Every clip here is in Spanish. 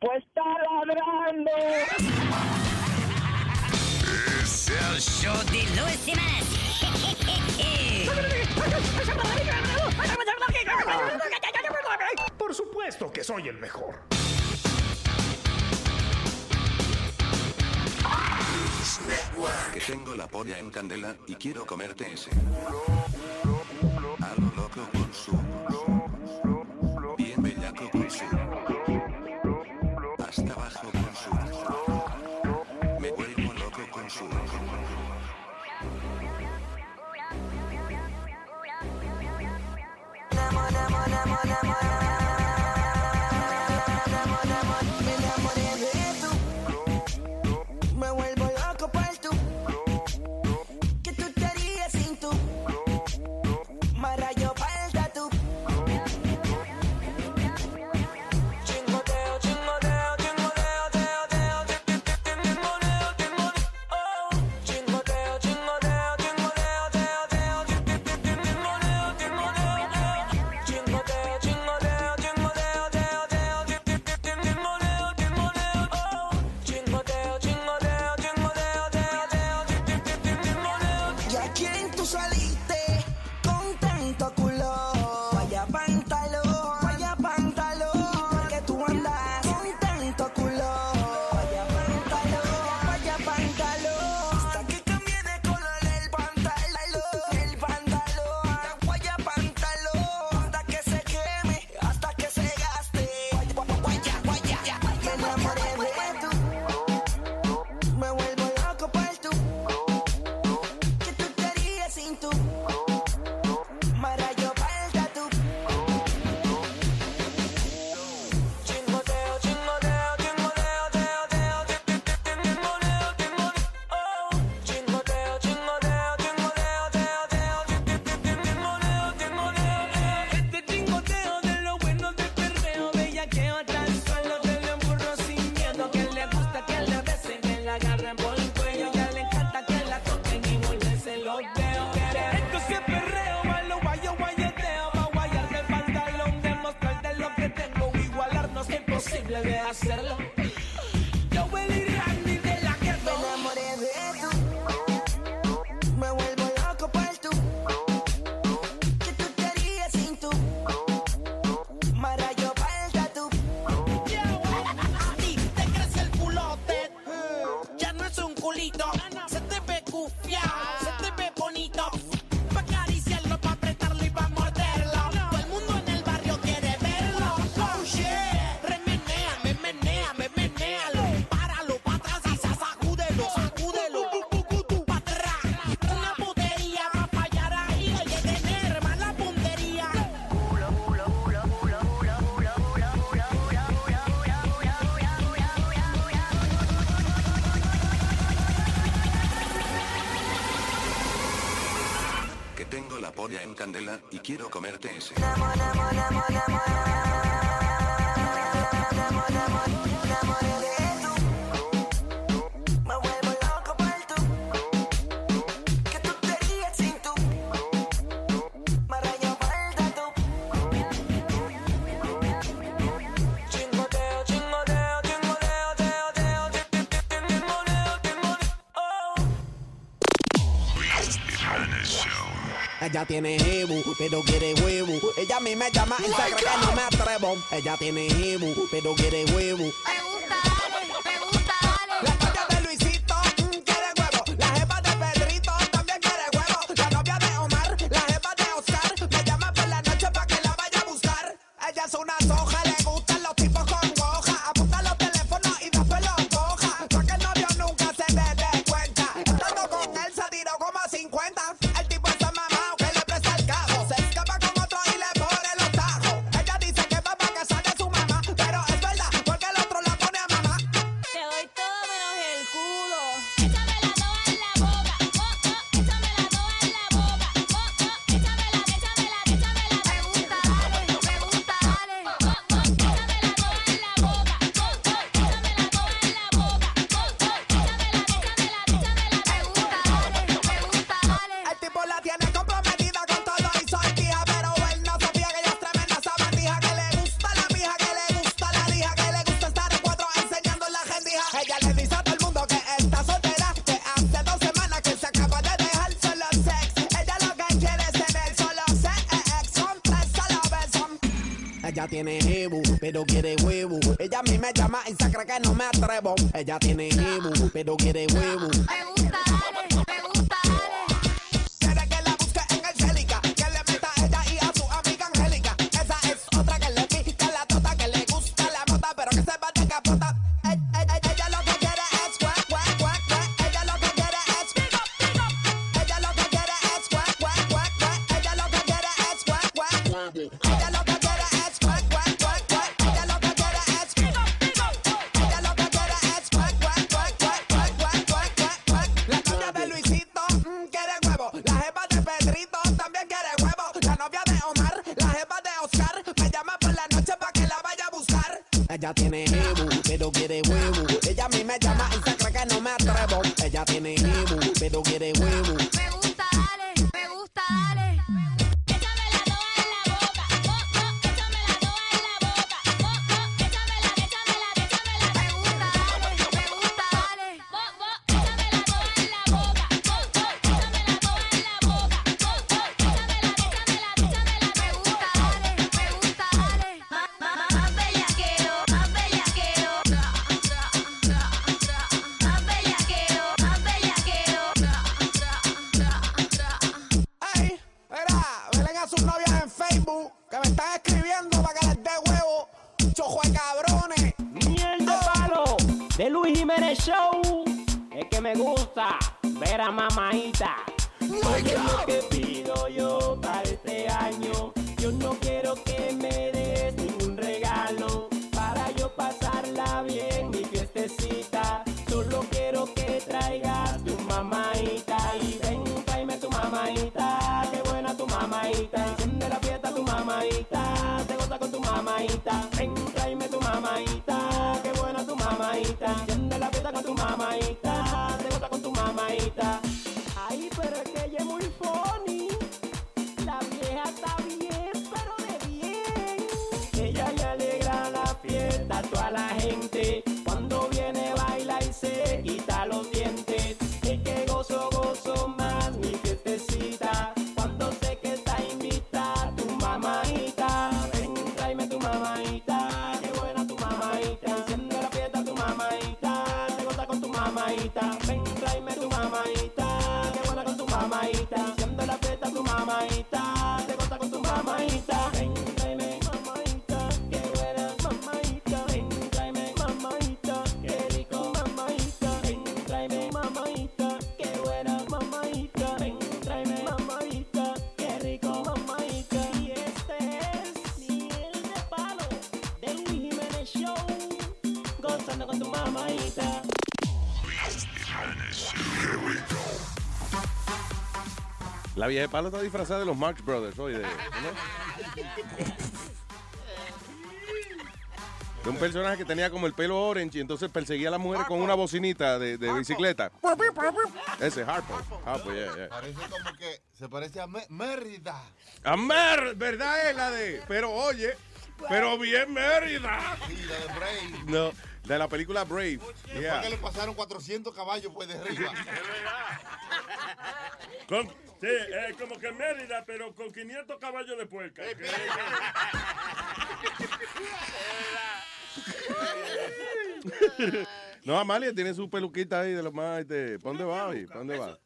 pues está ladrando. Es el show de Luis. Por supuesto que soy el mejor. Que tengo la polla en candela y quiero comerte ese. A loco con su Y quiero comerte ese. Ella tiene jebu, pero quiere huevo. Ella a mí me llama y que no me atrevo. Ella tiene jebu, pero quiere huevo. Quiere huevo. Ella a mí me llama y se cree que no me atrevo. Ella tiene La vieja de palo está disfrazada de los Marx Brothers hoy. De, ¿no? De un personaje que tenía como el pelo orange y entonces perseguía a las mujeres con una bocinita de, de bicicleta. Ese Harpo. Harpo, yeah, yeah. Parece como que se parece a Mérida. A Mer, ¿verdad? Es la de. Pero oye, pero bien Mérida. Sí, la de Brave. No, de la película Brave. Después Yeah. que le pasaron 400 caballos pues de arriba. Con- sí, eh, como que Mérida, pero con 500 caballos de puerca. No, Amalia tiene su peluquita ahí de lo más. Este, ¿Para dónde va? ¿Para dónde va?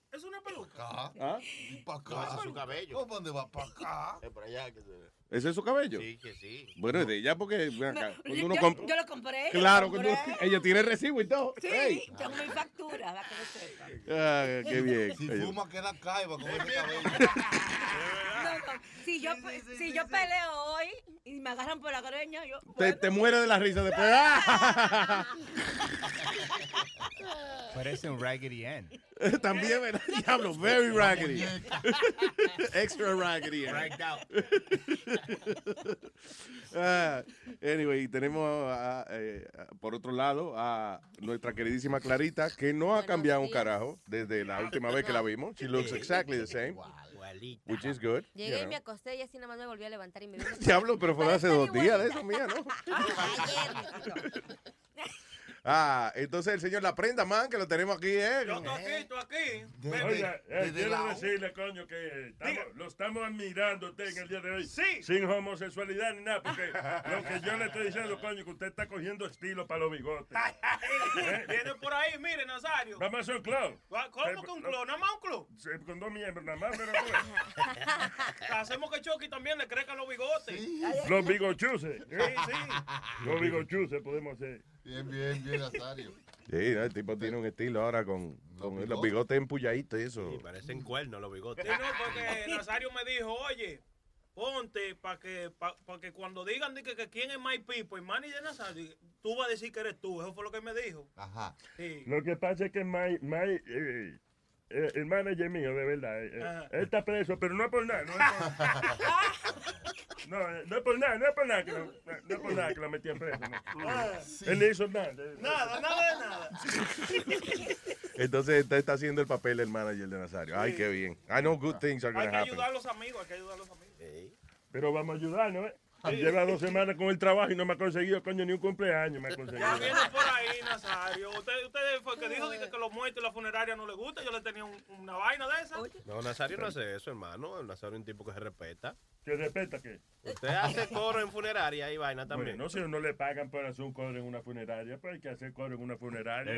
Es peluca. ¿Ah? Para acá. su cabello. ¿Cómo dónde va? Para acá. Es por allá que se ve. ¿Ese es su cabello? Sí, que sí. Bueno, es de ella porque. acá, cuando Yo, uno compra- yo lo compré. Claro, lo cuando compré. ella tiene recibo y todo. Sí, Ey. tengo mi factura, para que lo sepa. Ah, qué bien. Si fuma queda caiba con ese cabello. No, no, Si yo, pe- si yo peleo hoy y me agarran por la greña, yo. Te, te mueres de la risa después. ¡Ah! Parece un Raggedy Ann. También, ¿verdad? Diablo, very raggedy. Extra raggedy. Ragged out. Ah, anyway, tenemos a- eh, por otro lado a nuestra queridísima Clarita, que no ha cambiado un carajo desde la última vez que la vimos. She looks exactly the same, which is good. Llegué y me acosté y así nada más me volví a levantar y me vino. Diablo, pero fue hace dos días de eso, mía, ¿no? Ah, entonces el señor La Prenda, man, que lo tenemos aquí, ¿eh? Yo estoy aquí, estoy aquí. Oiga, eh, quiero decirle, coño, que estamos- lo estamos admirando a usted en el día de hoy. Sí. Sin homosexualidad ni nada, porque lo que yo le estoy diciendo, coño, que usted está cogiendo estilo para los bigotes. ¿Eh? Viene por ahí, mire, Nazario. Vamos a hacer un club. ¿Cómo que un club? ¿Nada más un club? Sí, Con dos miembros, nada más, pero pues. Hacemos que Chucky también le crezcan los bigotes. Los bigochuses. Sí, sí. Los bigochuses podemos hacer. Bien, bien, bien, Nazario. Sí, ¿no? el tipo tiene un estilo ahora con, con los bigotes empulladitos y eso. Parecen cuernos los bigotes. Sí, no, porque Nazario me dijo, oye, ponte para que, pa, pa que cuando digan de que, que quién es My People, el manager de Nazario, tú vas a decir que eres tú. Eso fue lo que me dijo. Ajá. Sí. Lo que pasa es que my, my, eh, eh, el manager mío, de verdad, eh, eh, está preso, pero no es por nada. No es por, no, eh, no es por nada, no es por nada que lo, no es por nada que lo metían preso. no. Ah. Él no hizo nada. Nada, nada de nada. Entonces está, está haciendo el papel del manager de Nazario. Ay, qué bien. I know good things are Hay going que to happen. ayudar a los amigos, hay que ayudar a los amigos. Pero vamos a ayudarnos, ¿eh? Lleva dos semanas con el trabajo y no me ha conseguido, coño, ni un cumpleaños me ha conseguido. Ya viene por ahí, Nazario. Usted, usted fue el que dijo dije, que los muertos y la funeraria no le gusta. Yo le tenía un- una vaina de esa. No, Nazario no hace eso, hermano. Nazario es un tipo que se respeta. ¿Que respeta qué? Usted hace coro en funeraria y vaina también. Bueno, si a uno le pagan por hacer un coro en una funeraria, pues hay que hacer coro en una funeraria.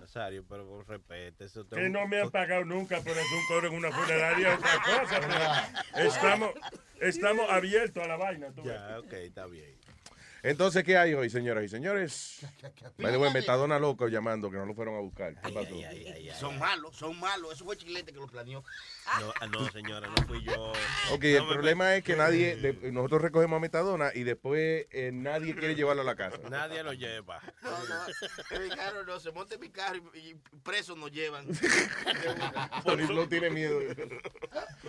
Nazario, pero con respeto. Eso te- Que no me han pagado nunca por hacer un coro en una funeraria, otra cosa. pero estamos, estamos abiertos a la vaina. tú. Ya, ok, está bien. Entonces, ¿qué hay hoy, señoras y señores? Me debo Metadona loco llamando que no lo fueron a buscar. ¿Qué pasó? Son malos, son malos. Eso fue Chilete que lo planeó. No, ah, no, señora, no fui yo. Ok, No el me- problema es que nadie, de- nosotros recogemos a Metadona y después eh, nadie quiere llevarlo a la casa. Nadie lo lleva. No, no. Mi carro no, se monta en mi carro y, y presos nos llevan. Tony Flow tiene miedo.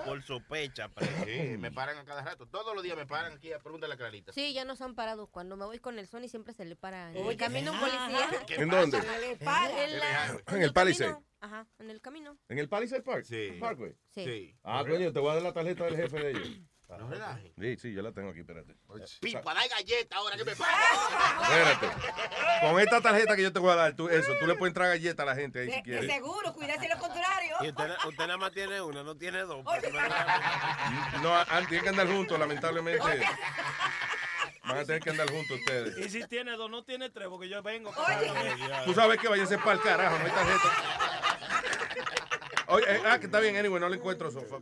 Por sospecha, Sí, me paran a cada rato. Todos los días me paran aquí a preguntarle a Clarita. Sí, ya nos han parado. Cuando me voy con el Sony siempre se le para. En el camino un policía. ¿Qué ¿En dónde? Para. En, En el Palisade. Ajá, en el camino. ¿En el Palisade Park? Sí. Parkway. Sí. Ah, coño, te voy a dar la tarjeta del jefe de ellos. No relajes. Sí, sí, yo la tengo aquí, espérate. Pipa, da galleta ahora que me paran. Espérate. Con esta tarjeta que yo te voy a dar, tú, eso, tú le puedes entrar galletas a la gente ahí si De, de quieres. seguro, cuídate lo contrario. Y usted, usted nada más tiene una, no tiene dos. No, ah, tienen que andar juntos, lamentablemente. Van a tener que andar juntos ustedes. Y si tiene dos, no tiene tres, porque yo vengo. Tú sabes que váyanse para el carajo, no hay tarjeta. Oye, eh, ah, que está bien, anyway, no le encuentro sofá.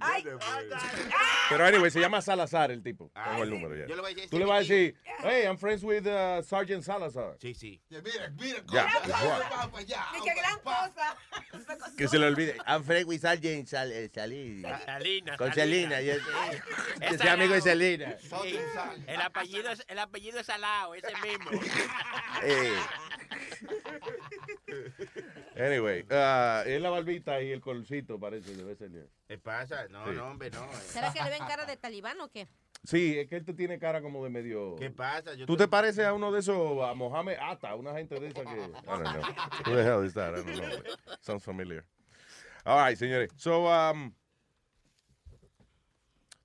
Pero anyway, se llama Salazar el tipo. Tengo el número ya. Yo le voy a decir, Tú le vas a decir, hey, I'm friends with uh, Sergeant Salazar. Sí, sí. Mira, mira, Ya, cómo- igual. vamos para allá. Y qué gran cosa. Que se le olvide. I'm friends with Sergeant Sal eh, Salí. Salina. Con Selena. Yo, yo soy amigo de. Selena. Sí. El apellido es, el apellido es Salao, ese mismo. Eh. Anyway, ah, es la barbita y el colcito, parece, debe ser. ¿Qué pasa? No, Sí. no, hombre, no. ¿Será que le ven cara de talibán o qué? Sí, es que él te tiene cara como de medio... ¿Qué pasa? Yo ¿Tú te pareces a uno de esos, a Mohamed Atta, una gente de esa que... I don't know. Who the hell is that? I don't know. Sounds familiar. All right, señores. So, um...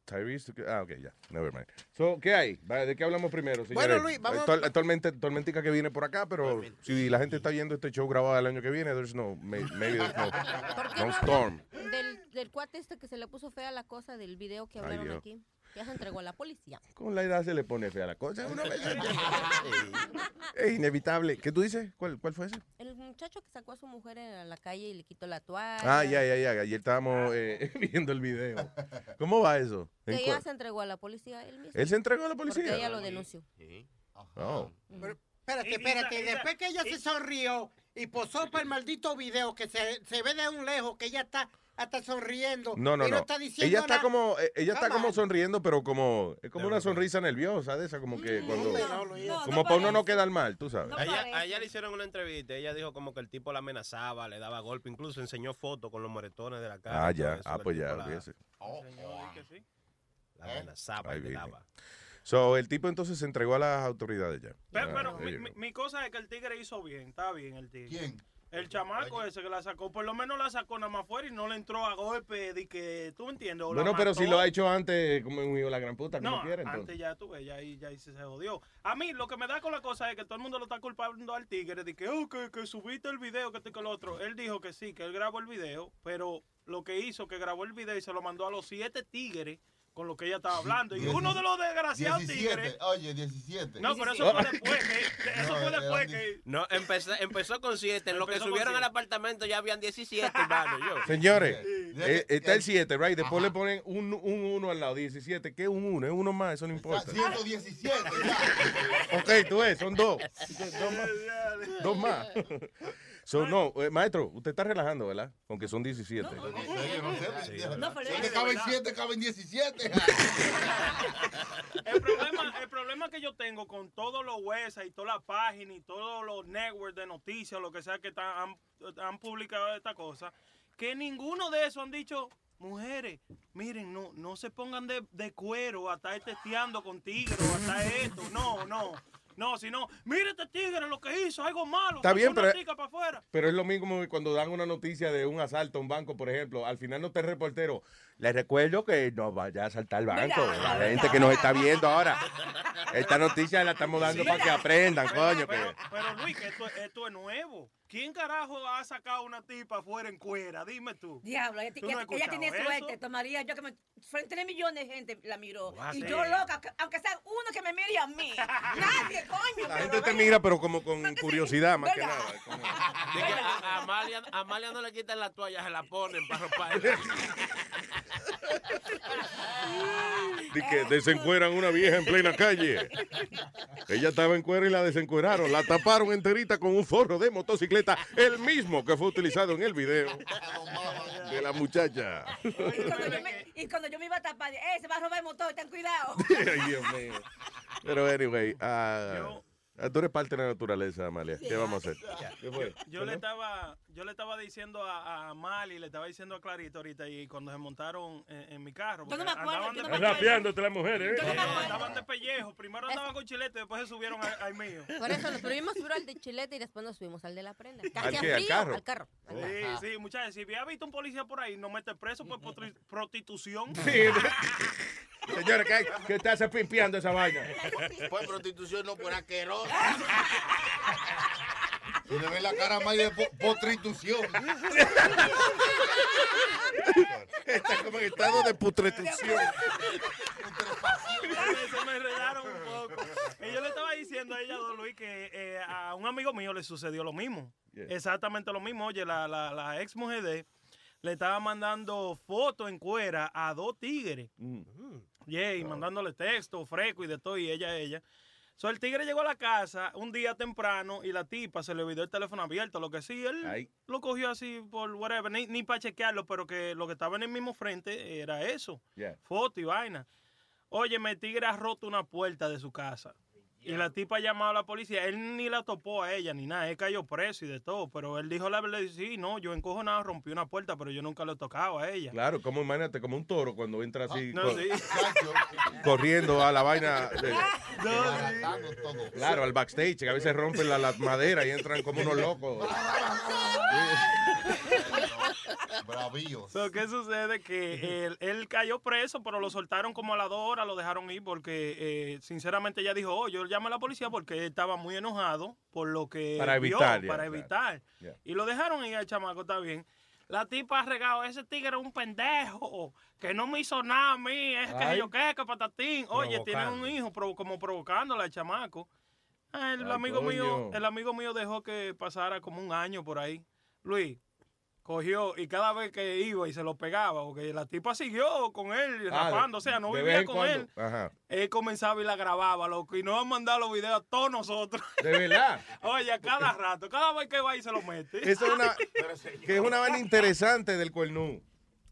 Tyrese... Ah, ok, ya. Never mind. So, ¿qué hay? ¿De qué hablamos primero, señores? Bueno, Luis, vamos- tol- tormenta- tormentica que viene por acá, pero si la gente está viendo este show grabado el año que viene, there's no... may- Maybe there's no... ¿Por qué No storm. Del, del cuate este que se le puso fea la cosa del video que Ay, hablaron Dios. aquí. Ya se entregó a la policía. Con la edad se le pone fea la cosa. Uno ve- es inevitable. ¿Qué tú dices? ¿Cuál, cuál fue ese? El muchacho que sacó a su mujer a la calle y le quitó la toalla. Ah, ya, ya, ya. Ayer estábamos eh, viendo el video. ¿Cómo va eso? ¿En Que cuál? ya se entregó a la policía él mismo. ¿Él se entregó a la policía? Porque ella lo denunció. Oh. Pero, espérate, espérate. Después que ella se sonrió y posó para el maldito video que se, se ve de un lejos que ella está hasta sonriendo. No, no, no. está diciendo Ella está nada. como, eh, ella está como on. sonriendo, pero como, es como una sonrisa nerviosa de esa, como que cuando, como para uno no quedar mal, tú sabes. A ella, a ella le hicieron una entrevista. Ella dijo como que el tipo la amenazaba, le daba golpe, incluso enseñó fotos con los moretones de la cara. Ah, ya. eso, Ah, que pues ya, la- olvídese. amenazaba le daba. So, el tipo entonces se entregó a las autoridades ya. Pero, Ah, pero mi, mi cosa es que el tigre hizo bien. Está bien el tigre. ¿Quién? El chamaco ese que la sacó, por lo menos la sacó nada más fuera y no le entró a golpe de que, ¿tú entiendes? O Bueno, pero si lo ha hecho antes, como un hijo de la gran puta, como No, quiere, antes entonces. ya tuve, ya ahí, ya ahí se, jodió. A mí lo que me da con la cosa es que todo el mundo lo está culpando al tigre de que, oh, que, que subiste el video, que esto y que lo otro. Él dijo que sí, que él grabó el video, pero lo que hizo, que grabó el video y se lo mandó a los siete tigres con lo que ella estaba hablando. Y uno de los desgraciados 17, tigres... Oye, 17. No, pero eso fue después que... Eso No, fue después que... No, empezó, empezó con 7. En lo que subieron al apartamento ya habían 17, hermano. Yo. Señores, eh, está el 7, right? Después le ponen un 1 al lado, 17. ¿Qué es un 1? Es uno más, eso no importa. 117. Ok, tú ves, son dos. Dos más. Dos más. So, no, eh, maestro, usted está relajando, ¿verdad? Aunque son 17. Yo no. No, pero caben verdad. 7, caben 17. El problema, el problema que yo tengo con todos los websites y todas las páginas y todos los networks de noticias, lo que sea que han, han publicado esta cosa, que ninguno de esos han dicho, mujeres, miren, no, no se pongan de, de cuero a estar testeando con tigre o a estar esto. No, no. No, sino, mire este tigre lo que hizo, algo malo. Está bien, pero- para afuera. Pero es lo mismo que cuando dan una noticia de un asalto a un banco, por ejemplo. Al final no está el reportero. Les recuerdo que no vaya a asaltar el banco. Mira, la gente que nos está viendo ahora. Esta noticia la estamos dando Sí. para que aprendan, coño. Pero, que- pero, Luis, que esto, esto es nuevo. ¿Quién carajo ha sacado una tipa afuera en cuera? Dime tú. Diablo, ella, ¿Tú no ella- ella tiene suerte, tomaría yo que me, frente a millones de gente la miró. Y yo loca, que- aunque sea uno que me mire a mí. Nadie, coño. La gente te mira, pero como con curiosidad, más que nada. como- De que a, a Amalia, a Amalia no le quitan la toalla, se la ponen para ropar. De que desencueran una vieja en plena calle. Ella estaba en cuera y la desencueraron. La taparon enterita con un forro de motocicleta, el mismo que fue utilizado en el video de la muchacha. Y cuando, yo me, y cuando yo me iba a tapar, eh, se va a robar el motor, ten cuidado. Ay, Dios mío. Pero, anyway, ah, tú eres parte de la naturaleza, Amalia. ¿Qué vamos a hacer? ¿Qué fue? Yo le estaba, yo le estaba diciendo a, a Mali, le estaba diciendo a Clarita ahorita y cuando se montaron en, en mi carro. Yo no me acuerdo, andaban yo no de me pellejo. acuerdo. Rapeándote las mujeres, Sí, ¿eh? andaban de pellejo. Primero andaban con chilete, después se subieron al, al mío. Por eso nos subimos primero al de chilete y después nos subimos al de la prenda. Que ¿Al qué? ¿Al frío, carro? Al carro. Sí, sí, muchachos. Si había visto un policía por ahí, no mete preso por potri- prostitución. Señores, ¿qué, qué te hace pimpeando esa vaina? Por prostitución, no por asqueroso. Y le ve la cara más de po- postitución. Está como en estado de putretución. se me enredaron un poco. Y yo le estaba diciendo a ella, don Luis, que eh, a un amigo mío le sucedió lo mismo. Yeah. Exactamente lo mismo. Oye, la, la, la ex mujer de le estaba mandando fotos en cuera a dos tigres. Yeah, y mandándole texto, fresco y de todo, y ella, ella. So, el tigre llegó a la casa un día temprano y la tipa se le olvidó el teléfono abierto. Lo que sí, él Ay. lo cogió así por whatever, ni, ni para chequearlo, pero que lo que estaba en el mismo frente era eso. Yeah. Foto y vaina. Oye, el tigre ha roto una puerta de su casa. Y la tipa ha llamado a la policía. Él ni la topó a ella ni nada. Él cayó preso y de todo. Pero él dijo la verdad. Sí, no, yo encojo nada, rompí una puerta, pero yo nunca lo he tocado a ella. Claro, como imagínate, como un toro cuando entra así, No, cor- sí. corriendo a la vaina. de- todo. claro, al backstage, que a veces rompen la, la madera y entran como unos locos. Bravíos. So, ¿Qué sucede? Que él, él cayó preso, pero lo soltaron como a las dos horas, lo dejaron ir porque, eh, sinceramente, ella dijo, oh, yo llamé a la policía porque él estaba muy enojado por lo que Para vio, evitar, ya, para evitar. Ya. Y lo dejaron ir al chamaco, está bien. La tipa ha regado, ese tigre es un pendejo, que no me hizo nada a mí, es que yo qué, que patatín. Oye, tiene un hijo provo- como provocándole al chamaco. El Ay, amigo mío, el amigo mío dejó que pasara como un año por ahí. Luis, cogió y cada vez que iba y se lo pegaba, porque la tipa siguió con él Ah, rapando, o sea, no vivía con cuando. él. Ajá. Él comenzaba y la grababa, loco, y nos han mandado los videos a todos nosotros. De verdad. Oye, a cada rato, cada vez que va y se lo mete. Esa es una, que es una vaina interesante del cuernú.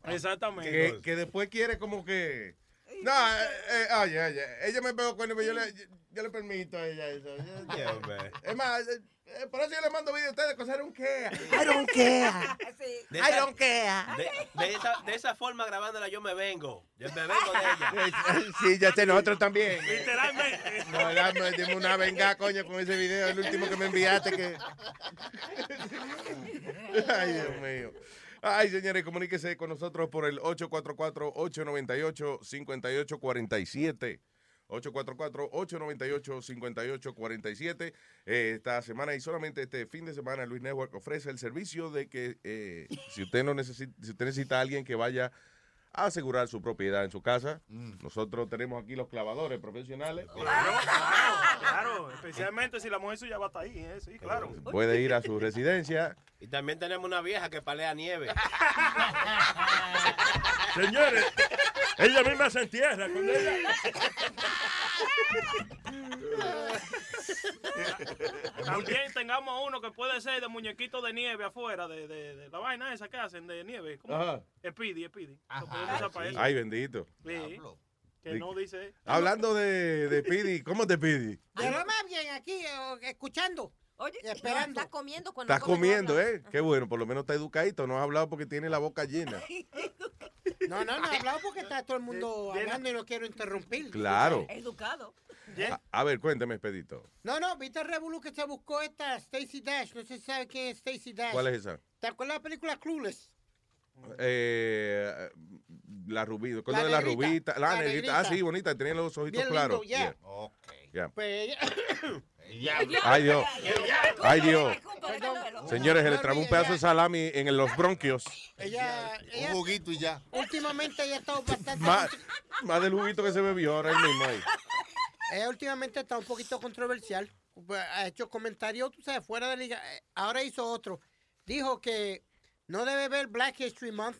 Exactamente. Que, que después quiere como que... No, eh, eh, oye, oye, ella me pegó cuerno, pero yo le, yo le permito a ella eso. Yo-. Es más, eh, por eso yo le mando videos a ustedes, cosas un qué. I don't care. Sí. De I esa- don't care. De, de esa, de esa forma grabándola yo me vengo. Yo me vengo de ella. Sí, ya sé, nosotros también. Literalmente. No, dame, dime una venga, coño, con ese video, el último que me enviaste que... Ay, Dios mío. Ay, señores, comuníquese con nosotros por el 844-898-5847. 844-898-5847. Eh, esta semana y solamente este fin de semana Luis Network ofrece el servicio de que eh, si usted no necesita, si usted necesita a alguien que vaya a asegurar su propiedad en su casa, nosotros tenemos aquí los clavadores profesionales. Claro, claro, especialmente si la mujer suya va hasta ahí, ¿eh? sí, claro. Puede ir a su residencia. Y también tenemos una vieja que palea nieve. Señores, ella misma se entierra con ella. También tengamos uno que puede ser de muñequito de nieve afuera, de, de, de la vaina esa que hacen de nieve. ¿Cómo? Ajá. Speedy, Speedy. Ay, bendito. Sí. Que no dice. Hablando de, de Pidi, ¿cómo te Pidi? De lo más bien aquí, eh, escuchando. Oye, esperando. está comiendo cuando Estás come, no comiendo. ¿eh? Qué bueno, por lo menos está educadito. No has hablado porque tiene la boca llena. No, no, no he hablado porque está todo el mundo hablando y no quiero interrumpir. Claro. Educado. A, a ver, cuéntame, Expedito. No, no, viste el revolú que se buscó esta Stacy Dash. No sé si sabe quién es Stacy Dash. ¿Cuál es esa? ¿Te acuerdas de la película Clueless? Eh, la rubita. ¿Cuál La de la rubita? La, la negrita. Ah, sí, bonita. Tenía los ojitos Bien claros. lindo, yeah. Yeah. Pues Ay, Dios. Ay, Dios. Señores, se le trabó un pedazo de salami en los bronquios. Ella, ella, Un juguito y ya. Últimamente ella ha estado bastante. Más, más del juguito que se bebió ahora mismo ahí. Ella últimamente está un poquito controversial. Pues, Ha hecho comentarios, tú sabes, fuera de liga. Eh, Ahora hizo otro. Dijo que no debe ver Black History Month,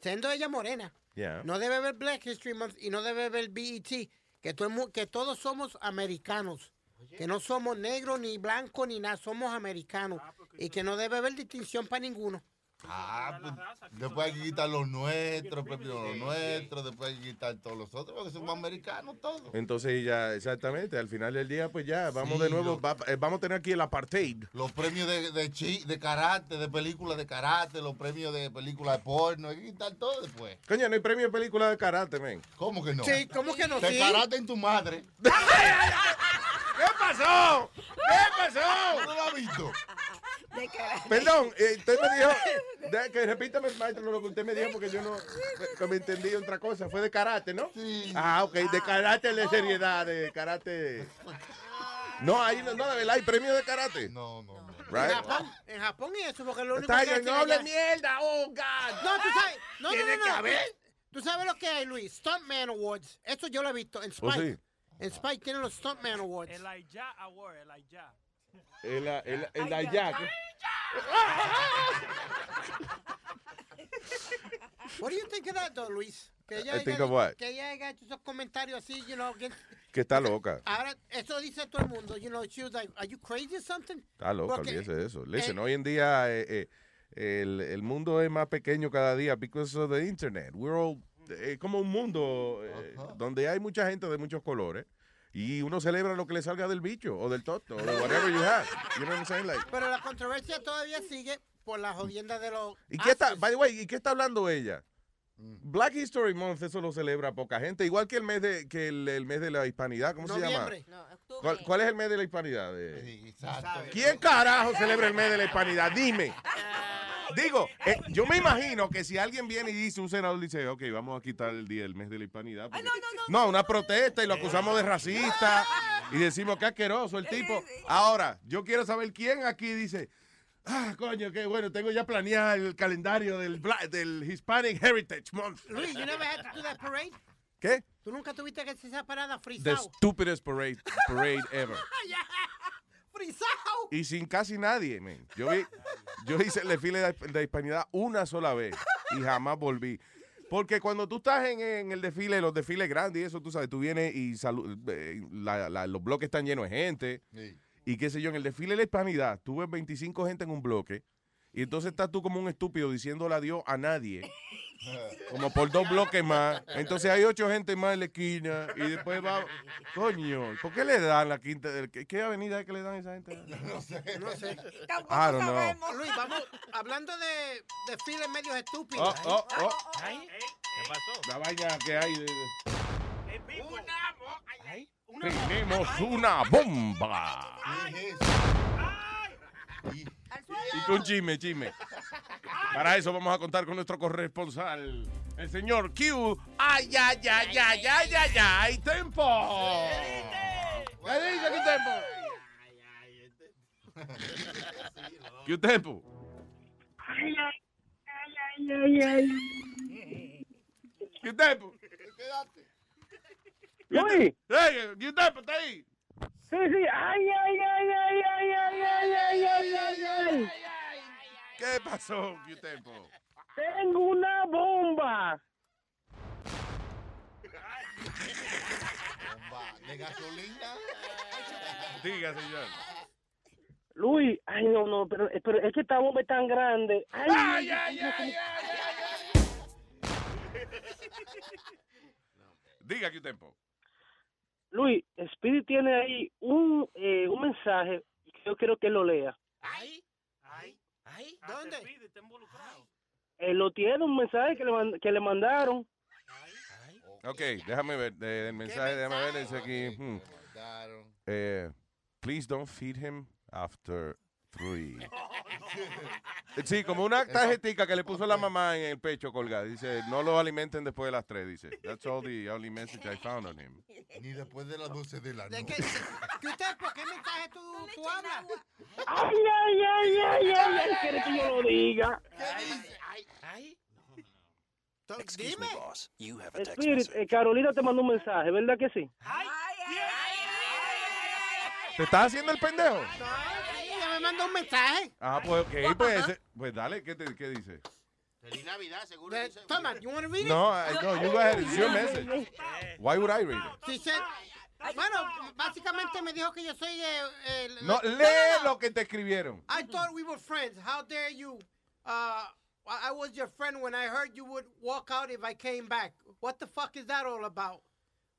siendo ella morena. Yeah. No debe ver Black History Month y no debe ver BET. Que, todo que todos somos americanos. Que no somos negros ni blancos ni nada, somos americanos. y que no debe haber distinción para ninguno. Ah, pues, después hay que quitar los nuestros, primero los nuestros, después hay que quitar todos los otros, porque somos americanos todos. Entonces ya, exactamente, al final del día, pues ya, vamos Sí, de nuevo, lo- va- eh, vamos a tener aquí el apartheid. Los premios de, de, chi- de karate, de películas de karate, los premios de películas de porno, hay que quitar todo después. Coño, no hay premio de película de karate, men. ¿Cómo que no? Sí, ¿cómo que no? De Sí. karate en tu madre. ¿Qué pasó? ¿Qué pasó? ¿No lo has visto? Perdón, eh, usted me dijo, de- que repítame, maestro, lo que usted me dijo, porque yo no que me entendí otra cosa. Fue de karate, ¿no? Sí. Ah, ok, de karate de seriedad, de karate. No, ahí no, no, de verdad, hay premio de karate. No, no, no. En? Japón, en Japón y eso, porque lo único Está que hacen no hable allá- mierda, oh, God. No, tú sabes. No, no, Tiene no, que no. haber. Tú sabes lo que hay, Luis. Stuntman Awards. Eso yo lo he visto en ¿Oh, Spike. sí? En Spike tienen los Stuntman Awards. El Aya Award, el Aya. El, el, el, allá. What do you think of that, though, Luis? Que ella, I haya think dicho- of what? que ella haya hecho esos comentarios así, you know, que- Que está loca. Ahora, eso dice todo el mundo, you know, she was like, are you crazy or something? Está loca, Porque- olvídese de eso. Listen, eh, hoy en día eh, eh, el, el mundo es más pequeño cada día because of the internet. We're all, eh, como un mundo eh, donde hay mucha gente de muchos colores y uno celebra lo que le salga del bicho o del toto o de whatever you have. You know what I'm saying? Like, Pero la controversia todavía sigue por la jodienda de los... ¿Y qué está, by the way, ¿y qué está hablando ella? Black History Month, eso lo celebra poca gente, igual que el mes de, que el, el mes de la hispanidad, ¿cómo Noviembre. se llama? ¿Cuál, cuál es el mes de la hispanidad? Exacto. ¿Quién carajo celebra el mes de la hispanidad? Dime. Digo, eh, yo me imagino que si alguien viene y dice, un senador dice, ok, vamos a quitar el día, el mes de la hispanidad. porque- no, una protesta y lo acusamos de racista y decimos que asqueroso el tipo. Ahora, yo quiero saber quién aquí dice, ah, coño, qué bueno, tengo ya planeado el calendario del, Bla- del Hispanic Heritage Month. Luis, you never had to do that parade? ¿Qué? ¿Tú nunca tuviste que hacer esa parada The frisado? stupidest parade, parade ever. ¡Frisado! Y sin casi nadie, man. Yo, vi- yo hice el desfile de, de hispanidad una sola vez y jamás volví. Porque cuando tú estás en, en el desfile, los desfiles grandes y eso, tú sabes, tú vienes y salu- eh, la- la- los bloques están llenos de gente. Y qué sé yo, en el desfile de la hispanidad, tú ves 25 gente en un bloque y entonces estás tú como un estúpido diciéndole adiós a nadie como por dos bloques más. Entonces hay ocho gente más en la esquina y después va, coño, ¿por qué le dan la quinta? ¿Qué, qué avenida es que le dan a esa gente? No sé. No sé. I don't know. Luis, vamos, hablando de desfiles medios estúpidos. Oh, oh, oh. ¿Qué pasó? La vaina que hay. de- de- Ay. Tenemos una bomba. Y con chisme, chisme. Para eso vamos a contar con nuestro corresponsal, el señor Q. ¡Ay, ay, ay, ay, ay, ay, ay! ¡Tempo! ¿Qué dice Q Tempo? Q Tempo. Ay, ay, ay, ay, ay. Q Tempo. Luis. ¡Hey, Q Tempo, está ahí! Sí, sí. Ay, ay, ay, ay, ay, ay, ay, ay, ay, ay, ay. ¿Qué pasó, Q Tempo? Tengo una bomba. Bomba de gasolina. Diga, señor. Luis, ay, no, no, pero, pero es que esta bomba es tan grande. Ay, Ay, ay, ay, Diga, Q Tempo. Luis, Speedy tiene ahí un, eh, un mensaje que yo quiero que lo lea. ¿Ahí? ¿Dónde? Él lo tiene, un mensaje que le, mand- que le mandaron. Ok, déjame ver eh, el mensaje, déjame ver, dice aquí. hmm. Eh, please don't feed him after three. Sí, como una tarjetica que le puso la mamá en el pecho colgada. Dice, no lo alimenten después de las tres, dice. That's all the only message I found on him. Ni después de las 12 de la ¿De noche. qué, ¿Qué usted, por qué mensaje tú, tú hablas? Ay, ay, ay, ay, ay, ay, quiere que yo lo diga. Excuse Dime. me, boss. You have a text Spirit, message. eh, Carolina te mandó un mensaje, ¿verdad que sí? ¿Te estás haciendo el pendejo? Mandó un mensaje. Ah, pues ok, pues, pues dale, ¿qué, te- qué dice? Feliz Navidad, seguro. Toma, you want to read it? No, I- no, you go ahead, it's your message. Why would I read it? She said, bueno, básicamente me dijo que yo soy eh, el... No, lee lo que te escribieron. I thought we were friends. How dare you? Uh, I I was your friend when I heard you would walk out if I came back. What the fuck is that all about?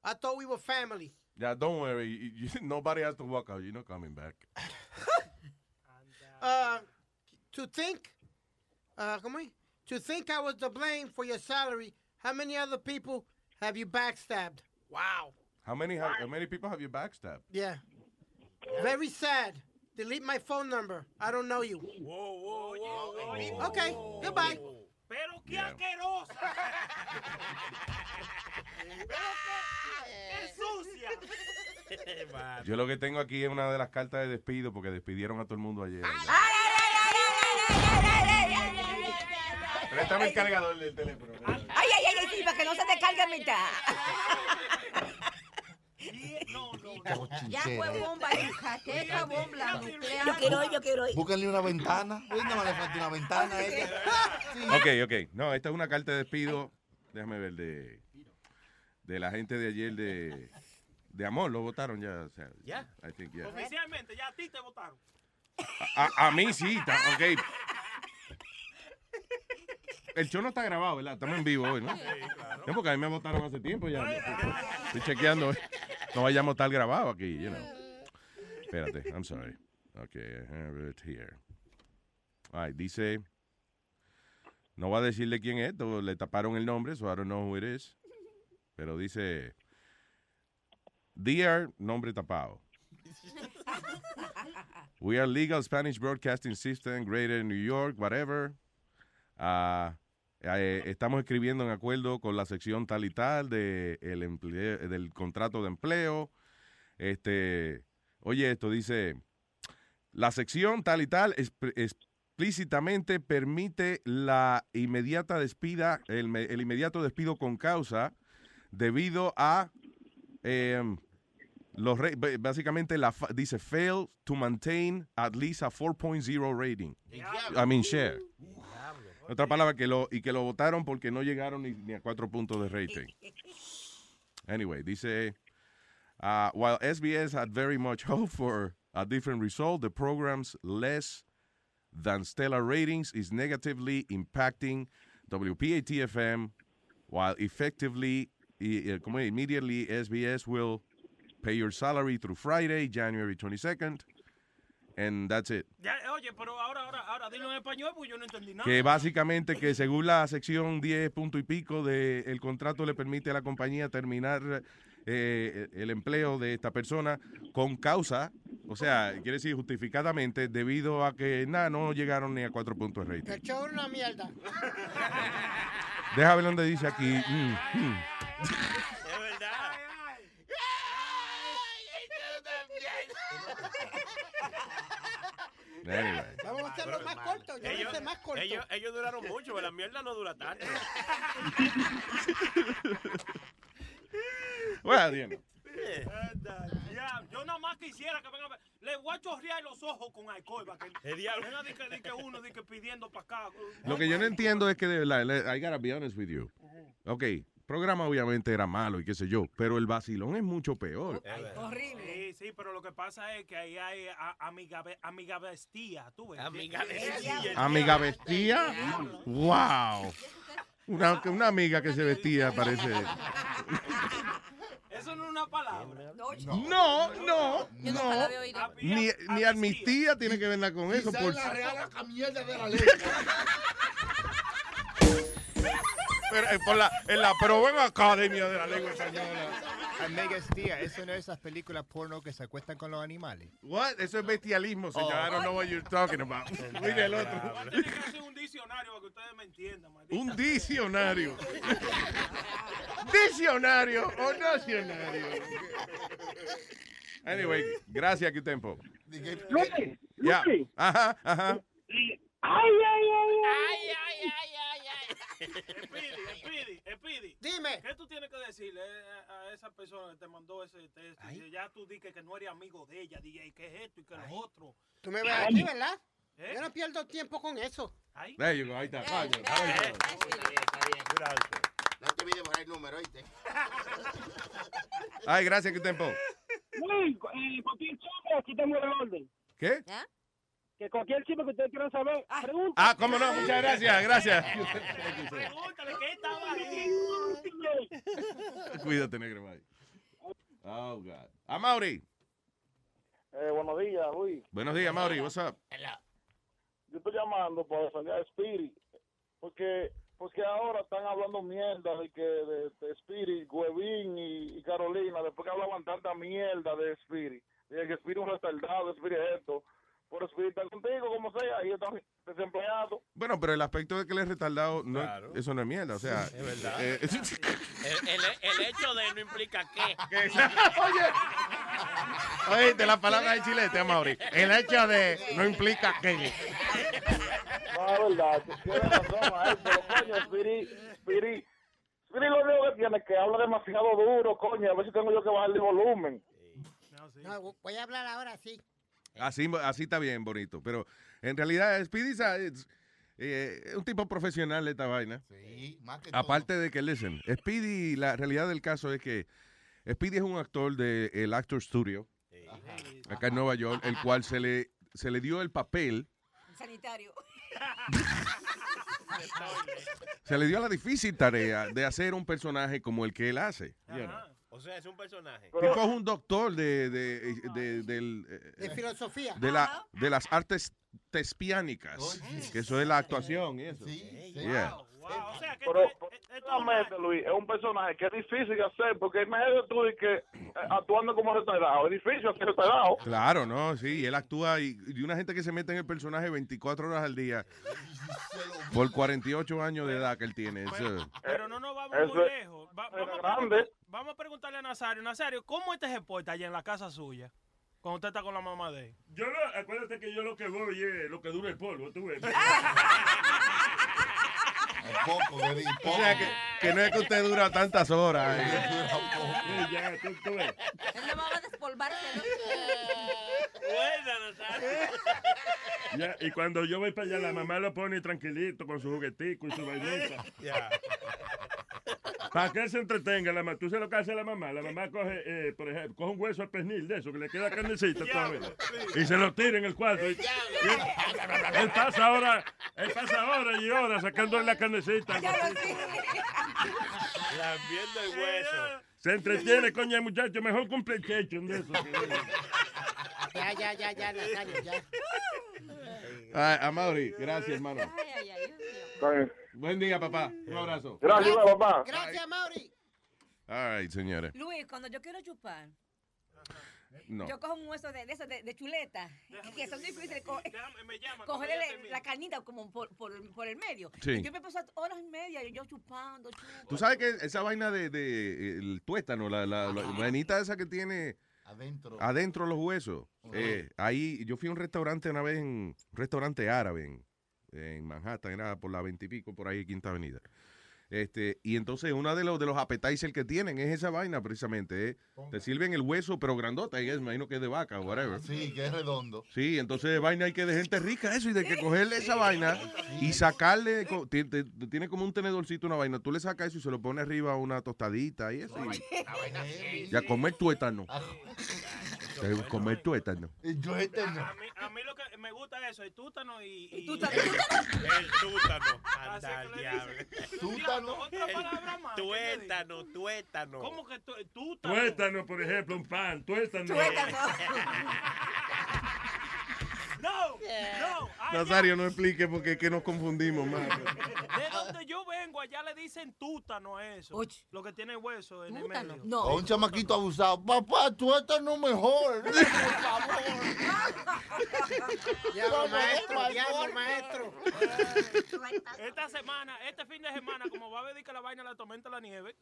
I thought we were family. Yeah, don't worry. you- you- nobody has to walk out. You're not coming back. Uh, to think, uh, come on, to think I was to blame for your salary. How many other people have you backstabbed? Wow. How many have, how many people have you backstabbed? Yeah. Very sad. Delete my phone number. I don't know you. Okay, goodbye. Pero qué Yeah. asquerosa. ¡Qué sucia! Yo lo que tengo aquí es una de las cartas de despido porque despidieron a todo el mundo ayer. Préstame el cargador del teléfono. Ay, ay, ay, ay, sí, para que no se te cargue en mitad. Ya fue bomba, bomba nuclear. Yo quiero ir, yo quiero ir. Búsquenle una ventana. Uy, no le falta una ventana a ella. Ok, ok. No, esta es una carta de despido. Déjame ver de, de la gente de ayer de, de amor. Lo votaron ya. o sea, ¿Ya? I think, yeah. Oficialmente, ya a ti te votaron. A, a- a mí sí, está, ok. El show no está grabado, ¿verdad? Estamos en vivo hoy, ¿no? No, porque a mí me votaron hace tiempo ya. Estoy chequeando. No vayamos a estar grabado aquí, you know. Espérate, I'm sorry. Ok, I have it here. Ay, dice... No voy a decirle quién es, le taparon el nombre, so I don't know who it is. Pero dice... Dear, nombre tapado. We are legal Spanish broadcasting system, Greater New York, whatever. Eh, estamos escribiendo en acuerdo con la sección tal y tal de el emple- del contrato de empleo. Este, oye, esto dice, la sección tal y tal exp- explícitamente permite la inmediata despida, el, el inmediato despido con causa debido a em, los básicamente la fa- dice fail to maintain at least a 4.0 rating. I mean share. Otra palabra que lo y que lo votaron porque no llegaron ni, ni a cuatro puntos de rating. Anyway, dice uh, while SBS had very much hope for a different result, the program's less than stellar ratings is negatively impacting WPAT-FM, while effectively, i- como es? immediately SBS will pay your salary through Friday, January 22nd, and that's it. Ya, oye, pero ahora, ahora, ahora, dilo en español porque yo no entendí nada. Que básicamente que según la sección 10 punto y pico del contrato le permite a la compañía terminar eh, el empleo de esta persona con causa, o sea, quiere decir justificadamente, debido a que nada, no llegaron ni a cuatro puntos de rating. El show es una mierda. Deja ver dónde dice aquí. mm, mm. Anyway. Vamos a hacerlo más corto. Yo lo Ellos, hice más corto. ellos, ellos duraron mucho, pero la mierda no dura tanto. Well, you know. Ya, yo nada más quisiera que venga a ver. Le voy a chorrear los ojos con alcohol que El diablo. que, que uno que pidiendo para acá. Lo que yo no entiendo es que de verdad, I gotta be honest with you. Ok, programa obviamente era malo y qué sé yo, pero el vacilón es mucho peor. Sí, sí, pero lo que pasa es que ahí hay a- amigabe- amigabestía, tú ves. Amigabestía. Amiga vestía. Wow. Una, una amiga que se vestía parece. Eso no es una palabra. No, no, Yo nunca no. la había oído. Ni, ni amnistía tiene que ver con eso. Por, es la real mierda de la ley. Pero, eh, por la, en la pero buena academia de la lengua española. Amigastía, eso no es esas películas porno que se acuestan con los animales. What? Eso es bestialismo, señor. Oh. I don't know what you're talking about. Mire el otro. Un diccionario para que ustedes me entiendan, Un diccionario. ¿Diccionario o nacionario? Anyway, gracias, que tiempo. Luis, Ya. Luis. Ajá, ajá. Ay, ay, ay, ay. Speedy, Speedy, Speedy. Dime. ¿Qué tú tienes que decirle a, a esa persona que te mandó ese texto? Y ya tú dices que no eres amigo de ella, dije, ¿qué es esto y qué es lo otro? Tú me ves aquí, ¿verdad? ¿Eh? Yo no pierdo tiempo con eso. Go, ahí está. Está bien, está bien. No te olvides borrar el número, ¿oíste? Ay, gracias, que tiempo. Luis, eh, cualquier chisme, aquí tengo el orden. ¿Qué? Que cualquier chisme que ustedes quieran saber, pregunta. Ah, cómo no, muchas gracias, gracias. Pregúntale qué estaba ahí. Cuídate, negro, bye. Oh, God. Ah, Mauri. Eh, buenos días, Luis. Buenos días, Mauri. What's up? Yo estoy llamando para defender a Spirit, porque porque ahora están hablando mierda de que de, de Spirit, Huevín y, y Carolina, después que hablaban tanta mierda de Spirit, de que Spirit es un retardado, Spirit es esto, por está contigo, como sea, y están desempleados. Bueno, pero el aspecto de que él es retardado, no, eso no es mierda, o sea. Es verdad. eh, El, el, el hecho de no implica qué. Oíste la palabra de chilete, a Mauri. El hecho de no implica que. No, es verdad, tienes razón, pero coño, Spirit lo único que tiene es que habla demasiado duro, coño, a ver si tengo yo que bajarle volumen. No, voy a hablar ahora sí. Así, así está bien, bonito. Pero en realidad, Speedy es eh, un tipo profesional de esta vaina. Sí, más que Aparte de que, listen, Speedy, la realidad del caso es que Speedy es un actor del Actor Studio, acá en Nueva York, el cual se le, se le dio el papel, Sanitario. se le dio la difícil tarea de hacer un personaje como el que él hace. you know. O sea, es un personaje. Tipo es un doctor de, de, de- del, eh, De filosofía. de, la, de las artes tespiánicas, que eso es la actuación y eso. Yeah. Pero, realmente, Luis, es un personaje que es difícil de hacer, porque imagínate tú y que eh, actuando como retardado, es difícil hacer retardado. Claro, no, sí, él actúa y, y una gente que se mete en el personaje 24 horas al día por 48 años de edad que él tiene. eso- Pero no nos vamos Eso muy lejos. Va- vamos, a grande. preguntar- vamos a preguntarle a Nazario. Nazario, ¿cómo este se porta allá en la casa suya? Cuando usted está con la mamá de él. Yo no, acuérdate que yo lo que voy es lo que dura el polvo, tú ves. Poco, Gary, O poco. sea, que, que no es que usted dura tantas horas. eh. Ya, tú, tú ves. Él no va a despolvarse, ¿no? Ya, y cuando yo voy para allá, la mamá lo pone tranquilito con su juguetico y su vainita. Ya. Para que él se entretenga, la ma- tú sabes lo que hace la mamá. La mamá coge, eh, por ejemplo, coge un hueso de pernil de eso, que le queda carnecita todavía. Y se lo tira en el cuarto. Y- y él, él pasa ahora, él pasa horas y horas sacándole la carnecita. Lambiendo el hueso. Se entretiene, coño, el muchacho. Mejor cumple el checho de eso. Ya, ya, ya, ya, Nazario, ya. Ah, a Mauri, gracias, hermano. Buen día, papá. Un abrazo. Gracias, papá. Gracias, Mauri. All right, señores. Luis, cuando yo quiero chupar, No. yo cojo un hueso de, de esos de, de chuleta, que son difíciles. Co cogerle la carnita como por, por, por el medio. Sí. Y yo me paso horas y media y yo chupando, chupando. Tú sabes que esa vaina de, de el tuétano, la, la, la vainita esa que tiene Adentro. adentro los huesos. eh, ahí, yo fui a un restaurante una vez, en, un restaurante árabe en, en Manhattan, era por la veintipico, por ahí, Quinta Avenida. Este, y entonces uno de los de los appetizers que tienen es esa vaina precisamente. eh. Te sirven el hueso, pero grandota, y es, me imagino que es de vaca o whatever. Sí, que es redondo. Sí, entonces vaina hay que de gente rica eso y de que cogerle esa vaina y sacarle, tiene como un tenedorcito una vaina, tú le sacas eso y se lo pones arriba a una tostadita y eso. y- y a comer tuétano. Eh, Comer tuétano. Yo no. A mí, a mí lo que me gusta es eso, el tútano y... y- El tútano. Así Anda que al diablo. Tútano. Otra palabra más. Tuétano, tuétano. ¿Cómo que tú- tútano? Tuétano, por ejemplo, un pan. Tuétano. No, no. Nazario, no explique porque es que nos confundimos más. De donde yo vengo, allá le dicen tútano a eso. Lo que tiene hueso en el medio. A un chamaquito abusado. Papá, tú estás no mejor. Por favor. No, maestro, no, no. maestro. Esta semana, este fin de semana, como va a dedicar la vaina a la tormenta de la nieve,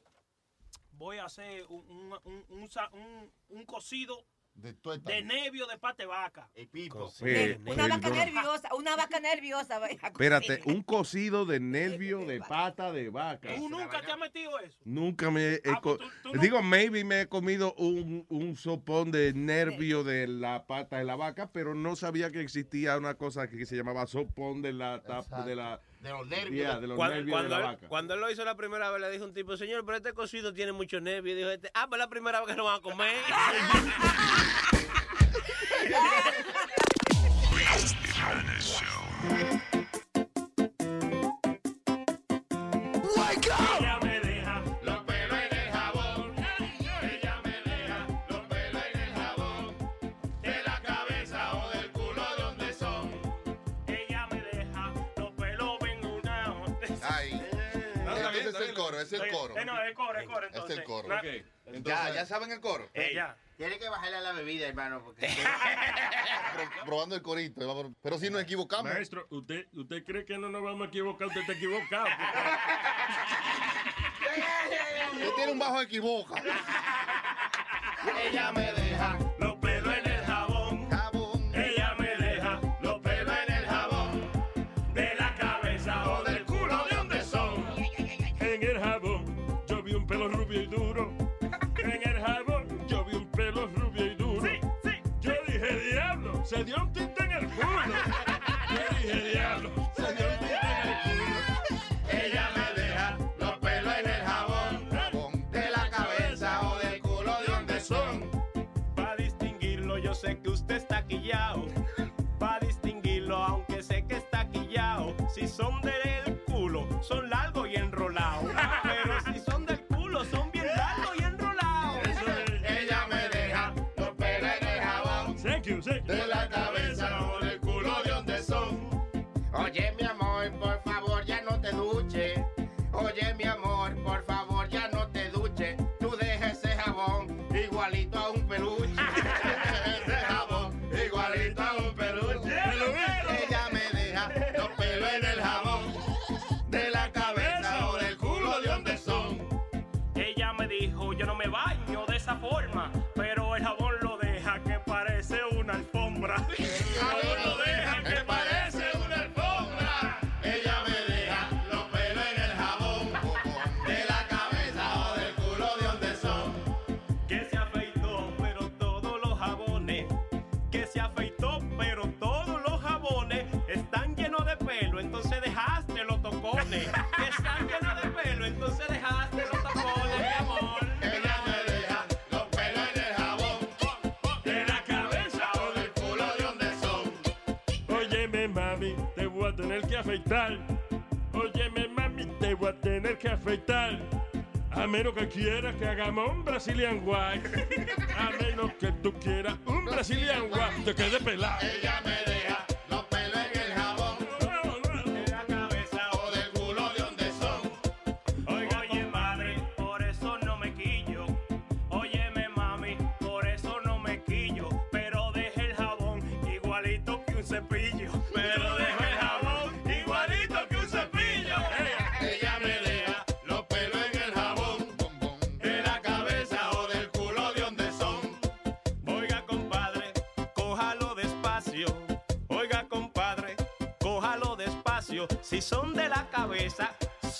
voy a hacer un, un, un, un sa- un- un cocido De de nervio de pate vaca. El pipo. Eh, Una vaca nerviosa, una vaca nerviosa. Espérate, un cocido de nervio de pata de vaca. ¿Tú nunca te has metido eso? Nunca me he Ah, co- pues tú- tú no- Digo, maybe me he comido un, un sopón de nervio de la pata de la vaca, pero no sabía que existía una cosa que se llamaba sopón de la tapa de la De los nervios. Yeah, de los Cuando, nervios cuando de la él, vaca. cuando él lo hizo la primera vez, le dijo un tipo, señor, pero este cocido tiene mucho nervio. Y dijo este, ah, pues la primera vez que lo van a comer. coro, es el coro. Eh, no, es coro, es coro, Es entonces. el coro. Ya, ya saben el coro. Eh, ya. Tiene que bajarle a la bebida, hermano, porque Pro- probando el corito. vamos- Pero si nos equivocamos. Maestro, ¿usted, ¿usted cree que no nos vamos a equivocar? Usted está equivocado. Usted tiene un bajo equivoca. ella me deja pelo rubio y duro. En el jabón yo vi un pelo rubio y duro. Yo dije, diablo, se dio un mami, te voy a tener que afeitar. Óyeme, mami, te voy a tener que afeitar. A menos que quieras que hagamos un Brazilian White. A menos que tú quieras un Brazilian White. Te quede pelado. Ella me deja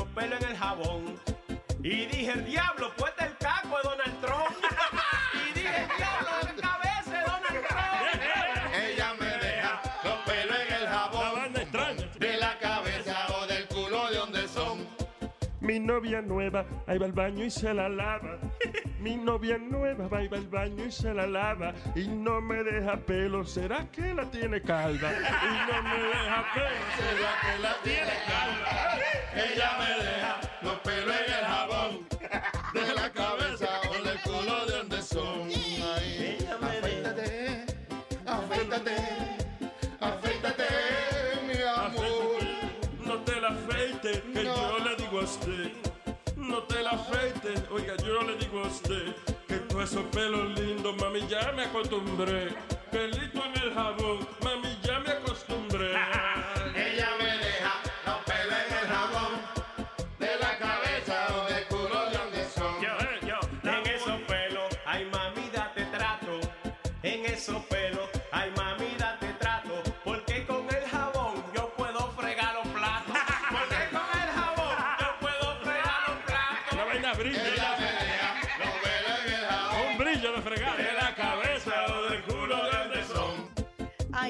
día vi mucho pelo en el jabón. Y dije, el diablo, pues el caco de Donald Trump. Y dije, el diablo, la cabeza de Donald Trump. Ella me deja los pelos en el jabón. De la cabeza o del culo de donde son. Mi novia nueva, ahí va al baño y se la lava. Mi novia nueva va y va al baño y se la lava. Y no me deja pelo, ¿será que la tiene calva? Y no me deja pelo, ¿será que la tiene calva? Ella me deja los pelos en el jabón. De la cabeza o del culo de donde son. Ay, afeítate, afeítate, afeítate, mi amor. No te la afeites, que yo le digo a usted. No te la afeites, oiga, yo le digo a usted. Que con esos pelos lindos, mami, ya me acostumbré. Pelito en el jabón, mami,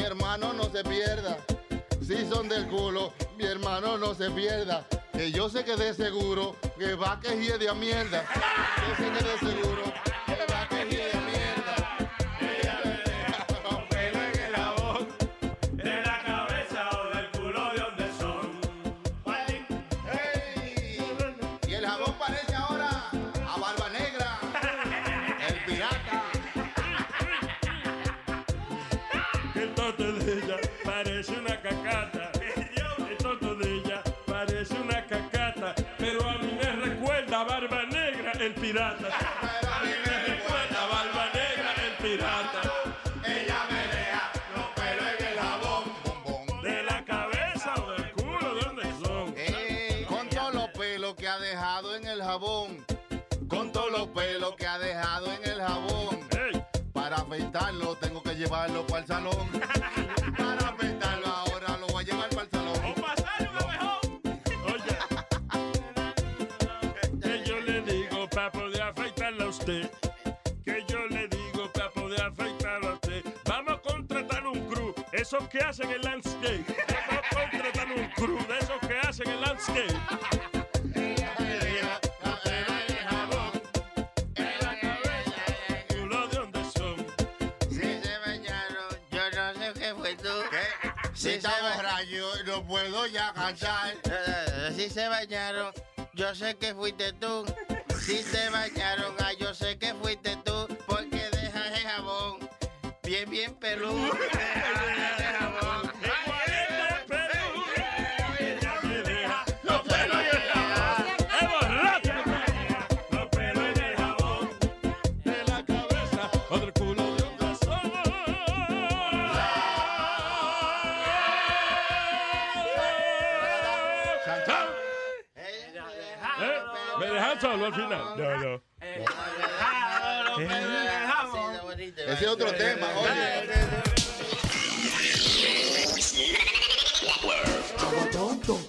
mi hermano no se pierda. Si son del culo, mi hermano no se pierda. Que yo sé que de seguro que va que de a mierda. Yo sé que de seguro que va que de mierda. Pirata. Pero a mí me recuerda Barba Negra, el pirata. Ella me deja los pelos en el jabón. De la cabeza o del culo, ¿de dónde son? Con todos los pelos que ha dejado en el jabón. Con todos los pelos que ha dejado en el jabón. Para afeitarlo tengo que llevarlo para el salón. Para esos que hacen el landscape. No contratan un crew de esos que hacen el landscape. Culo de dónde son. Si se bañaron, yo no sé qué fue tú. Si está borracho, no puedo ya cantar. Eh, Si se bañaron, yo sé que fuiste tú. Si se bañaron, ah, yo sé que fuiste tú. Porque dejas el jabón bien, bien peludo. Otro tema, oye. Aguatoto,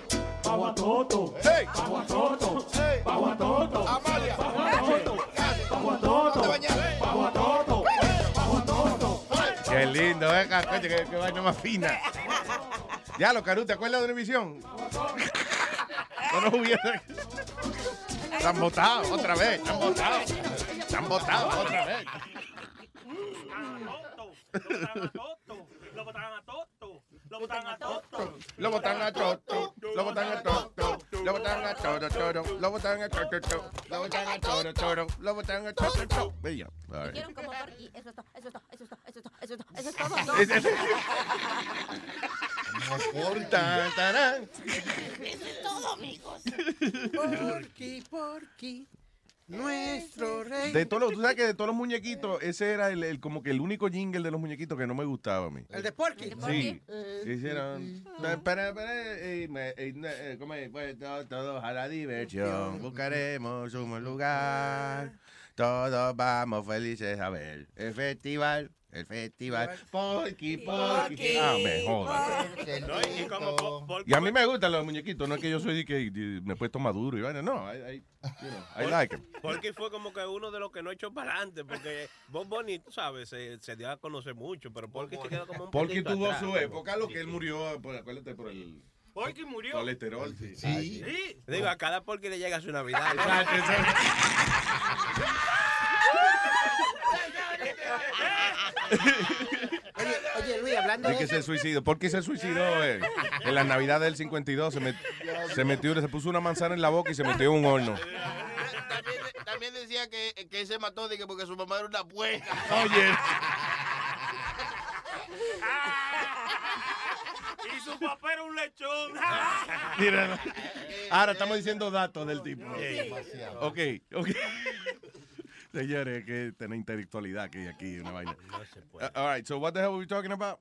aguatoto, aguatoto, aguatoto, Amalia, aguatoto, aguatoto, aguatoto, aguatoto. Qué lindo, eh, coño, qué, qué vaina más fina. Ya, lo Caru, ¿te acuerdas de Univisión? No nos hubiera. Están votados otra vez, están votados. Están votados otra vez. Lo botaron a Toto. Lo botaron a Toto. Lo botan a Toto, lo botan a Toto, lo botan a Toto, lo botan a Toto, Toto, lo botan a Toto, lo Porky, nuestro rey. De todos los, tú sabes que de todos los muñequitos, ese era el, el- como que el único jingle de los muñequitos que no me gustaba a mí. El de Porky. Sí. Hicieron. Para, para, eh, eh, eh, ¿cómo es? Pues, to- todos a la diversión. Buscaremos un buen lugar. Todos vamos felices a ver el festival. El festival. Porky, Porky. Ah, me. No, y como po- por- Y a mí me gustan los muñequitos. No es que yo soy de que de- me he puesto maduro y vaina. No, I, I, you know, I like 'em. Porque fue como que uno de los que no echó para adelante, porque Bob Bunny, tú sabes, se, se dio a conocer mucho, pero porque se quedó como un Porque poquito tuvo atrás, su época, lo que él murió, por, acuérdate, por el Porky murió. colesterol. Sí. Sí. Digo, a cada porque le llega su Navidad. Exacto, exacto. Oye, oye, Luis, hablando De que eso. se suicidó. ¿Por qué se suicidó? eh? En la Navidad del 52 se, met- se metió, se puso una manzana en la boca y se metió en un horno. También, también decía que, que él se mató de que porque su mamá era una puerca. Oye. Y su papá era un lechón. Mira, ahora estamos diciendo datos del tipo. Ok, ok. Señores, que tener intelectualidad que hay aquí, una vaina. Uh, all right, so what the hell were we talking about?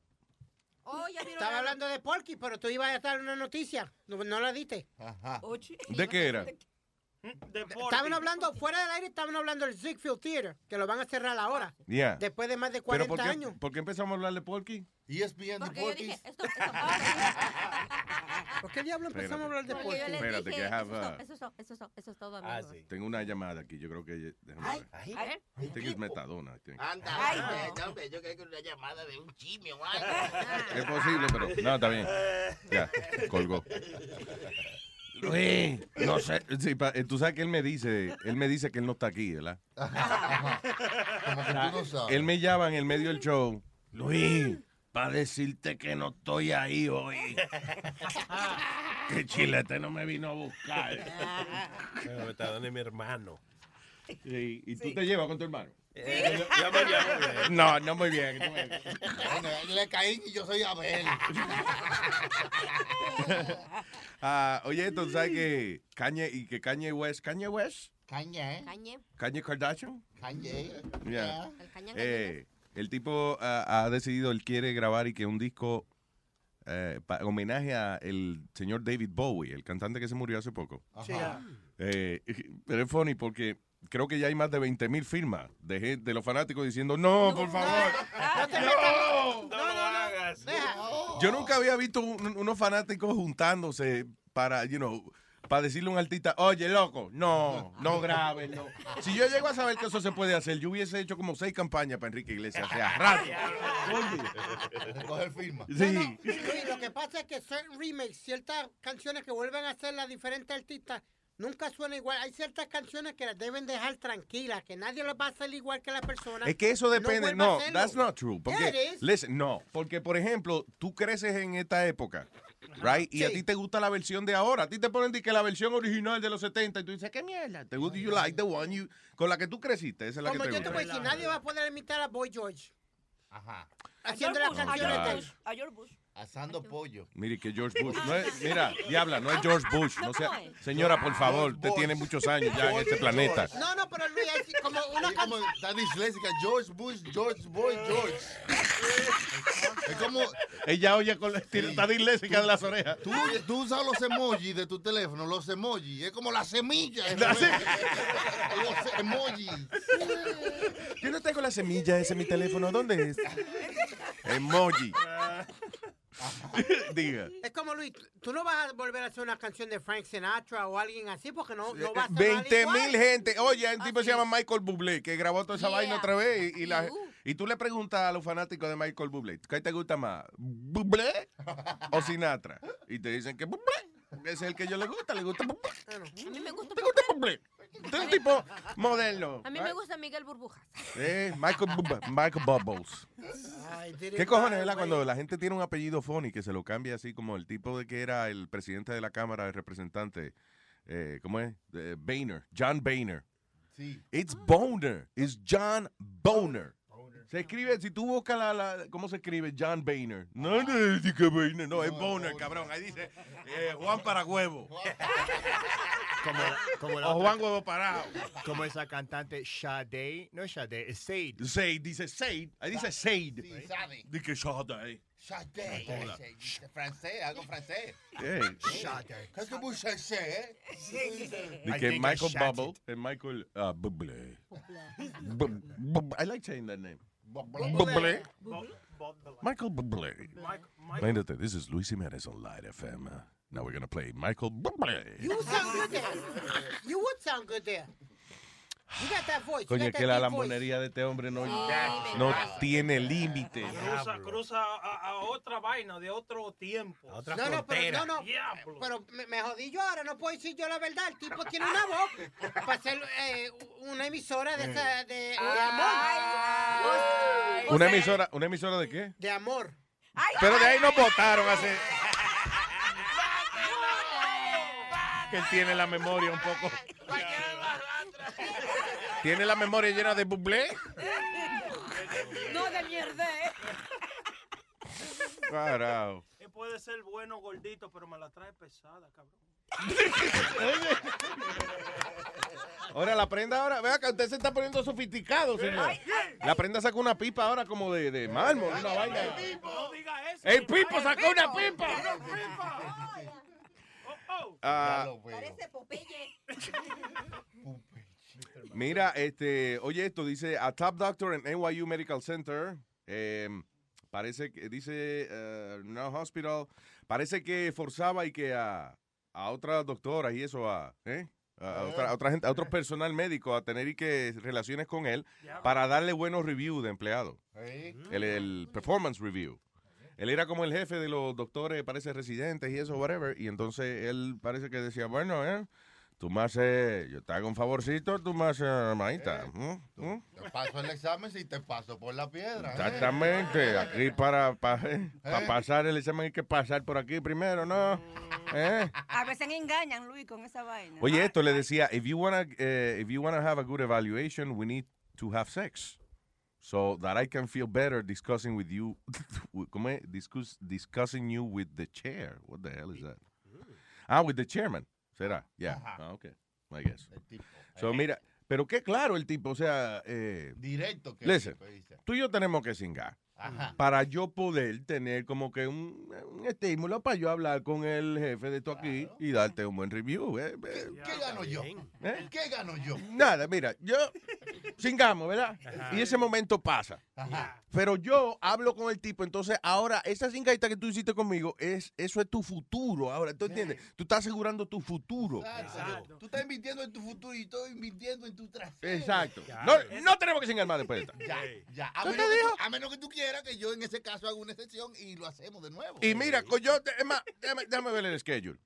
Oh, ya Estaba la- hablando de Porky, pero tú ibas a dar una noticia. No, no la diste. ¿De qué era? Estaban hablando, fuera del aire, estaban hablando del Ziegfeld Theater, que lo van a cerrar ahora. Yeah. Después de más de ¿Pero 40 por qué, años. por qué empezamos a hablar de Porky? ESPN Porque yo dije, esto, ¿Por qué diablo empezamos a hablar de Porky? Espérate, dije, que have, eso, es todo, eso, es eso, es todo, eso es todo, Ah, amigos. Tengo una llamada aquí, yo creo que... déjame ver. A ver. I think it's metadona. I think. Anda, Ay, hombre, no. hombre, yo creo que una llamada de un chimio o algo. Es posible, pero no, está bien. Ya, colgó. Luis, no sé. Sí, pa- eh, tú sabes que él me dice, él me dice que él no está aquí, ¿verdad? Como que tú no sabes. Él me llama en el medio del show. Luis, para decirte que no estoy ahí hoy. que Chilete no me vino a buscar. Pero me está dando mi hermano. Sí, ¿Y tú te llevas con tu hermano? Eh, yo- yo me llevo bien. No, no muy bien. Bueno, le caí y yo soy Abel. Ah, oye, tú sabes que Kanye y que Kanye West, Kanye West, Kanye. Cañe. Kanye Kardashian, Kanye. Yeah. El Eh, el tipo ah, ha decidido, él quiere grabar y que un disco eh, pa- homenaje a el señor David Bowie, el cantante que se murió hace poco. Sí. Eh, pero es funny porque creo que ya hay más de 20 mil firmas de, gente- de los fanáticos diciendo, no, por favor. No No. lo hagas. Yo nunca había visto un- unos fanáticos juntándose para, you know, para decirle a un artista, oye, loco, no, no grabes, no. Si yo llego a saber que eso se puede hacer, yo hubiese hecho como seis campañas para Enrique Iglesias. O sea, rápido. Coger firma. Sí. Lo que pasa es que certain remakes, ciertas canciones que vuelven a hacer las diferentes artistas, nunca suena igual. Hay ciertas canciones que las deben dejar tranquilas, que nadie les va a hacer igual que la persona. Es que eso depende. No, hacerlo. that's not true. Porque, Yeah, it is. listen, no, porque por ejemplo, tú creces en esta época, right? Y a ti te gusta la versión de ahora. A ti te ponen que la versión original de los 70 y tú dices, ¿qué mierda? ¿Te gusta? You like the one you, con la que tú creciste. Esa es la Como que te yo te gusta. voy a decir, nadie va a poder imitar a Boy George. Ajá. Haciendo George las Bush, a canciones George de Bush. A George Bush. Asando pollo. Mire que George Bush. No es, mira, diabla, no es George Bush. Señora, por favor, usted tiene muchos años ya en este planeta. No, no, pero Luis, es como una como está disléxica. George Bush, George Boy, George. Es como. Ella oye con la está disléxica de las orejas. Tú, tú usas los emojis de tu teléfono, los emojis. Es como la semilla. La se- Los emojis. Yo no tengo la semilla ese en mi teléfono. ¿Dónde es? Emoji. Diga. Es como Luis, tú no vas a volver a hacer una canción de Frank Sinatra o alguien así porque no, no Eh, va a sonar 20 igual. mil gente. Oye, un tipo que se llama Michael Bublé que grabó toda esa Yeah. vaina otra vez. Y, y la- y tú le preguntas a los fanáticos de Michael Bublé, ¿qué te gusta más? ¿Bublé o Sinatra? Y te dicen que Bublé. Porque ese es el que ellos les gusta. Les gusta Bublé. A mí me gusta. ¿Te gusta Bublé? Usted es un tipo moderno. A mí me gusta Miguel Burbujas. Eh, Michael, Bub- Michael Bubbles. Ay, did ¿Qué cojones, right, verdad? güey. Cuando la gente tiene un apellido funny que se lo cambia así como el tipo de que era el presidente de la Cámara de Representantes. Eh, ¿Cómo es? Eh, Boehner. John Boehner. Sí. It's Boner. It's John Boner. Se escribe, si tú buscas la, la- ¿cómo se escribe? John Boehner. No, no es que Boehner, no, es Boner, cabrón. Ahí dice eh, Juan para huevo. Como, como la O otra- Juan huevo parado. Como esa cantante Sade, no es Sade, es Sade. Sade, dice Sade. Ahí dice Sade. Sí, Sade. Dice Sade. Sade. Hola. Ese- Francés, algo francés. Hey. Sade. ¿Qué es que vos sabés, eh? De I que think I Michael shot Bubble and Michael uh, Bublé. Bu- bu- I like saying that name. Bublé. Michael Bublé. Imagínate, this is Luis Jiménez on Light FM. Now we're going to play Michael Bublé. You would sound good there. You would sound good there. Voice. you Coño, que la voice. lambonería de este hombre no, no tiene límite. Cruza, cruza a, a otra vaina de otro tiempo. No, no, pero, no, no, pero me, me jodí yo ahora, no puedo decir yo la verdad. El tipo tiene una voz para ser eh, una emisora de, esa, de, de amor. ¿Una emisora, ¿Una emisora de qué? De amor. Pero de ahí nos votaron hace... Que él tiene la memoria un poco... ¿Tiene la memoria llena de bublé? No de mierda. eh. Carajo. Él puede ser bueno gordito, pero me la trae pesada, cabrón. Ahora la prenda ahora, vea que usted se está poniendo sofisticado, señor. La prenda sacó una pipa ahora como de, de mármol, una vaina. No diga eso. ¡El Pipo sacó una pipa! Ah, Parece Popeye. Mira, este, oye esto, dice, a top doctor en NYU Medical Center, eh, parece que, dice, eh, no hospital, parece que forzaba y que a, a otras doctoras y eso, a, ¿eh? a, a otra, a otra gente, a otro personal médico a tener y que relaciones con él para darle buenos reviews de empleados. El, el performance review. Él era como el jefe de los doctores, parece residentes y eso, whatever. Y entonces él parece que decía, bueno, eh, tú más, eh, yo te hago un favorcito, tú más, eh, maíta. ¿Mm? ¿Mm? Te paso el examen si te paso por la piedra. ¿eh? Exactamente, aquí para, para, eh, para ¿Eh? pasar el examen hay que pasar por aquí primero, ¿no? ¿Eh? A veces engañan, Luis, con esa vaina. Oye, esto le decía, if you wanna, eh, if you wanna have a good evaluation, we need to have sex. So that I can feel better discussing with you, ¿cómo es? Discuss, discussing you with the chair. What the hell is that? Ah, with the chairman. ¿Será? Yeah. Ah, okay. I guess. So, mira, pero qué claro el tipo, o sea, eh, Directo que listen, el tipo dice. tú y yo tenemos que cingar. Ajá. Para yo poder tener como que un, un estímulo para yo hablar con el jefe de esto aquí y darte un buen review. eh, eh. ¿Qué gano yo? ¿Eh? ¿Qué gano yo? Nada, mira, yo cingamos, ¿verdad? Ajá. Y ese momento pasa. Pero yo hablo con el tipo, entonces ahora esa cingadita que tú hiciste conmigo, es eso es tu futuro. Ahora, ¿tú entiendes? Tú estás asegurando tu futuro. Exacto. Tú estás invirtiendo en tu futuro y estoy invirtiendo en tu trasero. Exacto. No, no tenemos que cingar más después de esta. Ya, ya. A ¿Qué menos, te que dijo? tú, a menos que tú quieras que yo en ese caso haga una excepción y lo hacemos de nuevo. Y mira, yo, es más, déjame, déjame ver el schedule.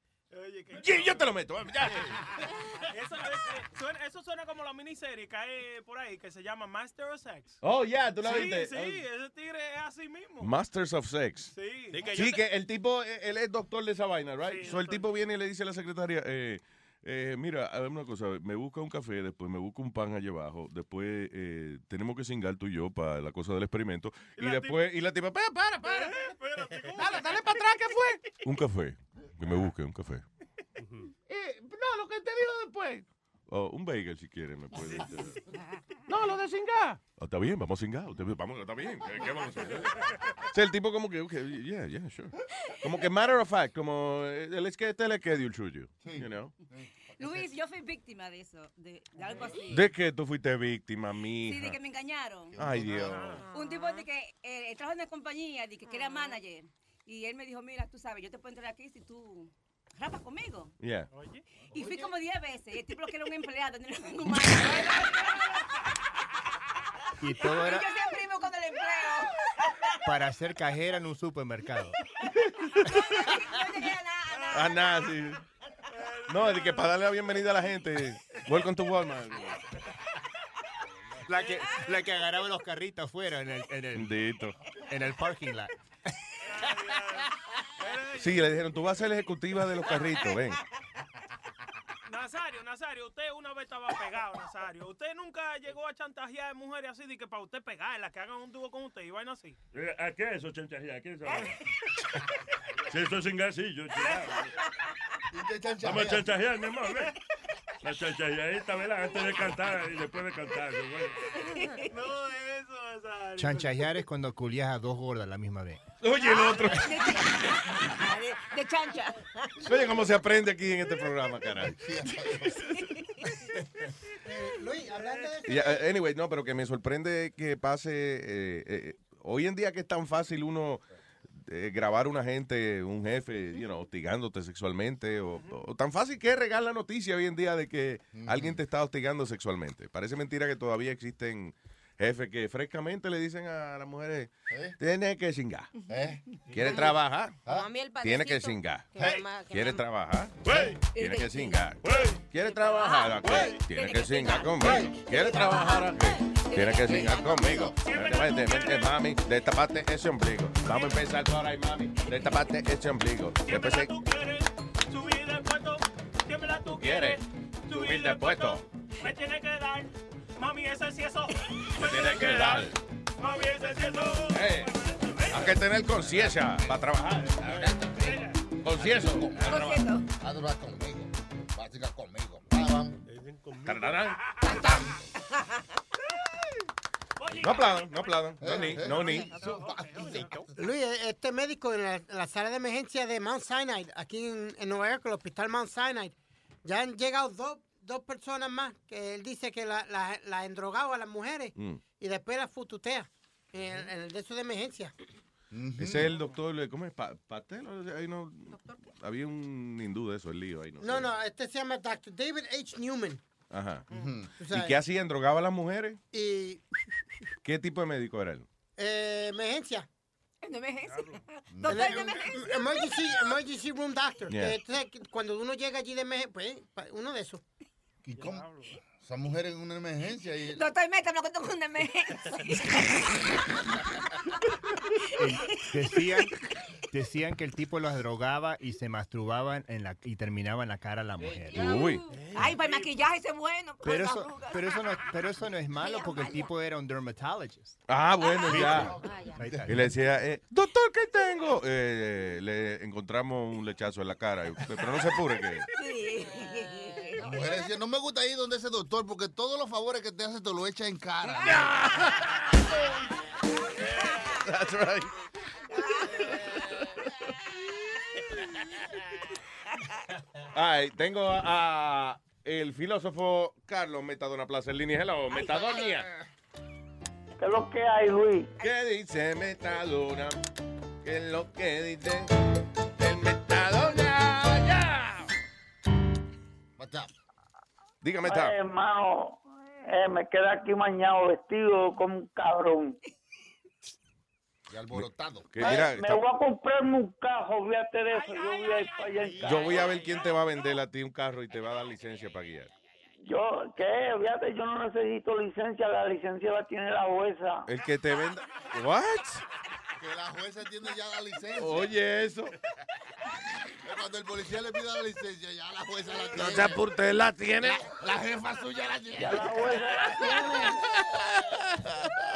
Sí, yo te lo meto. ya. Eso, es- suena, eso suena como la miniserie que hay por ahí que se llama Master of Sex. Oh, ya, tú la sí, viste. Sí, ese tigre es así mismo. Masters of Sex. Sí. Sí, que, el tipo, eh, él es doctor de esa vaina, right? so el tipo viene y le dice a la secretaria, eh, eh, mira, a ver una cosa, me busca un café, después me busca un pan allá abajo, después eh, tenemos que cingar tú y yo para la cosa del experimento, y, después, y la tipa, para, para, para, dale, dale para atrás, ¿qué fue? Un café, que me busque un café. Eh, no, lo que te digo después. Oh, un bagel si quiere, me puede. No, lo de cingar. Oh, está bien, vamos a cingar. Vamos, está bien. ¿Qué, qué vamos a hacer? O sea, el tipo como que, okay, yeah, yeah, sure. Como que matter of fact, como eh, el es que este le schedule suyo. You know? Luis, yo fui víctima de eso, de, de algo así. ¿De que tú fuiste víctima, Sí, mija? de que me engañaron. Ay, Dios. Un tipo de que eh, trabaja en una compañía, de que, que era manager. Y él me dijo, mira, tú sabes, yo te puedo entrar aquí si tú rapas conmigo. Yeah. Y fui como 10 veces. Y el tipo lo que era un empleado, no era un. Y todo Y era yo siempre iba con el empleo. para ser cajera en un supermercado. Ah, nada, sí. No, de que para darle la bienvenida a la gente. Welcome to Walmart. La que, la que agarraba los carritos afuera en el, en el, Bendito. en el parking lot. Sí, le dijeron, tú vas a ser la ejecutiva de los carritos, ven. Nazario, Nazario, usted una vez estaba pegado, Nazario. Usted nunca llegó a chantajear a mujeres así de que para usted pegarlas, que hagan un dúo con usted y vaina así. Eh, ¿A qué eso, chantajear? ¿Qué es eso? Si eso es cingarcillo, Vamos a chantajear, mi amor, ven. La chantajeadita, ¿verdad? Antes de cantar y después de cantar. No, eso, Nazario. Chanchajear es cuando culias a dos gordas a la misma vez. Oye, el otro. De, de chancha. Oye, cómo se aprende aquí en este programa, caray. Luis, hablando de Y, eh, anyway, no, pero que me sorprende que pase. eh, eh, hoy en día que es tan fácil uno eh, grabar una gente, un jefe, you know, hostigándote sexualmente, o, o tan fácil que es regar la noticia hoy en día de que alguien te está hostigando sexualmente. Parece mentira que todavía existen jefes que frescamente le dicen a las mujeres, tiene que cingar. ¿Quiere trabajar? Mami, el Tiene que que ¿Quiere trabajar? Tiene que cingar. ¿Quiere trabajar aquí? Tiene que cingar conmigo. ¿Quiere trabajar aquí? Tiene que cingar conmigo. Vete, vete, mami, destapate ese ombligo. Vamos a empezar por ahí, mami. Destapate ese ombligo. Después se Subir de puesto, siempre la tú quiere subir de puesto. Me tiene que dar, mami, ese sí eso. Me tiene que dar. Mami, ese sí eso. Eh, hay que tener conciencia para trabajar. Conciencia. A durar conmigo. Va a tirar conmigo. No aplaudan, no aplaudan. No ni, no ni. Luis, este médico en la, en la sala de emergencia de Mount Sinai, aquí en, en Nueva York, el hospital Mount Sinai, ya han llegado dos, dos personas más que él dice que la, la, la endrogado a las mujeres Mm. y después las fututea en, el- en el de eso de emergencia. Ese es el doctor, ¿cómo es? Pa- ¿Patel? Ahí no, había un hindú de eso, el lío ahí. No, No, no, este se llama Dr. David H. Newman. Ajá. ¿Y qué hacían? ¿Drogaba a las mujeres? Y ¿Qué tipo de médico era él? eh, emergencia. De emergencia. En Doctor de emergencia. Emergency, emergency room doctor. Yeah. Que, cuando uno llega allí de emergencia, pues, uno de esos. ¿Y cómo? Esa mujer en una emergencia y... Doctor, métame con con una emergencia. Decían, decían que el tipo los drogaba y se masturbaban en la, y terminaba en la cara a la mujer. Uy. Ay, para el maquillaje ese es bueno. Pero las eso, pero, eso no, pero eso no es malo porque el tipo era un dermatologist. Ah, bueno, ya. Está. Y le decía, eh, doctor, ¿qué tengo? Eh, le encontramos un lechazo en la cara. Pero no se apure que... La mujer decía, no me gusta ir donde ese doctor porque todos los favores que te hace te lo echa en cara. That's right. Ay, tengo a, el filósofo Carlos Metadona Plaza en línea. Hello, Metadonia. ¿Qué es lo que hay, Luis? ¿Qué dice Metadona? ¿Qué es lo que dice el Metadona? Dígame, Oye, Meta. hermano, eh, me quedé aquí mañana vestido como un cabrón. Y alborotado. Que mira, me está- voy a comprarme un carro, fíjate de eso. Yo voy a ir para allá en yo voy a ver quién te va a vender a ti un carro y te va a dar licencia para guiar. Yo, ¿qué? Fíjate, yo no necesito licencia, la licencia la tiene la jueza. El que te venda. ¿What? Que la jueza tiene ya la licencia. Oye, eso. Cuando el policía le pida la licencia, ya la jueza la tiene. No se apure, ¿usted la tiene? La, la jefa suya la tiene. Ya la jueza la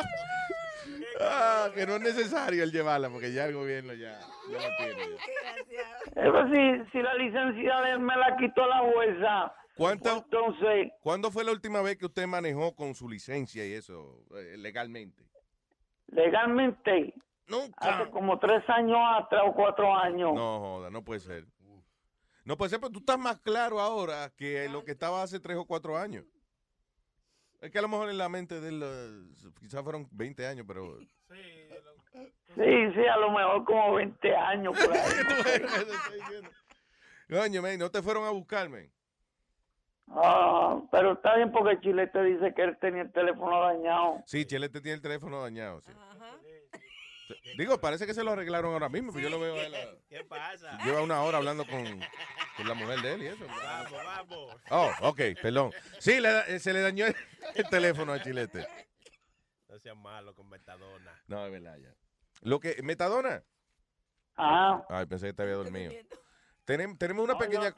Ah, que no es necesario el llevarla porque ya el gobierno ya, ya la tiene. ya. Eso si, si la licencia de- me la quitó la jueza. ¿Cuánto? Entonces, ¿Cuándo fue la última vez que usted manejó con su licencia y eso, eh, legalmente? Legalmente, hace como tres años atrás o cuatro años. No, joda, no puede ser. No puede ser, pero tú estás más claro ahora que lo que estaba hace tres o cuatro años. Es que a lo mejor en la mente de él, eh, quizás fueron 20 años, pero... Sí, sí, a lo mejor como 20 años. por ahí, no. Coño, man, no te fueron a buscarme. Ah, pero está bien porque Chile te dice que él tenía el teléfono dañado. Sí, Chelete tiene el teléfono dañado, sí. Digo, parece que se lo arreglaron ahora mismo, pero yo lo veo a él. a- ¿Qué pasa? Lleva una hora hablando con, con la mujer de él y eso. Vamos, vamos. Oh, ok, perdón. Sí, le eh, se le dañó el, el teléfono a Chilete. No seas malo con Metadona. No, es verdad ya. Lo que, Metadona. Ah. Ay, pensé que te había dormido. Tenem- tenemos una No, pequeña,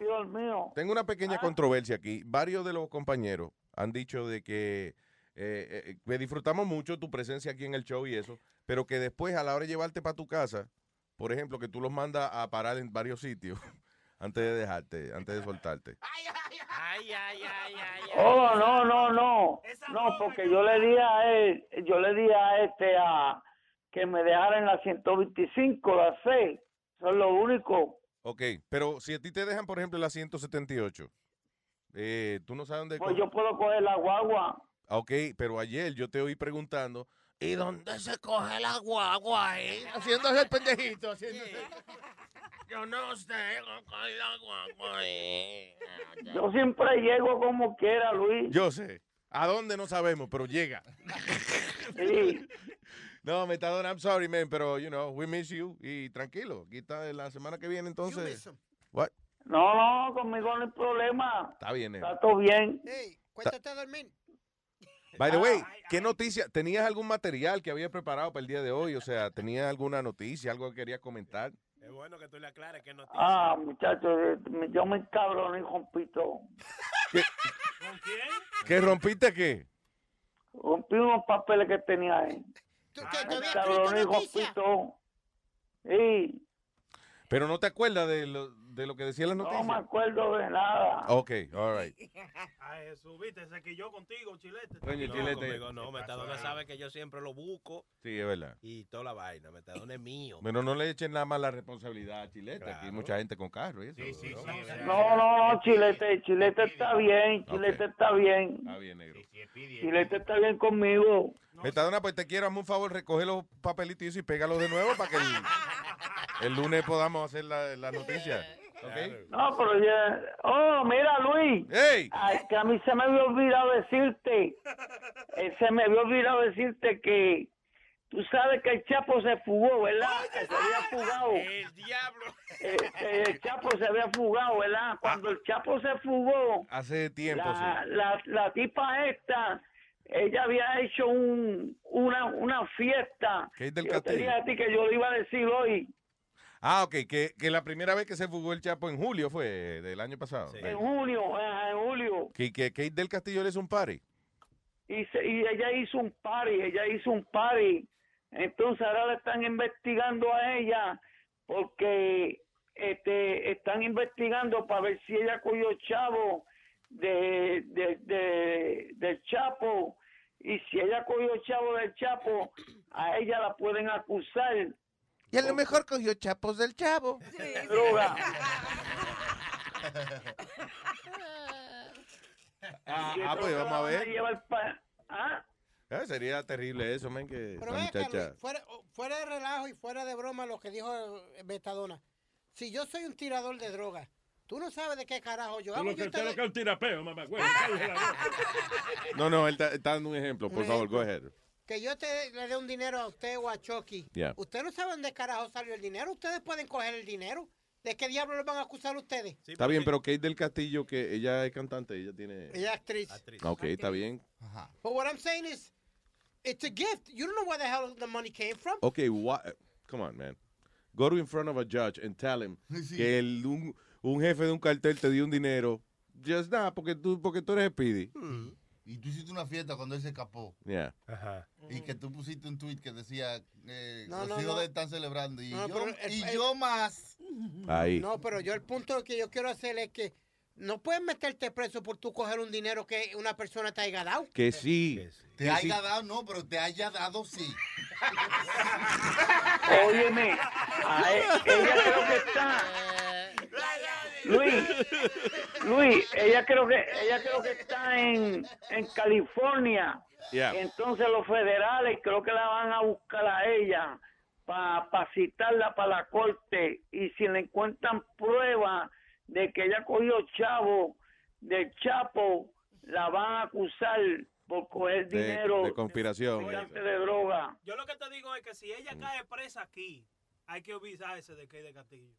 tengo una pequeña Ah. controversia aquí. Varios de los compañeros han dicho de que, eh, eh, disfrutamos mucho tu presencia aquí en el show y eso, pero que después a la hora de llevarte para tu casa, por ejemplo, que tú los mandas a parar en varios sitios antes de dejarte, antes de soltarte. Ay, ay, ay, ay. Oh, no, no, no. No, porque yo le di a él, yo le di a este a que me dejara en la 125, la C. Eso es lo único. Ok, pero si a ti te dejan, por ejemplo, en la 178, eh, tú no sabes dónde... Pues yo puedo coger la guagua. Ah, Ok, pero ayer yo te oí preguntando, ¿y dónde se coge la guagua ahí? Haciéndose el pendejito, haciéndose... Yo no sé cómo coger la guagua ahí. Yo siempre llego como quiera, Luis. Yo sé. ¿A dónde no sabemos? Pero llega. Sí. No, Metadona, I'm sorry, man, pero, you know, we miss you. Y tranquilo, aquí está la semana que viene, entonces... What? No, no, conmigo no hay problema. Está bien, eh. Está todo bien. Cuéntate a dormir. By the way, ¿qué noticia? ¿Tenías algún material que habías preparado para el día de hoy? O sea, ¿tenías alguna noticia, algo que querías comentar? Es bueno que tú le aclares que no te Ah, muchachos, eh, yo me cabrono y rompito. ¿Que rompiste qué? Rompí unos papeles que tenía ahí. Me cabrono y rompito. Sí, Pero no te acuerdas de lo, de lo que decían las no noticias. me acuerdo de nada. Ok, all right. Ay, Jesús, viste, se quilló contigo, Chilete. Coño, No, Chilete. conmigo no, Metadona sabe que yo siempre lo busco Sí, es verdad. y toda la vaina. Metadona es mío. Bueno, no le echen nada más la responsabilidad a Chilete. Aquí hay mucha gente con carro y eso. ¿no? No, no, no, Chilete, Chilete está bien, Chilete está bien. Está bien, negro. Chilete está bien conmigo. Metadona, pues te quiero, hazme un favor, recoge los papelitos y pégalos de nuevo para que el, el lunes podamos hacer la, la noticia. No, pero ya. Oh, mira, Luis. Ay, que a mí se me había olvidado decirte. eh, se me había olvidado decirte que. Tú sabes que el Chapo se fugó, ¿verdad? Que se había fugado. El diablo. Eh, eh, el Chapo se había fugado, ¿verdad? Cuando el Chapo se fugó, Hace tiempo, la, sí. la, la tipa esta, ella había hecho un, una, una fiesta. Kate del Yo te dije a ti que yo le iba a decir hoy. Ah, ok, que, que la primera vez que se fugó el Chapo en julio fue del año pasado. En junio, eh, en julio. Que, que Kate del Castillo le hizo un party. y, se- y ella hizo un party, ella hizo un party. Entonces ahora le están investigando a ella porque este están investigando para ver si ella cogió chavo de, de, de- del Chapo y si ella cogió chavo del Chapo, a ella la pueden acusar Y a lo mejor cogió chapos del chavo. de droga. Ah, ah, entonces pues vamos a ver. ¿Ah? Eh, sería terrible eso, men, que Pero acá, muchacha... Luis, fuera, fuera de relajo y fuera de broma lo que dijo eh, Betadona. Si yo soy un tirador de droga, tú no sabes de qué carajo yo Tú hago. lo que usted lo es un tirapeo, mamá. güey. No, no, él está, está dando un ejemplo. Por favor, go ahead. Que yo te le dé un dinero a usted o a Chucky. Yeah. Usted no sabe dónde carajo salió el dinero. Ustedes pueden coger el dinero. ¿De qué diablo lo van a acusar ustedes? Está bien, pero Kate del Castillo, que ella es cantante, ella tiene... Ella es actriz. Ah, Ok, está bien. But what I'm saying is, it's a gift. You don't know where the hell the money came from. Ok, wha- come on, man. Go to in front of a judge and tell him Sí. que el, un, un jefe de un cartel te dio un dinero. Just nada, porque tú, porque tú eres Speedy. Y tú hiciste una fiesta cuando él se escapó. Yeah. Y que tú pusiste un tweet que decía, eh, No, los no, hijos no. de él están celebrando. Y, No, yo, pero el- y el- yo más. Ahí. No, pero yo el punto que yo quiero hacer es que no puedes meterte preso por tú coger un dinero que una persona te haya dado. Que sí. Te Que haya sí. dado, no, pero te haya dado sí. Óyeme, a ella creo que está. Luis, Luis, ella creo que ella creo que está en, en California. Yeah. Entonces los federales creo que la van a buscar a ella para citarla para la corte y si le encuentran pruebas de que ella cogió chavo del Chapo, la van a acusar por coger De, dinero de conspiración. de droga. Yo lo que te digo es que si ella cae presa aquí, hay que avisarse de que hay de Castillo.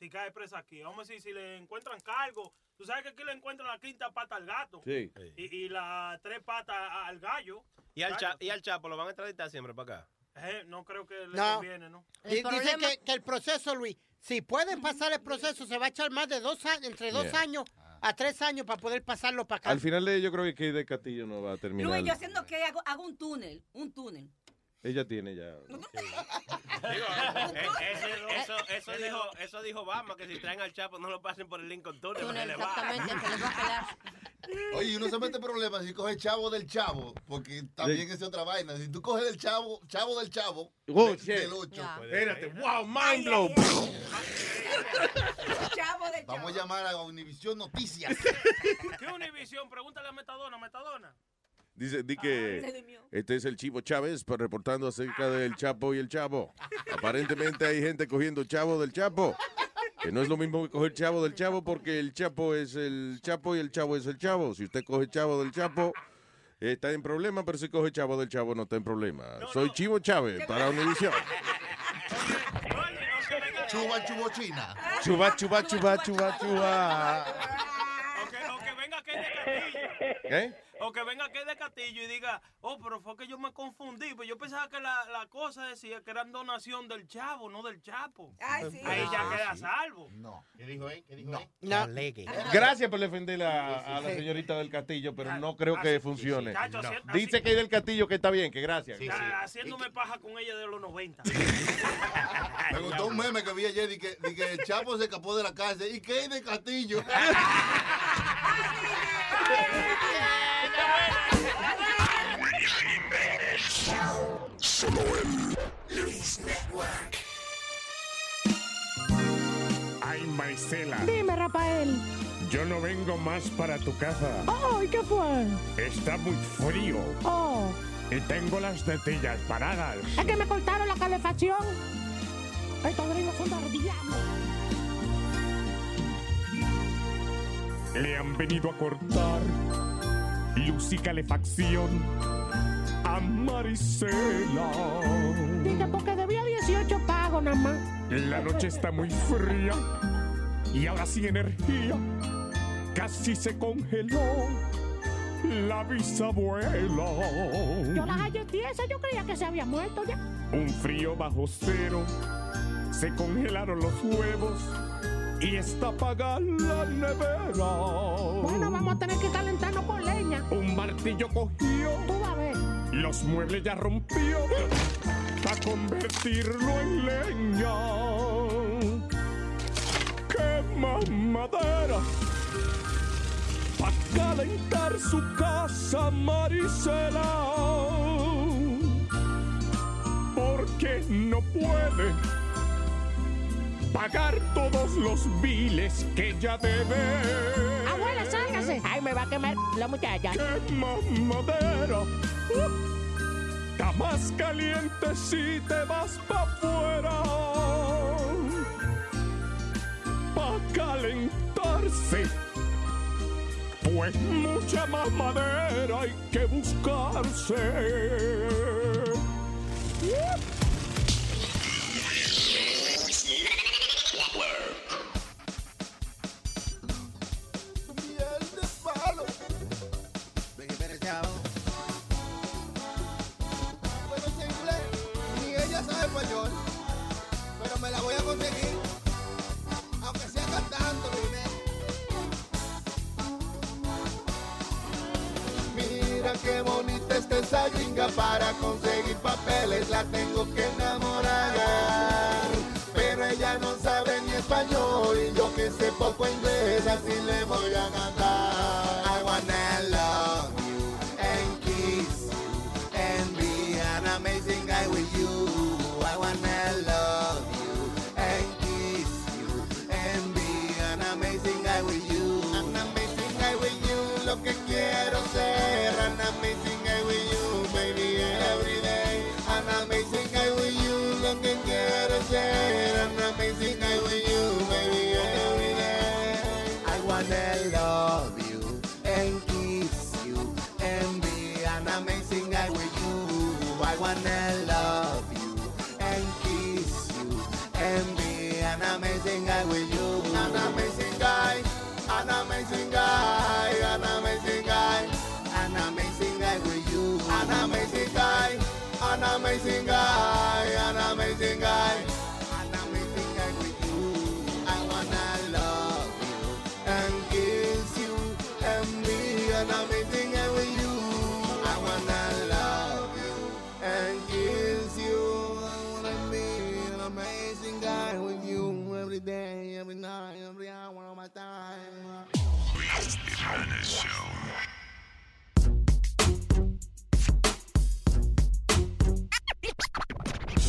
Si cae presa aquí, vamos a decir, si le encuentran cargo, tú sabes que aquí le encuentran la quinta pata al gato Sí. y, y las tres patas al gallo. ¿Y al, Gallo. cha- y al Chapo lo van a extraditar siempre para acá. Eh, no creo que le No. conviene, ¿no? Di- Dice que, que el proceso, Luis, si pueden pasar el proceso, se va a echar más de dos años, entre dos Yeah. años a tres años para poder pasarlo para acá. Al final de yo creo que del Castillo no va a terminar. Luis, yo haciendo que hago, hago un túnel, un túnel. Ella tiene ya. Digo, eso, dijo, eso dijo Obama, que si traen al Chapo no lo pasen por el Lincoln Tunnel. porque le va. Oye, y uno se mete problemas si coge chavo del chavo, porque también es otra vaina. Si tú coges el chavo, chavo del chavo, Oh, de- del 8. Ya. Espérate, wow, mind blow. Chavo del Vamos a llamar a Univisión Noticias. ¿Qué Univisión? Pregúntale a Metadona, Metadona. Dice, di que este es el Chivo Chávez pues, reportando acerca del Chapo y el Chavo. Aparentemente hay gente cogiendo Chavo del Chapo. Que no es lo mismo que coger Chavo del Chavo porque el Chapo es el Chapo y el Chavo es el Chavo. Si usted coge Chavo del Chapo, está en problema, pero si coge Chavo del Chavo no está en problema. Soy Chivo Chávez para Univisión. Chuba, chubo, china. Chuba, chuba, chuba, chuba, chuba. Venga que de. O que venga que de Castillo y diga, oh, pero fue que yo me confundí. Pues yo pensaba que la, la cosa decía que eran donación del chavo, no del chapo. Ay, sí. Ahí ya Ah, queda sí. salvo. No. ¿Qué dijo él? ¿Qué dijo él? No. Gracias por defender a, a la señorita del Castillo, pero no creo que funcione. Dice que hay del Castillo que está bien, que gracias. Ya, Haciéndome paja con ella de los 90. Me gustó un meme que vi ayer y que, y que el Chapo se escapó de la cárcel. ¿Y qué hay de Castillo? Solo en Luis Network. Ay, Marisela, Dime, Rafael. yo no vengo más para tu casa. Oh, ¿y qué fue? Está muy frío Oh, y tengo las tetillas paradas. es que me cortaron la calefacción. Estos gringos son. Le han venido a cortar luz y calefacción a Marisela. Dije, porque debía 18 pagos nada más. La noche está muy fría y ahora sin energía. Casi se congeló la bisabuela. Yo las hallé tiesas, yo creía que se había muerto ya. Un frío bajo cero, se congelaron los huevos y está apagada la nevera. Bueno, vamos a tener que calentarnos con leña. Un martillo cogió, Tú vas a ver. Los muebles ya rompió para convertirlo en leña. Quema madera para calentar su casa, Marisela. Porque no puede pagar todos los biles que ella debe. Sálgase. Ay, me va a quemar la muchacha. Quema madera. Uh, Está más caliente si te vas pa' afuera. Pa' calentarse. Pues mucha más madera hay que buscarse. Miel esa gringa para conseguir papeles, la tengo que enamorar. Pero ella no sabe ni español y yo que sé poco inglés, así le voy a cantar. Menace Show.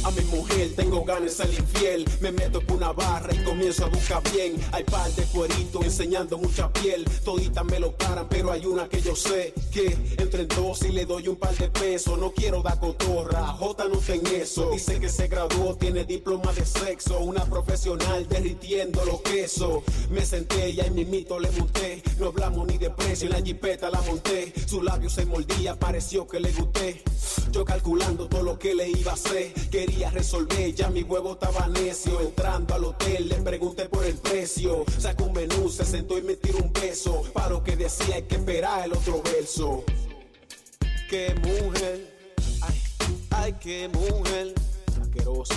A mi mujer tengo ganas de ser infiel. Me meto por una barra y comienzo a buscar bien. Hay par de cueritos enseñando mucha piel. Toditas me lo paran, pero hay una que yo sé que entre en dos y le doy un par de pesos. No quiero dar cotorra, J no está en eso. Dice que se graduó, tiene diploma de sexo. Una profesional derritiendo los quesos. Me senté y ahí mismito le monté. No hablamos ni de precio, en la jipeta la monté. Su labio se mordía, pareció que le gusté. Yo calculando todo lo que le iba a hacer. Quería resolver, ya mi huevo estaba necio. Entrando al hotel le pregunté por el precio. Sacó un menú, se sentó y me tiró un beso. Para lo que decía hay que esperar el otro verso. Qué mujer, ay, ay, qué mujer. Asqueroso,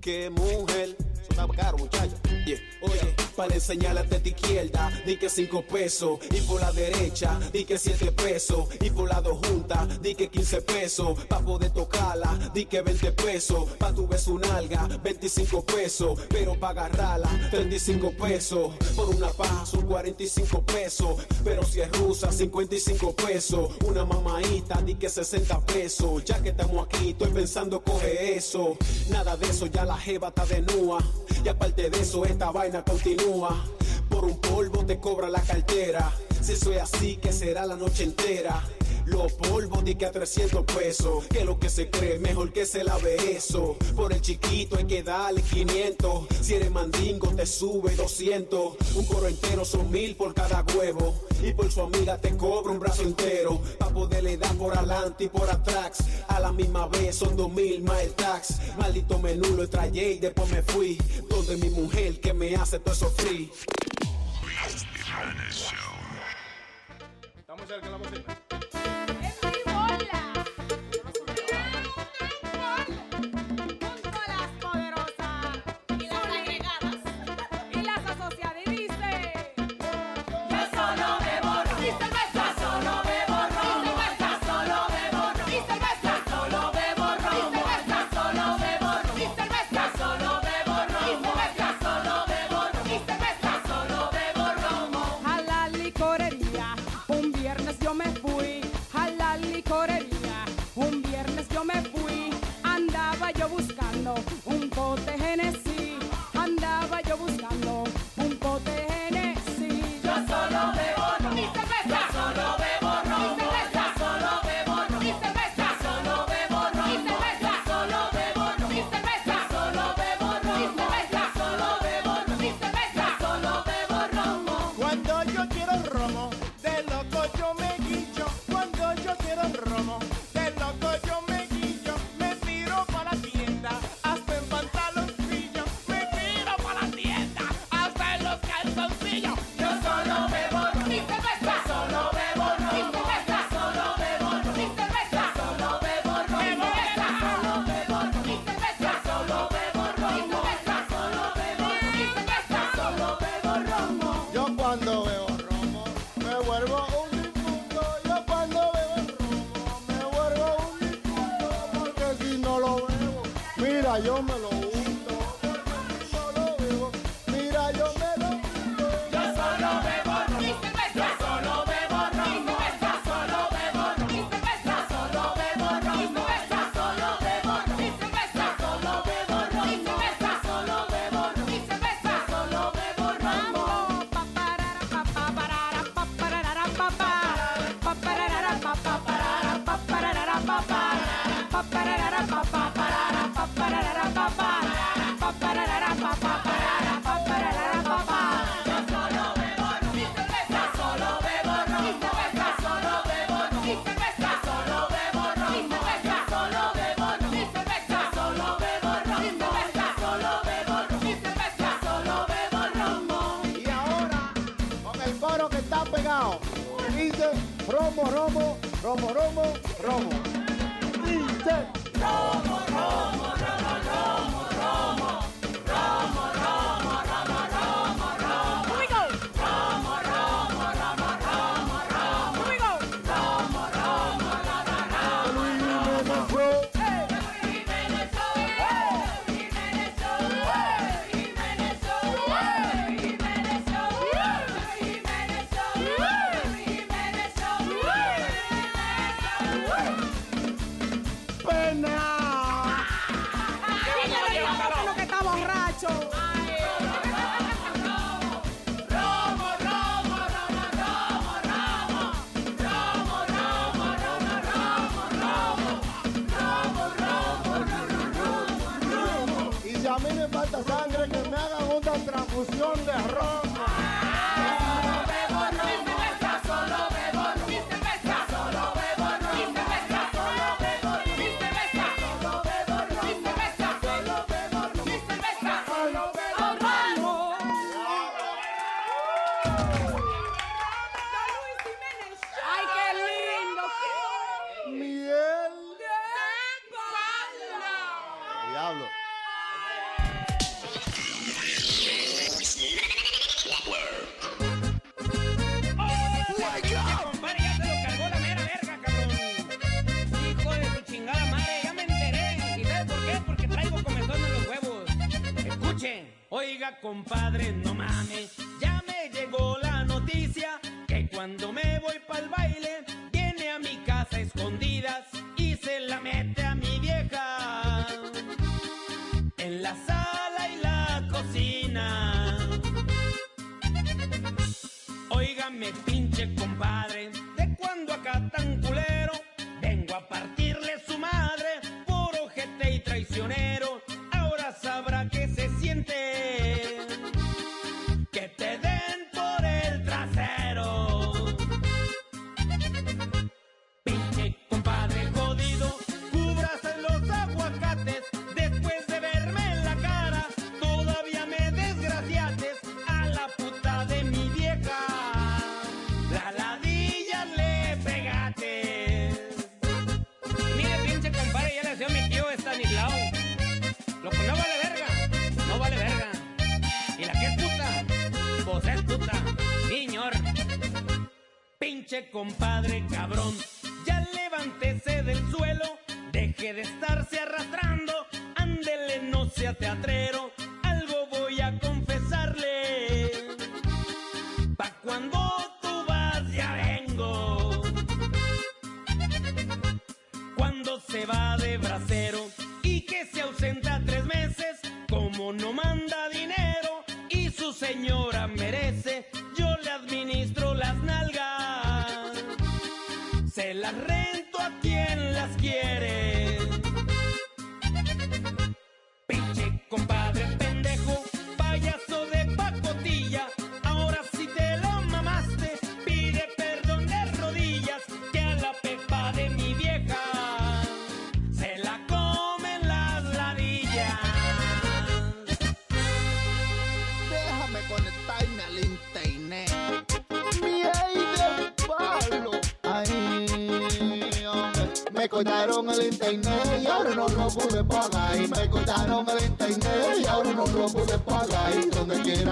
qué mujer. Caro, muchacho. Yeah. Oye, para enseñarle a tu izquierda, di que cinco pesos. Y por la derecha, di que siete pesos. Y por la dos juntas, di que 15 pesos. Pa' poder tocarla, di que 20 pesos. Pa' tu beso un alga, 25 pesos. Pero pa' agarrarla, 35 pesos. Por una paja son 45 pesos. Pero si es rusa, 55 pesos. Una mamaita, di que 60 pesos. Ya que estamos aquí, estoy pensando coge eso. Nada de eso, ya la jeva está de nua. Y aparte de eso, esta vaina continúa. Por un polvo te cobra la cartera. Si es así, que será la noche entera. Los polvos di que a 300 pesos. Que lo que se cree mejor que se lave eso. Por el chiquito hay que darle 500. Si eres mandingo te sube 200. Un coro entero son mil por cada huevo. Y por su amiga te cobra un brazo entero. Pa' poderle dar por adelante y por atrás. A la misma vez son dos mil más el tax. Maldito menú lo trayé y después me fui. Donde mi mujer que me hace todo eso free. Estamos cerca de la bocina. Compadre cabrón,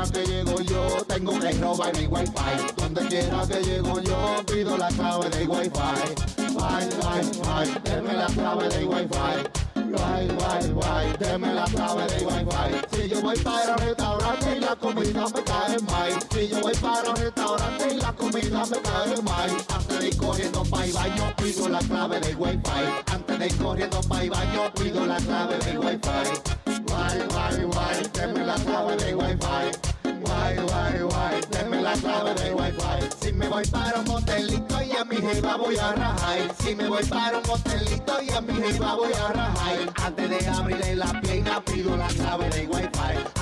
quiera que llego yo, tengo que robar mi wifi. Donde quiera que llego yo, pido la clave de wifi. Wi, wi, wi, deme la clave de wifi. Wi, wi, wi, deme la clave de wifi. Si yo voy para un restaurante y la comida me cae mal. Si yo voy para un restaurante y la comida me cae mal. Antes de ir corriendo para el baño, pido la clave de wifi. Antes de ir corriendo para el baño, pido la clave de wifi. Wi, wi, wi, deme la clave de wifi. Guay, guay, guay, la clave de wifi. Si me voy para un motelito y a mi jeva voy a rajar. Si me voy para un motelito y a mi jeva voy a rajar. Antes de abrirle la pierna pido la clave de wifi.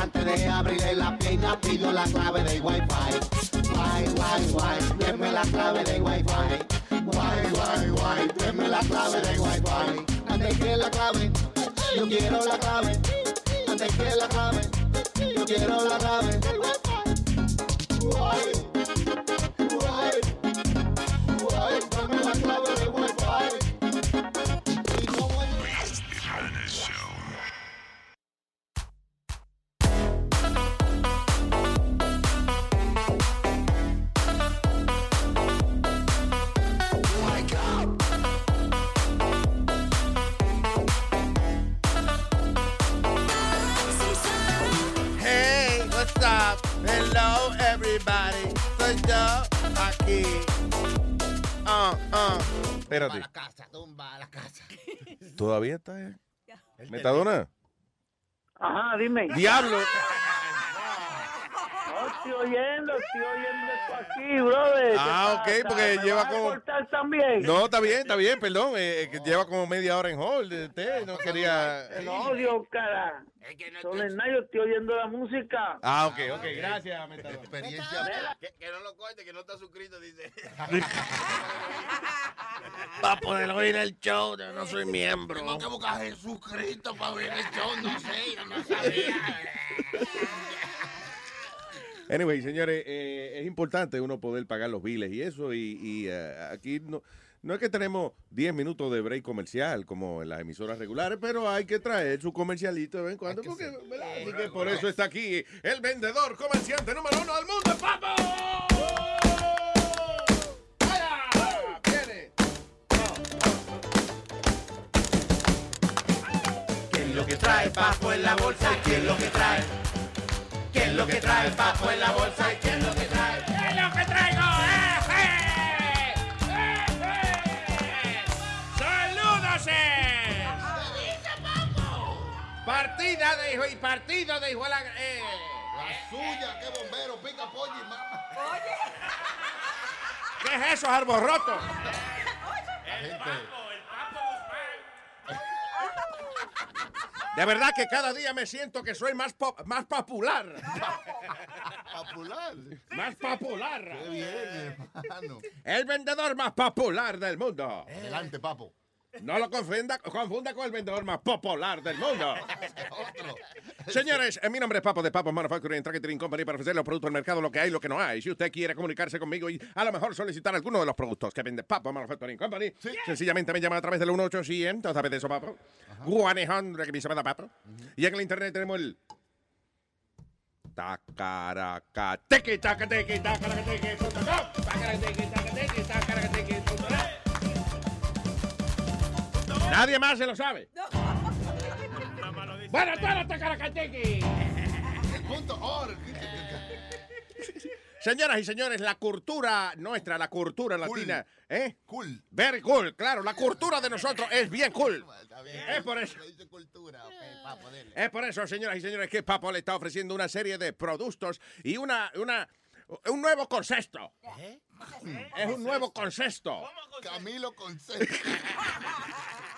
Antes de abrirle la pierna pido la clave de wifi. Guay, guay, guay, denme la clave de wifi. Guay, guay, guay, denme la clave de wifi. Antes que la clave, yo quiero la clave. Antes que la clave, yo quiero la clave. Guay, Hello, everybody. Soy yo aquí. Ah, ah. Espérate. casa, tumba la casa. ¿Todavía está? eh? ¿Metadona? Ajá, dime. ¡Diablo! No, estoy oyendo, estoy oyendo esto aquí, brother. Ah, ¿Qué ok, porque ¿Me lleva como- cortar también? No, está bien, está bien, perdón. eh, que lleva como media hora en hold. Usted no quería. No, Dios, cara. Soledad, yo estoy oyendo la música. Ah, ok, ok, gracias, Metadona. Experiencia. Que, que no lo corte, que no está suscrito, dice. Va a ponerlo en el show, yo no soy miembro. Tengo que buscar a Jesucristo para ver el show, no sé, yo no sabía. Anyway, señores, eh, es importante uno poder pagar los biles y eso. Y, y, eh, aquí no, no es que tenemos 10 minutos de break comercial como en las emisoras regulares, pero hay que traer su comercialito de vez en cuando. Porque. Así que por eso está aquí el vendedor comerciante número uno del mundo, Papo. ¡Vaya! ¡Viene! ¿Qué es lo que trae Papo en la bolsa? ¿Y qué es lo que trae? ¿Qué es lo que trae Papo en la bolsa? ¿Y qué es lo que trae? ¿Qué es lo que traigo? ¡Eh, ¡Saludos! Partida de hijo y partido de hijo a la... eh. La suya, qué bombero, pica pollo y mama. ¿Qué es eso, arborroto? De verdad que cada día me siento que soy más, pop- más popular. Popular. Más popular. Qué bien, hermano. El vendedor más popular del mundo. Adelante, papo. No lo confunda, confunda con el vendedor más popular del mundo. Otro. Señores, eh, mi nombre es Papo de Papo Manufacturing and Tracking Company para ofrecer los productos al mercado, lo que hay y lo que no hay. Si usted quiere comunicarse conmigo y a lo mejor solicitar alguno de los productos que vende Papo Manufacturing Company, sencillamente me llama a través del 1800, ¿sabes de eso, Papo? 100, que me llama Papo. Y en el internet tenemos el... Tacaraca, tequi, taca, tequi, tacaraca, tequi, Nadie más se lo sabe. Bueno. Punto org. Señoras y señores, la cultura nuestra, la cultura latina, ¿eh? Cool. Very cool, claro, la cultura de nosotros es bien cool. Es por eso. Dice cultura, ok, papo, dele. Es por eso, señoras y señores, que Papo le está ofreciendo una serie de productos y una, una, un nuevo concepto. Es un nuevo concepto. Camilo Concepto.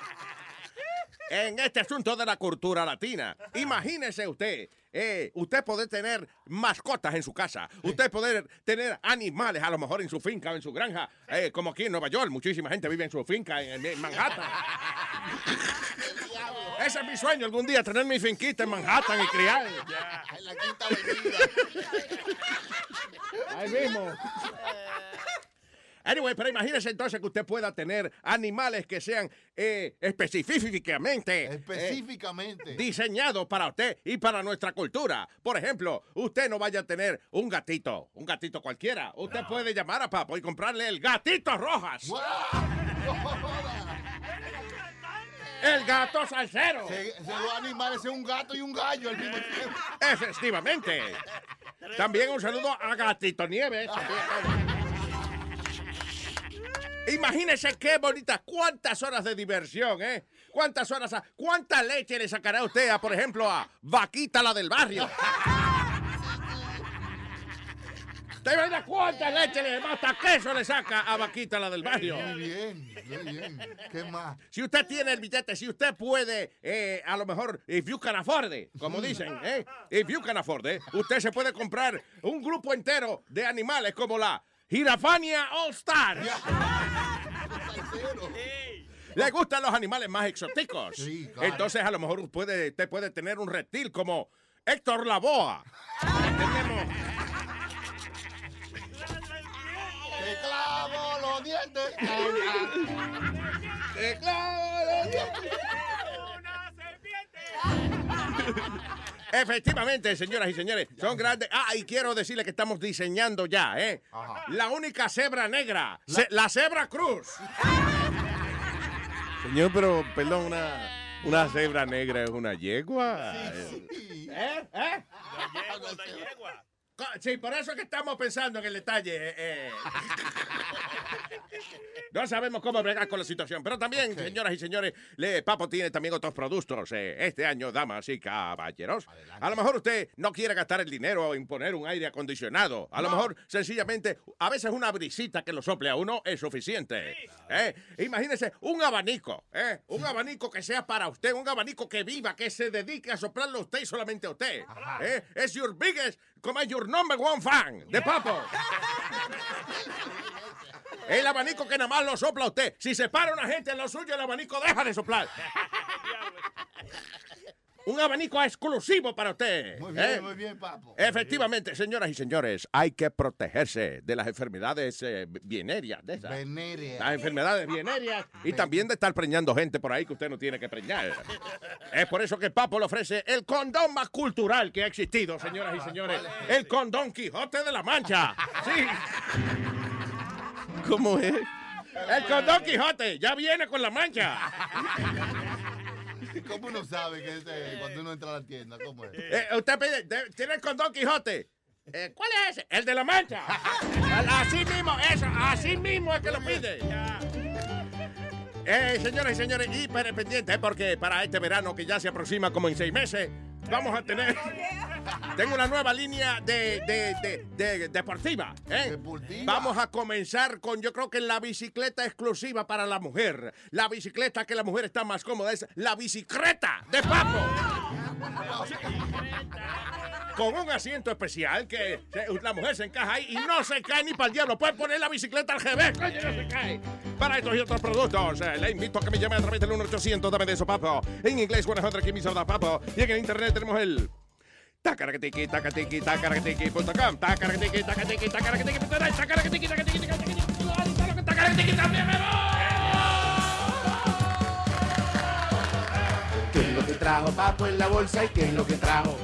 en este asunto de la cultura latina. Imagínese usted, eh, usted poder tener mascotas en su casa, usted poder tener animales a lo mejor en su finca o en su granja, eh, como aquí en Nueva York, muchísima gente vive en su finca en, en Manhattan. Ese es mi sueño, algún día tener mi finquita en Manhattan y criar. En la quinta avenida. Ahí mismo. Anyway, pero imagínese entonces que usted pueda tener animales que sean eh, específicamente eh, Específicamente. diseñados para usted y para nuestra cultura. Por ejemplo, usted no vaya a tener un gatito, un gatito cualquiera. Usted puede llamar a Papo y comprarle el gatito rojas. El gato salsero. Se, se los animales es un gato y un gallo al mismo tiempo. Efectivamente. También un saludo a Gatito Nieves. Imagínese qué bonita, cuántas horas de diversión, ¿eh? ¿Cuántas horas, a- cuánta leche le sacará usted a, por ejemplo, a Vaquita la del barrio? ¿Te imaginas cuánta leche le hasta queso le saca a Vaquita la del barrio? Muy bien, muy bien. ¿Qué más? Si usted tiene el billete, si usted puede, eh, a lo mejor, if you can afford it, como dicen, ¿eh? If you can afford it, usted se puede comprar un grupo entero de animales como la Girafania All Stars. Le gustan los animales más exóticos. claro. Entonces, a lo mejor puede, usted puede tener un reptil como Héctor Lavoa. Tenemos ¡Te clavo los dientes! ¡Te clavo los dientes! Efectivamente, señoras y señores, son grandes. Ah, y quiero decirle que estamos diseñando ya, ¿eh? La única cebra negra, ce- la cebra cruz. Señor, pero, perdón, una, una cebra negra es una yegua. ¿Eh? ¿Eh? Co- Sí, por eso es que estamos pensando en el detalle. eh, eh. No sabemos cómo bregar con la situación, pero también, señoras y señores, le, Papo tiene también otros productos eh, este año, damas y caballeros. A lo mejor usted no quiere gastar el dinero en poner un aire acondicionado. A lo mejor, sencillamente, a veces una brisita que lo sople a uno es suficiente. ¿eh? Imagínese un abanico, ¿eh? un abanico que sea para usted, un abanico que viva, que se dedique a soplarlo a usted y solamente a usted. Es your biggest, como es your number one fan de Papo. El abanico que nada más lo sopla usted. Si se para una gente en lo suyo, el abanico deja de soplar. Un abanico exclusivo para usted. Muy ¿eh? bien, muy bien, papo. Efectivamente, señoras y señores, hay que protegerse de las enfermedades eh, venéreas. De esas. Venéreas. Las enfermedades venéreas y también de estar preñando gente por ahí que usted no tiene que preñar. Es por eso que Papo le ofrece el condón más cultural que ha existido, señoras y señores. El condón Quijote de la Mancha. Sí. ¿Cómo es? El condón Quijote ya viene con la mancha. ¿Cómo uno sabe que es eh, cuando uno entra a la tienda? ¿Cómo es? Eh, usted pide, de- tiene el condón Quijote. Eh, ¿Cuál es ese? El de la mancha. así mismo, eso, así mismo es que lo pide. Eh, señoras y señores, hiper pendientes, porque para este verano que ya se aproxima como en seis meses, vamos a tener. Tengo una nueva línea de, de- de- de- deportiva. ¿eh? Vamos a comenzar con, yo creo que la bicicleta exclusiva para la mujer. La bicicleta que la mujer está más cómoda es la bicicleta de Papo. Con un asiento especial que la mujer se encaja ahí y no se cae ni para el diablo. Puede poner la bicicleta al revés, coño, no se cae. Para estos y otros productos, eh, le invito a que me llame a través del 1-800 dame de eso, papo. En inglés, 100 Give me some, papo. Y en el internet tenemos el tacaratiki, tacatiki, tacaratiki.com, tacaratiki, tacatiki, tacaratiki, punto net, tacaratiki, tacatiki, tacatiki, tacaratiki, también me ¿Qué es lo que trajo Papo en la bolsa y qué es lo que trajo?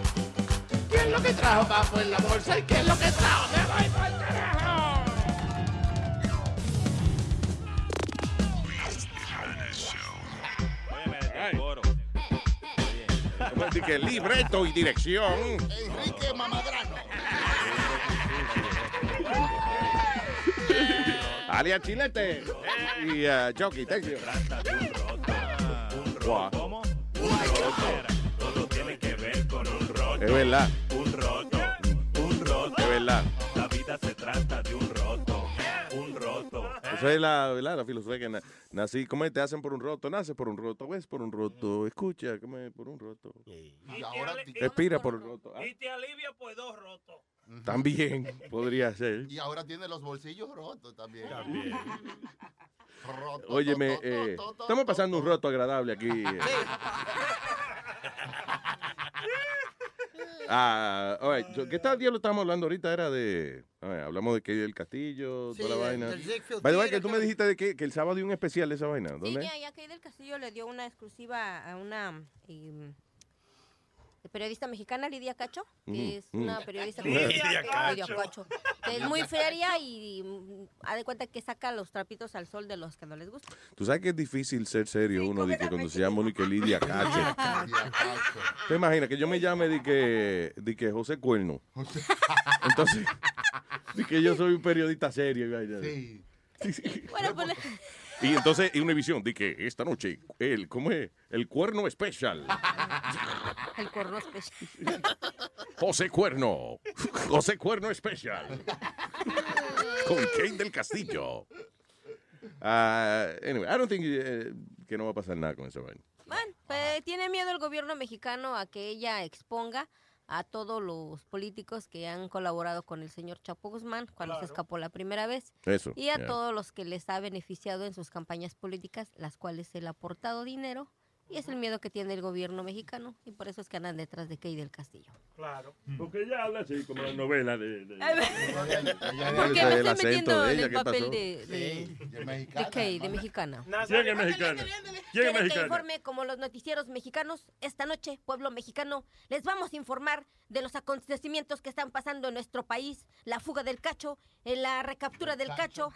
¿Qué es lo que trajo Papo en la bolsa y qué es lo que trajo? ¡Me voy Como dije, libreto y dirección. Enrique Mamagrano. Alias Chilete y uh, Jockey, thank you. Wow. ¿Cómo? Un roto. Todo tiene que ver con un roto. Es verdad. Un roto. Un roto. Es verdad. Esa es la, ¿verdad? la filosofía que na- nací. ¿Cómo es? te hacen por un roto? Nace por un roto. Ves por un roto. Escucha, ¿cómo es? Por un roto. Respira por un roto. Ah, Y te alivia por dos rotos. También podría ser. Y ahora tiene los bolsillos rotos también. Roto, Óyeme, to, to, eh, to, estamos pasando un roto agradable aquí. eh. Ah, all right. So, ¿Qué tal día lo estábamos hablando ahorita? Era de. a ver, hablamos de que del castillo, Sí, toda la vaina. By the way, Theater, que tú me dijiste de que, que el sábado hay un especial de esa vaina. Sí, ¿Dónde? ya, ya Kay del Castillo le dio una exclusiva a una em, periodista mexicana, Lidia Cacho, que Ujú, es una ujú. periodista Lidia Lidia Cacho. Cacho, que es muy feria y mm, ha de cuenta que saca los trapitos al sol de los que no les gusta. Tú sabes que es difícil ser serio uno de que cuando se llama uno y que Lidia Cacho. ¿Te imaginas que yo me llame de que, de que José Cuerno? Entonces, de que yo soy un periodista serio. Bueno, pues, Y entonces, y Univision, de que esta noche, el, ¿cómo es? El cuerno especial. El corno especial. José Cuerno. José Cuerno especial. Con Kane del Castillo. Ah, anyway, I don't think eh, que no va a pasar nada con esa vaina. Bueno, pues, tiene miedo el gobierno mexicano a que ella exponga a todos los políticos que han colaborado con el señor Chapo Guzmán cuando se escapó la primera vez. Eso, Y a todos los que les ha beneficiado en sus campañas políticas, las cuales él ha aportado dinero. Y es el miedo que tiene el gobierno mexicano. Y por eso es que andan detrás de Key del Castillo. Claro. Porque ella habla así como la novela de... de- Porque me estoy metiendo en el ¿qué papel de, de, de Kay, de mexicana. ¿Quién es mexicana? ¿Quién es ¿Quieren que mexicana? informe como los noticieros mexicanos? Esta noche, pueblo mexicano, les vamos a informar de los acontecimientos que están pasando en nuestro país, la fuga del cacho, en la recaptura del cacho.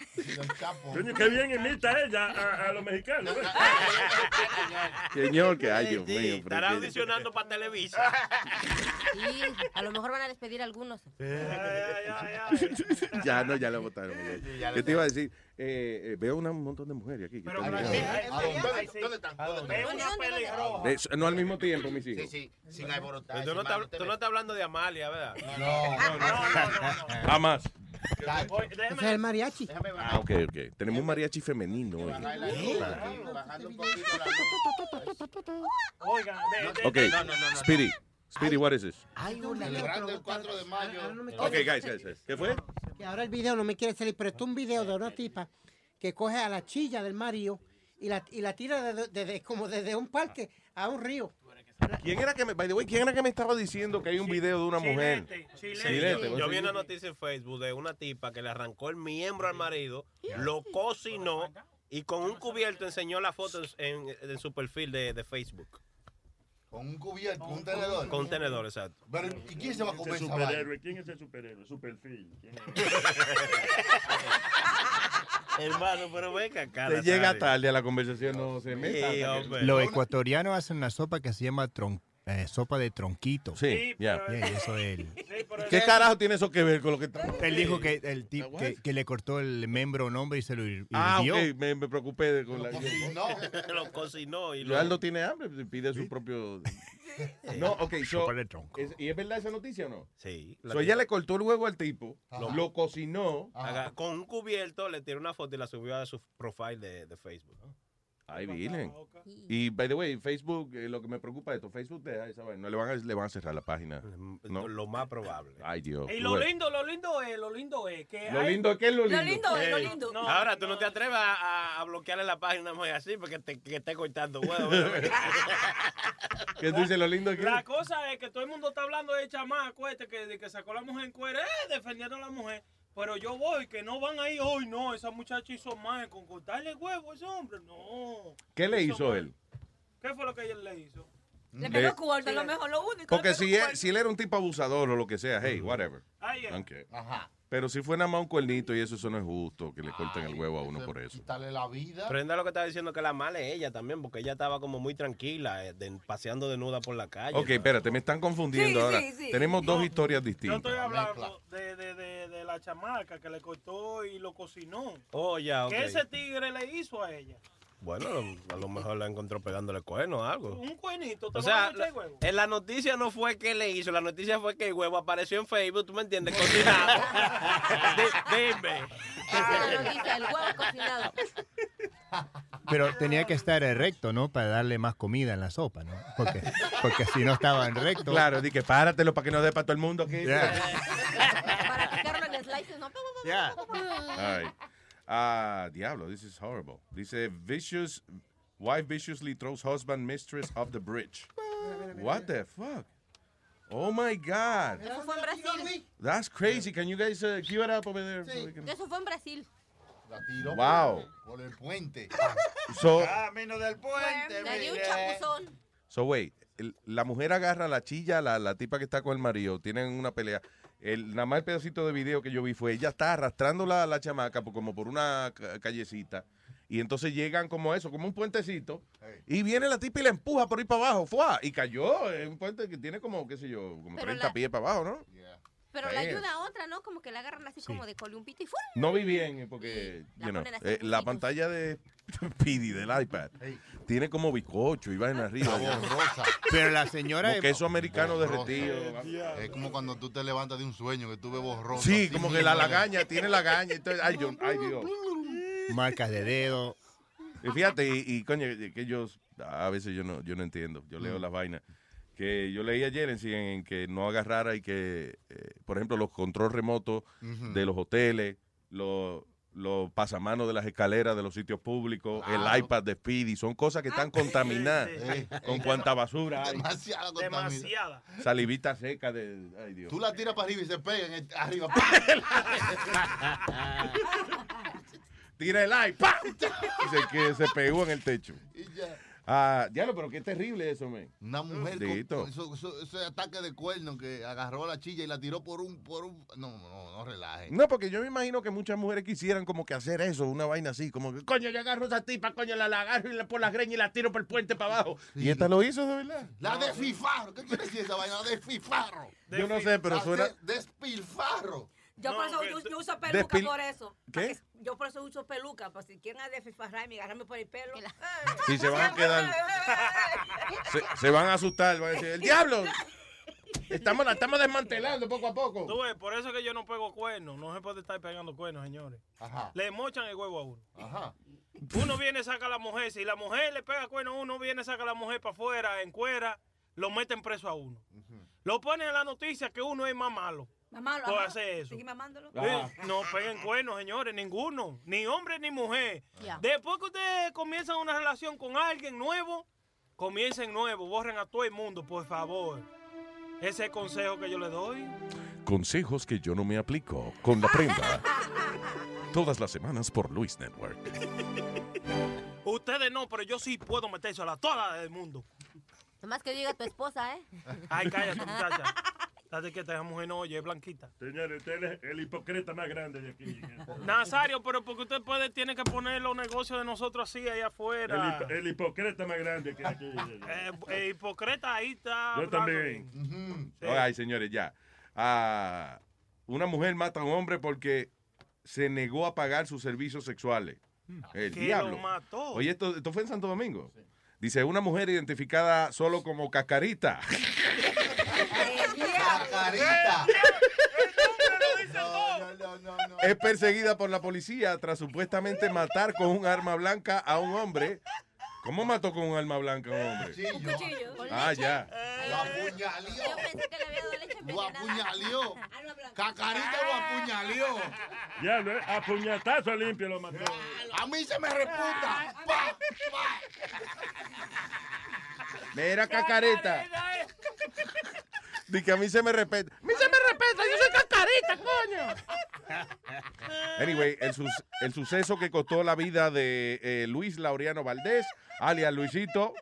Coño, qué bien imita ella a, a los mexicanos. Señor, que ay, Dios mío. Estará audicionando para Televisa. Sí, a lo mejor van a despedir a algunos. ya, no, ya la votaron. ya ¿Qué lo te iba a decir? Eh, eh, veo una- un montón de mujeres aquí. que Pero están mirando. qué? ¿Dónde están? Es una pelirroja. Eh, no al mismo tiempo, mis hijos. Sí, sí, sin alborotar. Tú no, estás, no hablando de Amalia, ¿verdad? Jamás. Ese es el mariachi. Ah, ok, ok. Tenemos un mariachi femenino hoy. Bajando un poquito Oigan, Ok, de- Speedy. Speedy, what is this? Hay una que Celebrando el pregunta- 4 de mayo. Ahora no me Ok, guys, guys, guys. ¿Qué fue? Que ahora el video no me quiere salir, pero esto es un video de una tipa que coge a la chilla del marido y la, y la tira desde, desde- como desde un parque a un río. ¿Quién era que me, by the way, quién era que me estaba diciendo que hay un video de una mujer? Sí, Chilete, yo, ¿vos yo vi una noticia en Facebook de una tipa que le arrancó el miembro al marido, lo cocinó y con un cubierto enseñó la foto en, en su perfil de, de Facebook. Con un cubierto, con un tenedor. Con un tenedor, exacto. Pero, ¿y quién se va a comer Ese superhéroe? ¿quién es el superhéroe? Su perfil. ¿Quién es? Hermano, pero venga acá. Se llega tarde a la conversación, no se meta. Los ecuatorianos hacen una sopa que se llama tron- eh, sopa de tronquito. Sí, ya. Yeah, eso él. ¿Qué carajo tiene eso que ver con lo que está? Él dijo que el tipo que, que le cortó el miembro hombre y se lo Ah, hirvió. ok, me, me preocupé de con la... lo cocinó y Aldo tiene hambre, pide su propio... No, ok, so, Sopa de tronco. es- ¿y es verdad esa noticia o no? Sí. So, ella le cortó el huevo al tipo, Ajá. lo cocinó. Con un cubierto le tiró una foto y la subió a su profile de, de Facebook. Ay, virgen. Y, by the way, Facebook, eh, lo que me preocupa de esto, Facebook deja esa vaina, no le van a, le van a cerrar la página. No. Lo más probable. Ay, Dios. Y lo lindo, lo lindo es, lo lindo es que Lo hay- lindo es que es lo lindo. Lo lindo es, lo lindo. No, Ahora, tú no, te atreves a, bloquearle la página más así porque te, que esté cortando huevos. ¿Qué tú dices? Lo lindo es que... La cosa es que todo el mundo está hablando de chamaco este que, de que sacó la mujer en cuero, eh, defendiendo a la mujer. Pero yo voy, que no van ahí hoy, no, esa muchacha hizo mal con cortarle el huevo a ese hombre, no. ¿Qué le hizo él? ¿Qué fue lo que ella le hizo? Le Eh, pegó a lo mejor lo único. Porque si él, si él era un tipo abusador o lo que sea, hey, whatever. Ay. Okay. Pero si fue nada más un cuernito y eso, eso no es justo, que le corten el huevo a uno por eso. Quitarle la vida. Prenda lo que está diciendo que la mala es ella también, porque ella estaba como muy tranquila, eh, de- paseando desnuda por la calle. Ok, espérate, me están confundiendo Sí, ahora. sí, sí. Tenemos dos No, historias Yo distintas. estoy hablando de, de, de, de la chamaca que le cortó y lo cocinó. Oh, ya. ¿Qué ese tigre le hizo a ella? Bueno, a lo mejor la encontró pegándole cuerno o algo. Un cuernito, te O sea, a echar el huevo. en la noticia no fue que le hizo, la noticia fue que el huevo apareció en Facebook, ¿tú me entiendes? Cocinado. Di- Dime. Esa la noticia, el huevo cocinado. Pero tenía que estar recto, ¿no? Para darle más comida en la sopa, ¿no? Porque, porque si no estaba en recto. Claro, di que páratelo para que no dé para todo el mundo aquí. Para Ya. All right. Ah, diablo, this is horrible. Dice, vicious, wife viciously throws husband mistress off the bridge. What the fuck? Oh my God. Eso fue en Brasil. That's crazy. Can you guys uh, cue it up over there? so we can- Eso fue en Brasil. La tiró Wow. por, el puente. So, Camino del puente, Le di un mire. chapuzón. so wait, la mujer agarra a la chilla, la, la tipa que está con el marido, tienen una pelea. El, nada más el pedacito de video que yo vi fue ella está arrastrando la, la chamaca por- como por una ca- callecita. Y entonces llegan como eso, como un puentecito. Y viene la tipa y la empuja por ahí para abajo. ¡fua! Y cayó. Es un puente que tiene como, qué sé yo, como Pero 30 la- pies para abajo, ¿no? Pero le Damn. ayuda a otra, ¿no? Como que la agarran así como de columpito y ¡fum! No vi bien eh, porque La you know, eh, la pantalla de PD del iPad tiene como bizcocho y vaina arriba. Está borrosa. Pero la señora Como es- queso americano Borrosa. derretido. Es como cuando tú te levantas de un sueño que tú ves borroso. Sí, como que la lagaña tiene lagaña. Entonces, ay, yo- ay, Dios. marcas de dedo. Y fíjate, y, y, coño, que yo a veces yo no, yo no entiendo. Yo leo Mm. las vainas. Que yo leí ayer en, sí, en que no agarrara y que, eh, por ejemplo, los control remotos de los hoteles, los, los pasamanos de las escaleras de los sitios públicos, Claro. el iPad de Speedy, son cosas que están contaminadas sí. con cuanta basura hay. Demasiada Demasiada. Salivita seca de... Ay, Dios. Tú la tiras para arriba y se pega en el- arriba. Tira el iPad y se, que se pegó en el techo. Y ya. Ah, diablo, pero qué terrible eso, man. Una mujer con, eso- eso- ese ataque de cuerno que agarró a la chilla y la tiró por un, por un. No, no, no relaje. No, porque yo me imagino que muchas mujeres quisieran como que hacer eso, una vaina así, como que, coño, yo agarro a esa tipa, coño, la, la agarro y la, por la greña y la tiro por el puente para abajo. Y esta lo hizo, de verdad. La desfifarro. ¿Qué quiere decir esa vaina? La desfifarro. Yo no sé, pero La suena... de- Despilfarro. Yo por eso yo, yo uso peluca Despil- por eso. ¿Qué? Yo por eso uso peluca, para si quieren desfifarrarme y agarrarme por el pelo. Sí, se van a quedar... Se, se van a asustar, van a decir, el diablo. Estamos, la estamos desmantelando poco a poco. Tú ves, por eso es que yo no pego cuernos. No se puede estar pegando cuernos, señores. Ajá. Le mochan el huevo a uno. Ajá. Uno viene, saca a la mujer. Si la mujer le pega cuernos, uno viene, saca a la mujer para afuera, en cuera, lo meten preso a uno. Lo ponen en la noticia que uno es más malo. Mamá, Por hacer eso. Sigue mamándolo. No peguen cuernos, señores, ninguno. Ni hombre ni mujer. Después que ustedes comienzan una relación con alguien nuevo, comiencen nuevo, borren a todo el mundo, por favor. Ese es el consejo que yo le doy. Consejos que yo no me aplico con la prenda. Todas las semanas por Luis Network. Ustedes no, pero yo sí puedo meterse a la toda del mundo. Nomás que diga tu esposa, ¿eh? Ay, cállate, muchacha. Date que esa mujer no oye, es blanquita. Señores, usted es el hipócrita más grande de aquí. Nazario, pero porque usted puede, tiene que poner los negocios de nosotros así allá El, afuera. hip- el hipócrita más grande que aquí. Eh, eh, hipócrita ahí está. Yo también. Sí. Ay, señores, ya. Ah, una mujer mata a un hombre porque se negó a pagar sus servicios sexuales. El Que diablo. lo mató. Oye, esto, esto fue en Santo Domingo. Dice, una mujer identificada solo como Cacarita. Cacarita. es perseguida por la policía tras supuestamente matar con un arma blanca a un hombre. ¿Cómo mató con un arma blanca a un hombre? Un cuchillo. Ah, ya. Lo apuñalió. Yo pensé que le había dado leche Lo apuñalió. Cacarita lo apuñalió. Ya, ¿no? a puñetazo limpio lo mató. A mí se me reputa. Pa, Mira, Cacarita. Dice que a mí se me respeta. A mí se me respeta, yo soy Cacarita, coño. Anyway, el, suceso que costó la vida de eh, Luis Laureano Valdés, alias Luisito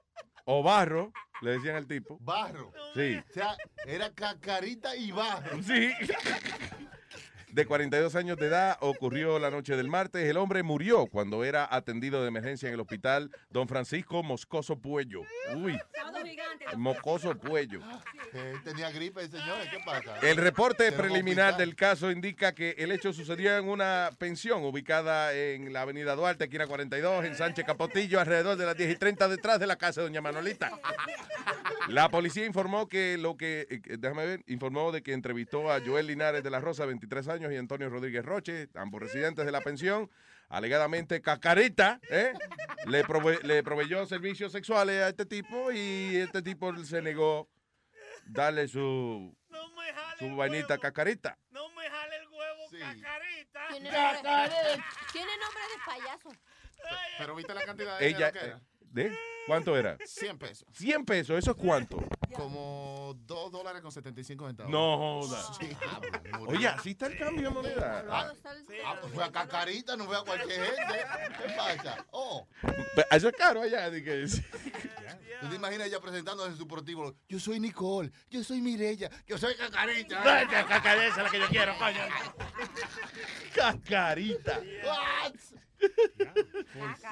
Obarro, le decían al tipo. Barro. Sí. O sea, era cacarita y barro. Sí. De 42 años de edad, ocurrió la noche del martes. El hombre murió cuando era atendido de emergencia en el hospital Don Francisco Moscoso Puello. Uy. Mocoso Puello. Tenía gripe, señores. ¿Qué pasa? El reporte preliminar del caso indica que el hecho sucedió en una pensión ubicada en la avenida Duarte, esquina 42, en Sánchez Capotillo, alrededor de las 10 y 30, detrás de la casa de doña Manolita. La policía informó que lo que, eh, que- déjame ver, informó de que entrevistó a Joel Linares de la Rosa, 23 años, y Antonio Rodríguez Roche, ambos residentes de la pensión. Alegadamente, Cacarita ¿eh? le, prove- le proveyó servicios sexuales a este tipo y este tipo se negó darle su, su vainita Cacarita. Tiene nombre, tiene nombre de payaso. Pero viste la cantidad de Ella, dinero que era. ¿De? ¿Cuánto era? 100 pesos. 100 pesos, ¿eso es cuánto? Como 2 dólares con 75 centavos. No joda. Sí. Oye, así está el cambio de moneda. Ah, ah, pues fue a Cacarita, no fue a cualquier gente. ¿Qué pasa? Oh. Eso es caro allá. di que- ¿Tú te imaginas ella presentándose en su prostíbulo? Yo soy Nicole, yo soy Mirella, yo soy Cacarita. Cacarita, es la que yo quiero, coño. Cacarita. What?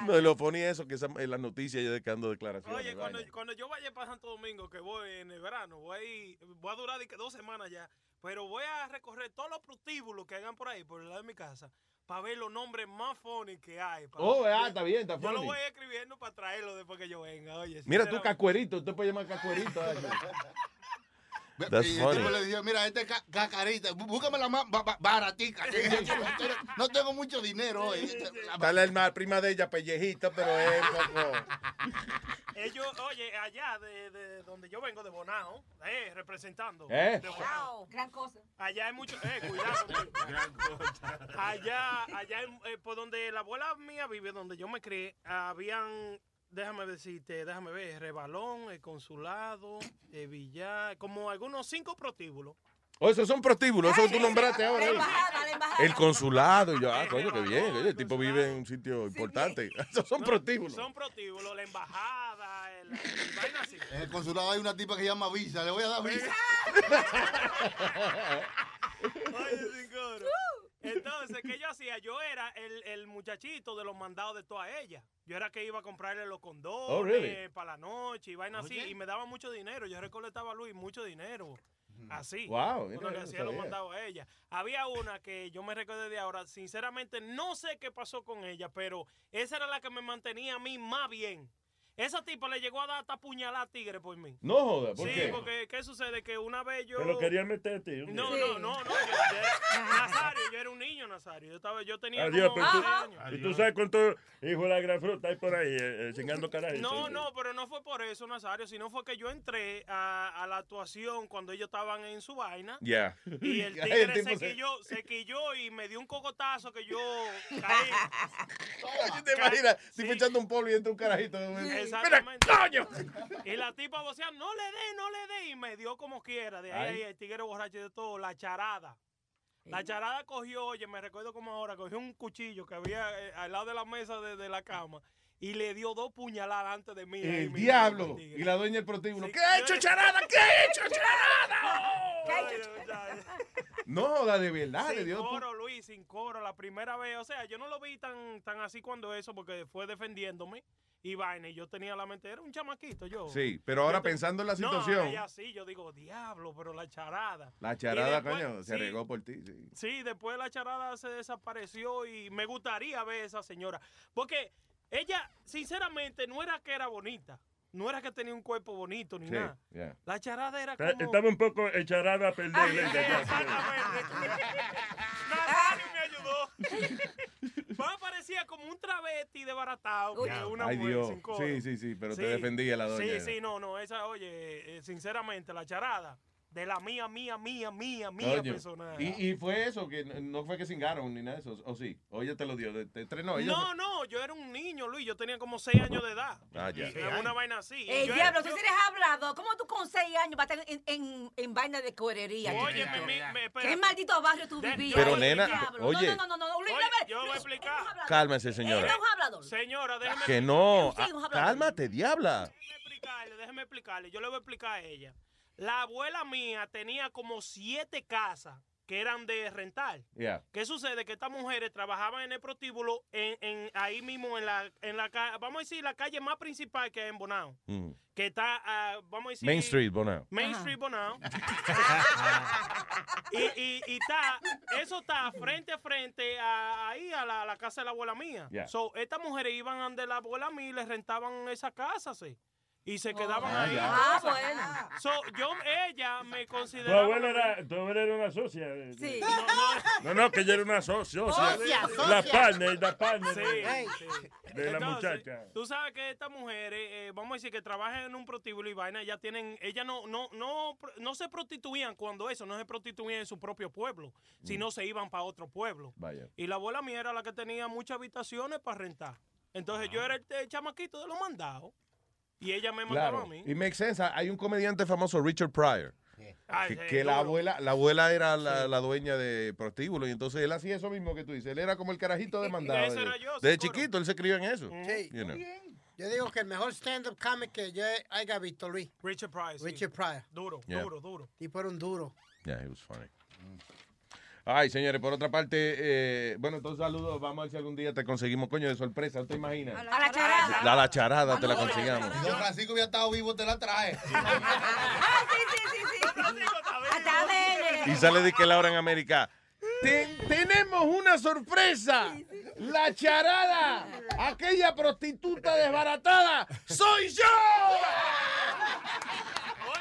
No, y lo ponía eso, que esa, en las noticias ya de que ando declaraciones. Oye, cuando, cuando yo vaya para Santo Domingo, que voy en el verano, voy voy a durar dos semanas ya, pero voy a recorrer todos los prostíbulos que hagan por ahí, por el lado de mi casa, para ver los nombres más funny que hay. para- Oh, ah, está bien, está Yo lo funny. voy escribiendo para traerlo después que yo venga, oye. Mira tú, cacuerito. Usted puede llamar cacuerito. That's y el funny. tipo le dijo, mira, este es ca- Cacarita, bú- búscame la más ba- ba- baratica. No tengo- mucho dinero hoy. Dale al mal prima de ella, pellejito, pero es poco. Ellos, oye, allá de, de donde yo vengo, de Bonao, eh, representando. ¿Eh? De Bonao. Gran cosa. Allá hay mucho, eh, cuidado. allá, allá, eh, por donde la abuela mía vive, donde yo me crié, habían, déjame decirte, déjame ver, Rebalón, el consulado, el billar, como algunos cinco prostíbulos. Oh, esos son prostíbulos, eso que tú nombraste ahora. La embajada, la embajada. El consulado. Y yo, ah, coño, qué bien. El tipo vive en un sitio importante. Esos son prostíbulos. Son prostíbulos, la embajada, el, el vaina así. En el consulado hay una tipa que se llama Visa, le voy a dar Visa. Oye, sin coro. Entonces, ¿qué yo hacía? Yo era el, el muchachito de los mandados de toda ella. Yo era que iba a comprarle los condones Oh, really? para la noche y vaina así. Oye. Y me daba mucho dinero. Yo recolectaba a Luis mucho dinero. Así. Wow, mira, no hacía los mandados a ella. Había una que yo me recuerdo de ahora. Sinceramente, no sé qué pasó con ella, pero esa era la que me mantenía a mí más bien. Esa tipa le llegó a dar hasta puñalada a tigre por mí. No joda, ¿por sí, qué? porque ¿qué sucede? Que una vez yo... Te lo quería meter, tío. un No, no, no, no. Yo, yo era- Nazario, yo era un niño, Nazario. Yo, estaba, yo tenía Adiós, como pero tú, 11 años. y tú sabes cuántos hijos de la gran fruta hay por ahí, eh, eh, chingando carajo. No, no, pero no fue por eso, Nazario, sino fue que yo entré a, a la actuación cuando ellos estaban en su vaina. Ya. Y el tigre tipo se, se- quilló, se quilló y me dio un cocotazo que yo caí. ¿Tú te imaginas? Estoy echando un polvo y entra un carajito. Exactamente. coño. Y la tipa vocea, no le dé, no le dé. Y me dio como quiera. De ahí, Ay. ahí, el tigre borracho y de todo, la charada. La charada cogió, oye, me recuerdo como ahora, cogió un cuchillo que había eh, al lado de la mesa de, de la cama y le dio dos puñaladas antes de mí. El diablo. Y la dueña del prostíbulo. Sí, ¿Qué ha hecho charada? ¿Qué ha hecho charada? No joda, de verdad. Le Sin dio coro, Luis, sin coro, la primera vez. O sea, yo no lo vi tan, tan así cuando eso, porque fue defendiéndome y vaina. Y yo tenía la mente, era un chamaquito yo. Sí, pero ahora te- pensando en la No, situación. ella sí, yo digo, diablo, pero la charada. La charada, después- coño, se regó por ti. Sí. Sí, después la charada se desapareció y me gustaría ver a esa señora. Porque ella, sinceramente, no era que era bonita. No era que tenía un cuerpo bonito ni Sí, nada. ya. La charada era como... Estaba un poco echarada a perder. Ay, exactamente. Nazario me ayudó. Más parecía como un travesti desbaratado que una Ay, mujer Dios. sin coro. Sí, sí, sí, pero te defendía la doña. Sí, sí, no, no, esa, oye, eh, sinceramente, la charada de la mía, mía, mía, mía, mía Coño. personal. Y, y fue eso, que no- no fue que cingaron ni nada de eso, o sí. O ella te lo dio, te- te entrenó. ella No, no, yo era un niño, Luis, yo tenía como seis años de edad. Ah, ya. Y era una vaina así. El yo diablo, era- tú yo- eres hablado. ¿Cómo tú con seis años vas a estar en, en, en vaina de correría? Oye, me- me- me- ¿Qué maldito barrio tú vivías? Pero, Oye, nena, diablo. oye. No, no, no, no, Luis, Oye, a yo voy a Luis, explicar. Cálmese, señora. Él es un hablador. Señora, déjeme Que no. Sí, un ah, hablador. Cálmate, diabla. explicarle, déjeme explicarle. Yo le voy a explicar a ella. La abuela mía tenía como siete casas que eran de rentar. ¿Qué sucede? Que estas mujeres trabajaban en el prostíbulo en, en- ahí mismo en la, en la vamos a decir, la calle más principal que hay en Bonao. Mm. Que está, ah, vamos a decir... Main Street, Bonao. Main Street Bonao. y, y, y está, eso está frente a frente a, ahí a la, a la casa de la abuela mía. Ya. So, estas mujeres iban de la abuela mía y les rentaban esa casa, sí. Y se quedaban Ah, ahí. Ah, bueno. So, yo, ella me Tu consideraba... abuela era, tu abuela era una socia. de- Sí. de- No, no, que ella era una so- socia. Socia, La socia. partner, la partner Sí, de, sí. de la Entonces, muchacha. Tú sabes que estas mujeres, eh, vamos a decir que trabajan en un prostíbulo y vaina, ya tienen, ellas no, no, no, no se prostituían cuando eso, no se prostituían en su propio pueblo, sino se iban para otro pueblo. Vaya. Y la abuela mía era la que tenía muchas habitaciones para rentar. Entonces yo era el, el chamaquito de los mandados. Y ella me mandaba Claro. a mí. Y makes sense. Hay un comediante famoso, Richard Pryor. Ay, Que, sí, que la abuela la abuela era la, la dueña de prostíbulo y entonces él hacía eso mismo que tú dices. Él era como el carajito demandado. Ese era de- yo, Desde seguro. chiquito él se crió en eso. Sí. You know. Yo digo que el mejor stand-up comic que yo haya visto, Luis. Richard Pryor. sí. Richard Pryor. Duro, Yeah. duro, duro. Tipo era un duro. Yeah, it was funny. Ay, señores, por otra parte, eh, bueno, entonces saludos. Vamos a ver si algún día te conseguimos, coño, de sorpresa. ¿No te imaginas? A la charada. La, la charada te la consigamos. Si don Francisco hubiera estado vivo, te la trae. Ah, sí, sí, sí, sí. Y sale de que Laura en América. "Ten- tenemos una sorpresa. La charada. Aquella prostituta desbaratada. ¡Soy yo!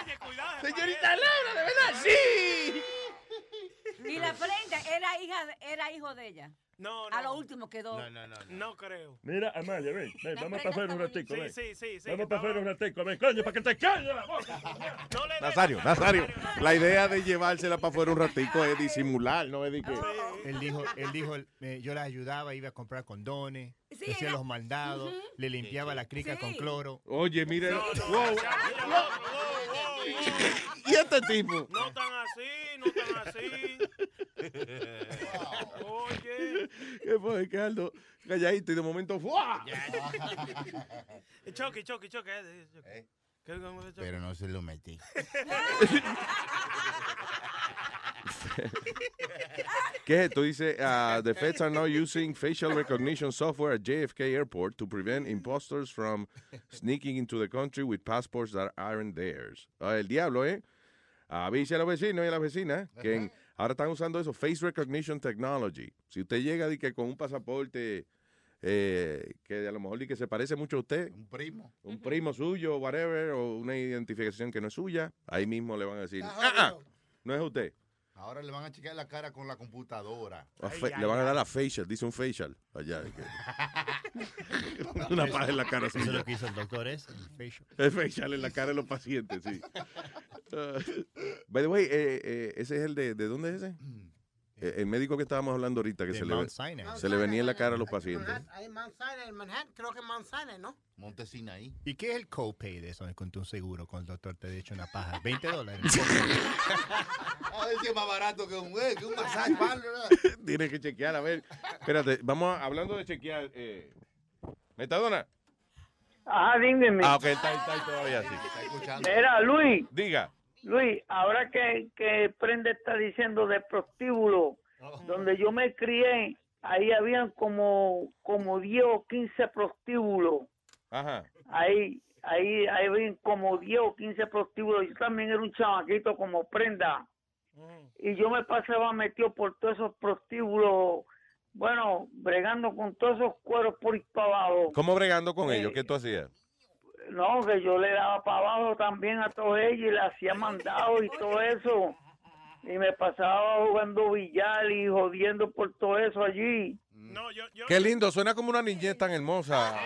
Oye, cuidado. Señorita Laura, de verdad, sí. Y la prenda era hija, era hijo de ella. No, A lo último quedó. No, no, no. No creo. Mira, Amalia, ven, ven, vamos para afuera un ratico, Sí, ven. sí, sí, sí. Vamos para afuera un ratico, ven, coño, para que te calles la boca. No le Nazario, Nazario. La idea de llevársela para afuera un ratico es disimular, no es de que. Él dijo, él dijo, eh, yo la ayudaba, iba a comprar condones, Sí, hacía era- los mandados, le limpiaba la crica con cloro. Oye, mire. No, no, no, wow, wow. ¿Y este tipo? No tan así, no tan así. Oye. ¿Qué fue, Carlos? Calladito y de momento. ¡fua! Chucky, Chucky, Chucky. eh, Chucky. ¿Qué- cómo es, Chucky? Pero no se lo metí. ¿Qué es esto? Dice, uh, the feds are now using facial recognition software at JFK Airport to prevent imposters from sneaking into the country with passports that aren't theirs. Ah, el diablo, ¿eh? Avise a los vecinos y a las vecinas que en- ahora están usando eso, face recognition technology. Si usted llega di que con un pasaporte eh, que a lo mejor di que se parece mucho a usted, Un primo. un primo suyo, whatever, o una identificación que no es suya, ahí mismo le van a decir, "Ah, ah, jodido. no es usted. Ahora le van a chequear la cara con la computadora. Le van a dar la facial, dice un facial. Allá. Una paja en la cara Eso es lo que hizo el doctor es el facial. El facial en la cara de los pacientes, sí. Uh, by the way, eh, eh, ese es el de, ¿de dónde es ese? Eh, el médico que estábamos hablando ahorita que De se le, Mount ve- Sinai. se le venía en la cara a los pacientes. En Mount Sinai, en Manhattan, creo que en Mount Sinai, ¿no? Montesina ahí. ¿Y qué es el copay de eso con tu seguro con el doctor te ha hecho una paja? 20 dólares. A ver si es más barato que un, eh, que un masaje. ¿vale? Tiene que chequear, a ver. Espérate, vamos a- hablando de chequear. Eh, ¿Metadona? Ajá, dígame. Ah, ok, está, está ahí todavía, sí. Está escuchando. Mira, Luis, Diga. Luis, ahora que, que Prende está diciendo de prostíbulo, donde yo me crié, ahí habían como, como 10 o 15 prostíbulos. Ajá. Ahí, ahí, ahí habían como 10 o 15 prostíbulos. Yo también era un chamaquito como Prenda. Y yo me pasaba metido por todos esos prostíbulos, bueno, bregando con todos esos cueros por ahí para abajo. ¿Cómo bregando con ellos? ¿Qué tú hacías? No, que yo le daba para abajo también a todos ellos y le hacía mandado y todo eso. Y me pasaba jugando billar y jodiendo por todo eso allí. No, yo, yo. Qué lindo, suena como una niñez tan hermosa.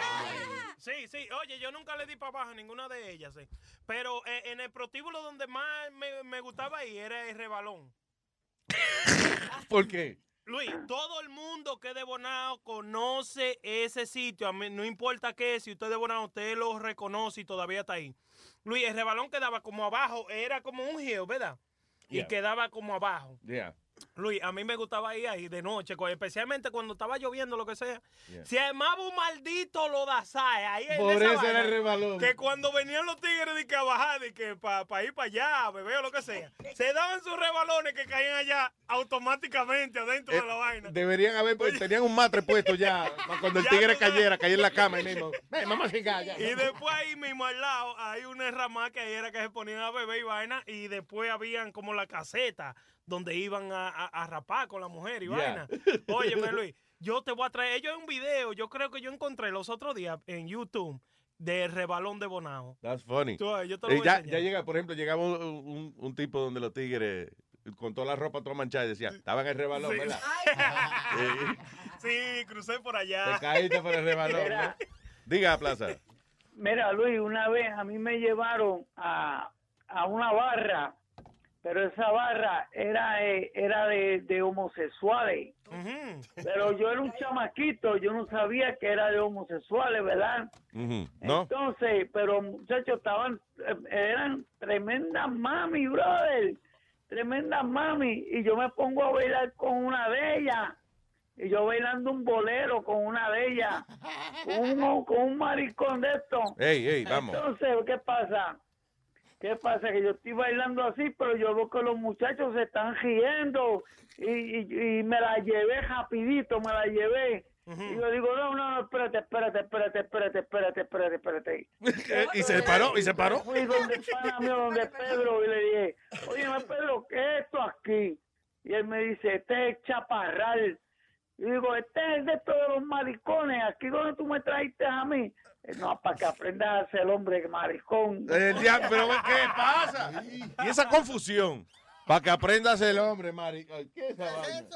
Sí, sí, oye, yo nunca le di para abajo a ninguna de ellas, sí. Pero eh, en el prostíbulo donde más me, me gustaba ir era el rebalón. ¿Por qué? Luis, todo el mundo que es de Bonao conoce ese sitio. A mí, no importa qué, si usted es de Bonao, usted lo reconoce y todavía está ahí. Luis, el rebalón quedaba como abajo, era como un hill, ¿verdad? Y quedaba como abajo. Yeah. Luis, a mí me gustaba ir ahí de noche, especialmente cuando estaba lloviendo, lo que sea. Yeah. Se armaba un maldito lodazae ahí en Por esa eso era el rebalón. Que cuando venían los tigres de que a bajar, de que para ir para allá, bebé o lo que sea, se daban sus rebalones que caían allá automáticamente adentro Eh, de la vaina. Deberían haber, pues, tenían un matre puesto ya, para cuando el tigre cayera, caía en la cama y mismo. A chingar ya. Y después ahí mismo al lado hay una rama que ahí era que se ponían a beber y vaina. Y después habían como la caseta donde iban a, a- a rapar con la mujer y Yeah. vaina. Óyeme, Luis, yo te voy a traer. Ellos un video, yo creo que yo encontré los otros días en YouTube del rebalón de Bonao. That's funny. Tú, yo te lo Eh, voy a ya, ya llega, por ejemplo, llegaba un, un- un tipo donde los tigres, con toda la ropa toda manchada, y decía, estaba en el rebalón, Sí. ¿verdad? Sí, crucé por allá. Te caíste por el rebalón. Mira. ¿no? Diga, Plaza. Mira, Luis, una vez a mí me llevaron a, a una barra pero esa barra era eh, era de, de homosexuales. Pero yo era un chamaquito, yo no sabía que era de homosexuales, ¿verdad? Entonces, pero muchachos estaban, eh, eran tremendas mami, brother, tremendas mami, y yo me pongo a bailar con una de ellas, y yo bailando un bolero con una de ellas, con un, con un maricón de esto. Ey, ey, vamos. Entonces, ¿qué pasa? ¿Qué pasa? Que yo estoy bailando así, pero yo veo que los muchachos se están riendo y, y- y me la llevé rapidito, me la llevé. Y yo digo, no, no, no, espérate, espérate, espérate, espérate, espérate, espérate, espérate. y se paró, y se paró. Fui donde el pana mío, donde Pedro, y le dije, oye, Pedro, ¿qué es esto aquí? Y él me dice, este es chaparral. Y digo, este es de todos los maricones, aquí donde tú me trajiste a mí. Eh, No, para que aprendas a ser hombre maricón. El diablo, pero ¿qué pasa? Y esa confusión. Para que aprendas el hombre, Mari. Ay, ¿Qué es vaina?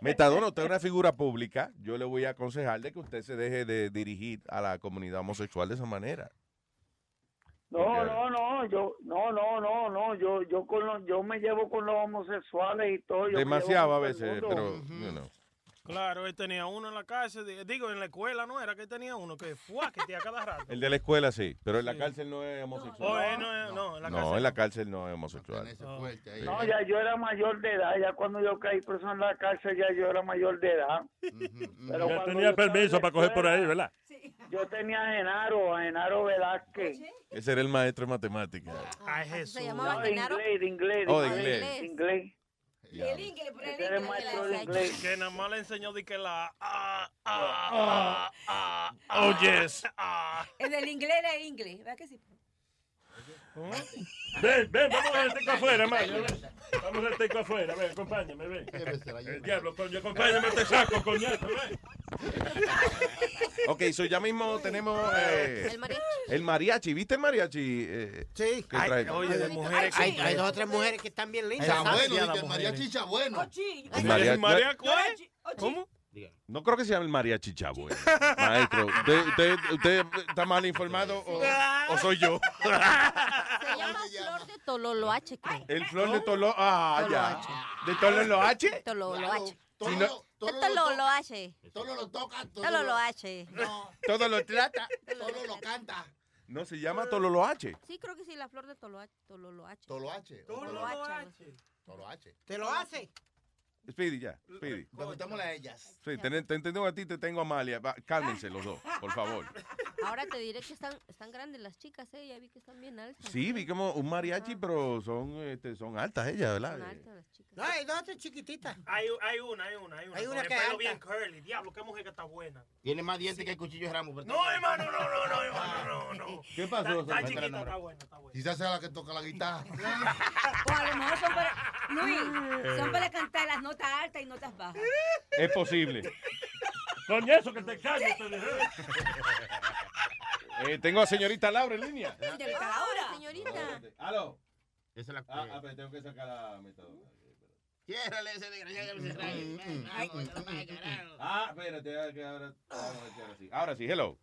Metadona, usted es una figura pública. Yo le voy a aconsejar de que usted se deje de dirigir a la comunidad homosexual de esa manera. No, no, no, yo, no, no, no, no, yo, yo con los, yo me llevo con los homosexuales y todo. yo Demasiado a el veces, pero, you know. Claro, él tenía uno en la cárcel, di- digo, en la escuela, ¿no? Era que él tenía uno que fue que te a cada rato. El de la escuela sí, pero en la cárcel no es homosexual. Eh, no, no, en la No, cárcel en la cárcel no es homosexual. Sí. No, ya yo era mayor de edad, ya cuando yo caí preso en la cárcel, ya yo era mayor de edad. Pero Ya cuando tenía yo en permiso la para coger por ahí, ¿verdad? Yo tenía a Genaro, a Genaro Velázquez. Ese era el maestro de matemáticas. Ay, Jesús. ¿Se llamaba No, de Genaro? inglés, de inglés. Oh, de de inglés. inglés. El inglés, el Ese era el inglés. maestro de inglés. Que nada más le enseñó de que la... ah, ah, ah, ah, Oh, yes. ah. El del inglés era inglés, ¿verdad que sí? Ven, ven, vamos al teco afuera, Mario. Vamos al teco afuera, ven, acompáñame, ven. El diablo, coño, acompáñame, te saco, coñazo, ven. Ok, so ya mismo tenemos eh, El mariachi. el mariachi. ¿Viste el mariachi? Eh, Sí. que trae? Oye, de mujeres Hay, hay dos o tres mujeres que están bien lindas. Está ¿sabes? bueno, dice el mariachi está bueno. El mariachi- María, No creo que se llame el mariachi chavo. eh. Maestro, ¿usted, usted, usted está mal informado o, o soy yo? Se llama Flor de Tololoache, creo. El flor de tolo... Ah, ya. ¿De tololoache? Tololoache. Si no, De Tololoache. Todo lo toca, todo lo, Tololoache. todo lo trata. todo lo canta. No, se llama tololoache. Sí, creo que sí, la flor de. Tololoache. Tololoache. algo así. Toloache. ¿Te lo hace? Speedy, ya. Speedy. Preguntémosle a ellas. Sí, te, te entiendo a ti, te tengo a Amalia. Va, cálmense los dos, por favor. Ahora te diré que están, están grandes las chicas, ¿eh? Ya vi que están bien altas. Sí, vi como un mariachi, pero son, este, son altas ellas, ¿verdad? Son altas las chicas. No, hay dos chiquititas. Hay, hay una, hay una, hay una. Hay una que es bien curly. Diablo, qué mujer que está buena. Tiene más dientes que el cuchillo de Ramos. No, hermano, no, no, no, hermano, no, no. ¿Qué pasó? está chiquita, está buena, está buena. Quizás sea la que toca la guitarra. O a lo mejor son para, Luis, son para cantar las notas altas y notas bajas. Es posible. Coño, eso que te calles, te. Eh, tengo a señorita Laura en línea. Señorita Laura. Señorita. Aló. Esa es la Ah, ah, pero tengo que sacar la metadona. Ciérrale ese desgraciado que se trae. Ah, espérate, que ahora, ahora sí. Ahora sí, hello.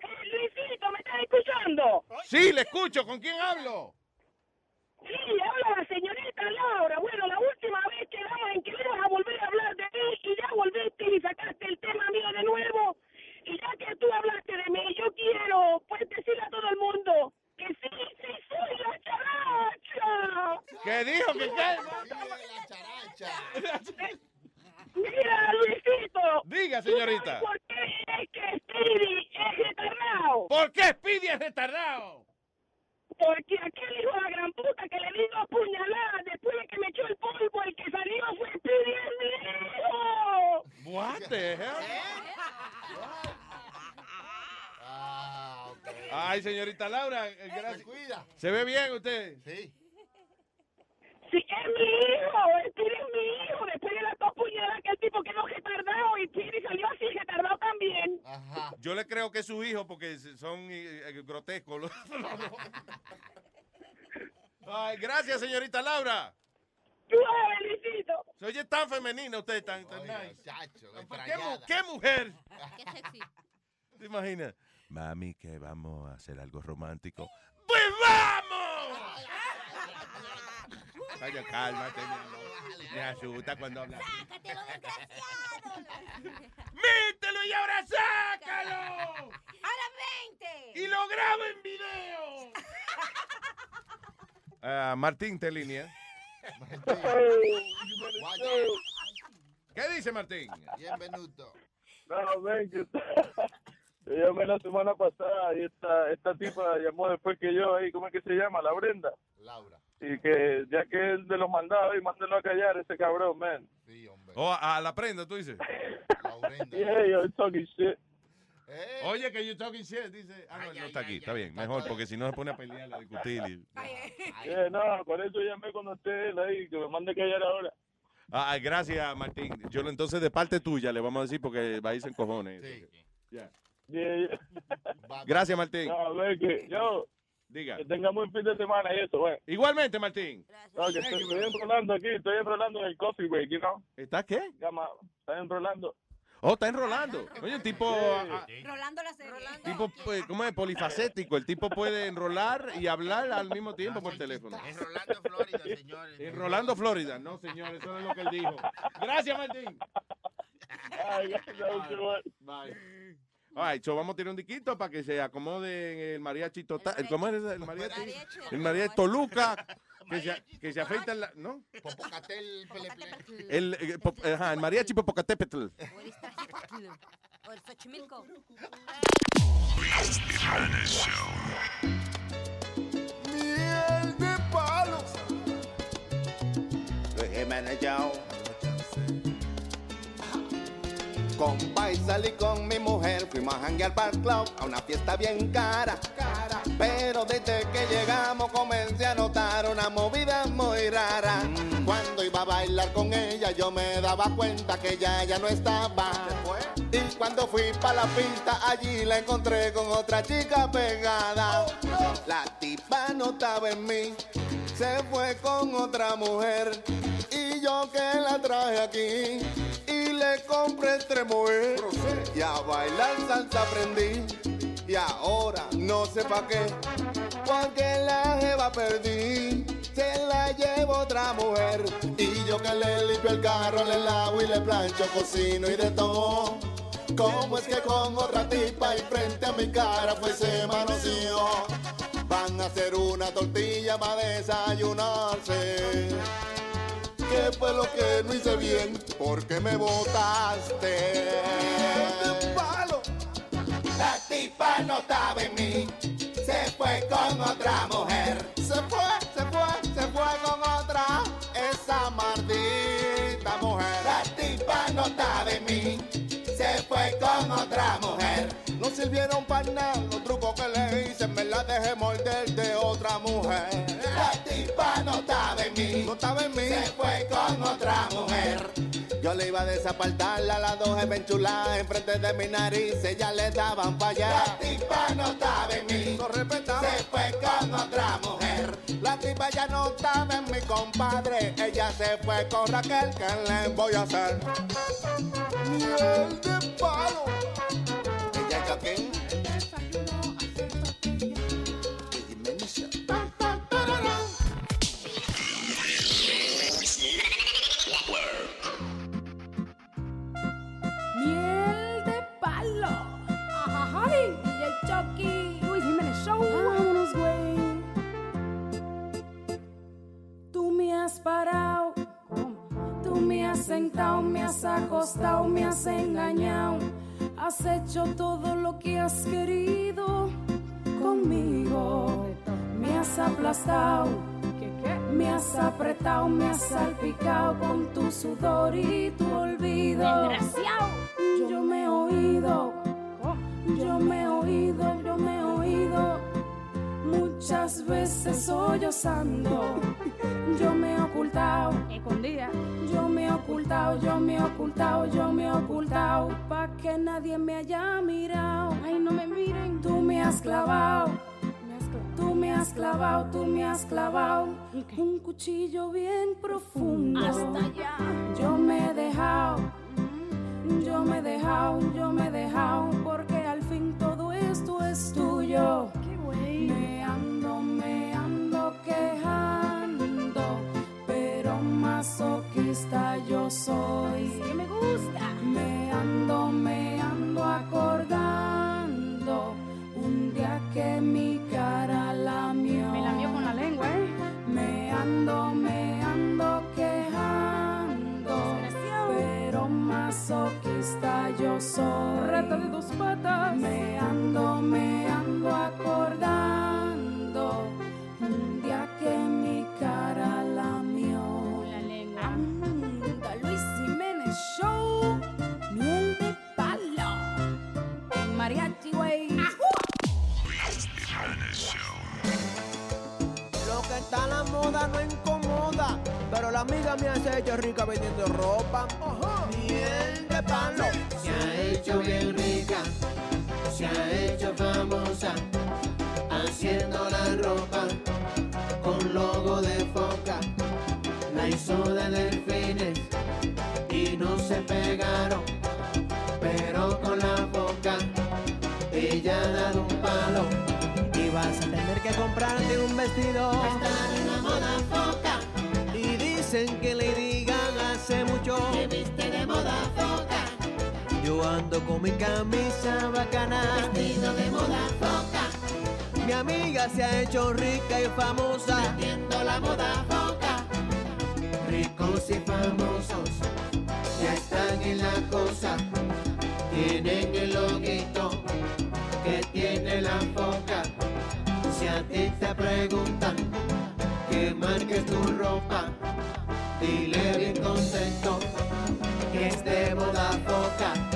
Luisito, ¿me estás escuchando? Sí, le escucho. ¿Con quién hablo? Sí, habla la señorita Laura. Bueno, la última vez quedamos en que ibas a volver a hablar de mí y ya volviste y sacaste el tema mío de nuevo. Y ya que tú hablaste de mí, yo quiero pues decirle a todo el mundo que sí, sí, soy la characha. ¿Qué dijo? ¿Qué qué? Mira, Luisito. Diga, ¿tú señorita. ¿Por qué es que Speedy es retardado? ¿Por qué Speedy es retardado? Porque aquel hijo de la gran puta que le dio a puñalada después de que me echó el polvo, el que salió fue mi hijo. What the hell? Ah. Ay, señorita Laura, eh, Se gracias. cuida. ¿Se ve bien usted? Sí. Sí, es mi hijo, Speedy es mi hijo. Después de las dos puñaladas que el tipo quedó retardado y Speedy salió así retardado también. Ajá. Yo le creo que es su hijo porque son eh, eh, grotescos. los- Ay, gracias, señorita Laura. Tú sabes, Luisito. Se oye tan femenina usted, tan, tan Oiga, nice. chacho, ¿Qué, mu- extrañada. qué mujer? Qué sexy. ¿Te imaginas? Mami, que vamos a hacer algo romántico. ¡Pues vamos! Vaya, cálmate, mi amor. Me asusta cuando hablas. ¡Sácatelo, desgraciado! ¡Mételo y ahora sácalo! ¡Ahora 20! ¡Y lo grabo en video! Ah, Martín, te línea. ¿Qué dice Martín? Bienvenuto. No, ven, que yo llamé la semana pasada y esta, esta tipa llamó después que yo ahí, ¿cómo es que se llama? La Brenda. Laura. Y que ya que es de los mandados, y mándelo a callar ese cabrón, man. Oh, a, a la prenda, tú dices. Yeah, you're talking shit. Oye, que you talking shit, dice. Ah, no, no está aquí, está bien, mejor, porque si no se pone a pelear, a discutir. y- Yeah, no, por eso llamé cuando esté él ahí, que me mande callar ahora. Ah, gracias, Martín. Yo entonces de parte tuya le vamos a decir porque va a irse en cojones. Ya. Yeah, yeah. Gracias, Martín. No, que yo. Diga. Que tenga buen fin de semana y eso, güey. Igualmente, Martín. No, que estoy, estoy enrolando aquí, estoy enrolando en el coffee break, you know. ¿Está qué? Llama, está enrolando. Oh, está enrolando. Oye, un tipo, ah, Rolando la serie. tipo pues, ¿cómo es? Polifacético. El tipo puede enrolar y hablar al mismo tiempo por teléfono. Enrolando Florida, señores. Enrolando Florida. No, señor, eso no es lo que él dijo. Gracias, Martín. Bye. Right, so vamos a tirar un diquito para que se acomode el mariachi total. ¿Cómo es el mariachi? El mariachi Toluca. Que se, que se afeita la, ¿no? Popocatel, peleple. El, eh, ajá, el mariachi Popocatépetl. O el Xochimilco. Miel de palo. Luis Jiménez Compa y salí con mi mujer, fuimos a janguear para el club, a una fiesta bien cara. Pero desde que llegamos comencé a notar una movida muy rara. Cuando iba a bailar con ella yo me daba cuenta que ella ya no estaba. Y cuando fui para la pista allí la encontré con otra chica pegada. La tipa no estaba en mí, se fue con otra mujer. Y yo que la traje aquí y le compré entre mujer. Y a bailar salsa aprendí. Y ahora no sé pa' qué, porque la jeva perdí. Se la llevo otra mujer. Y yo que le limpio el carro, le lavo y le plancho, cocino y de todo. ¿Cómo es que con otra tipa y frente a mi cara fue se manoseó? Van a hacer una tortilla para desayunarse. ¿Qué fue lo que no hice bien? ¿Por qué me botaste? La tipa no estaba en mí, se fue con otra mujer. Se fue, se fue, se fue con otra, esa maldita mujer. La tipa no estaba en mí, se fue con otra mujer. No sirvieron para nada la dejé morder de otra mujer. La tipa no estaba en mí, no estaba en mí, se fue con otra mujer. Yo le iba a desapartarla a las dos enchuladas enfrente de mi nariz, ella le daban para allá. La tipa no estaba en mí, no respetaba. se fue con otra mujer. La tipa ya no estaba en mi compadre, ella se fue con Raquel, ¿qué le voy a hacer? Miel de palo. Parado. Tú me has sentado, me has acostado, me has engañado. Has hecho todo lo que has querido conmigo. Me has aplastado. Me has apretado, me has salpicado con tu sudor y tu olvido. Desgraciado. Yo me he oído, yo me he oído, muchas veces sollozando. Yo me he ocultado, escondida. Yo me he ocultado, yo me he ocultado, yo me he ocultado pa que nadie me haya mirado. Ay, no me miren. Tú me has clavado. Tú me has clavado, tú me has clavado un cuchillo bien profundo. Hasta allá. Yo me he dejado, yo me he dejado, yo me he dejado, porque al fin todo esto es tuyo. Me ando, me ando quejando masoquista yo soy. Me ando, me ando acordando un día que mi cara lamió. Me lamió con la lengua, ¿eh? Me ando, me ando quejando, pero masoquista yo soy. Rata de dos patas. Me ando, me ando acordando un día que mi cara lamió. La lengua. Anda, Luis Jiménez Show, miel de palo. En mariachi, güey. Lo que está a la moda no incomoda, pero la amiga mía se ha hecho rica vendiendo ropa. Miel de palo. Se ha hecho bien rica, se ha hecho famosa, haciendo la ropa con logo de foca. La hizo de delfines y no se pegaron, pero con la foca ella ha dado un palo. Y vas a tener que comprarte un vestido. Estar en la moda foca. Y dicen que le digan hace mucho. Que viste de moda foca. Yo ando con mi camisa bacana. Vestido de moda foca. Mi amiga se ha hecho rica y famosa. Vendiendo la moda foca. Ricos y famosos ya están en la cosa. Tienen el loguito que tiene la foca. Si a ti te preguntan que marques tu ropa, dile bien contento que es de moda foca.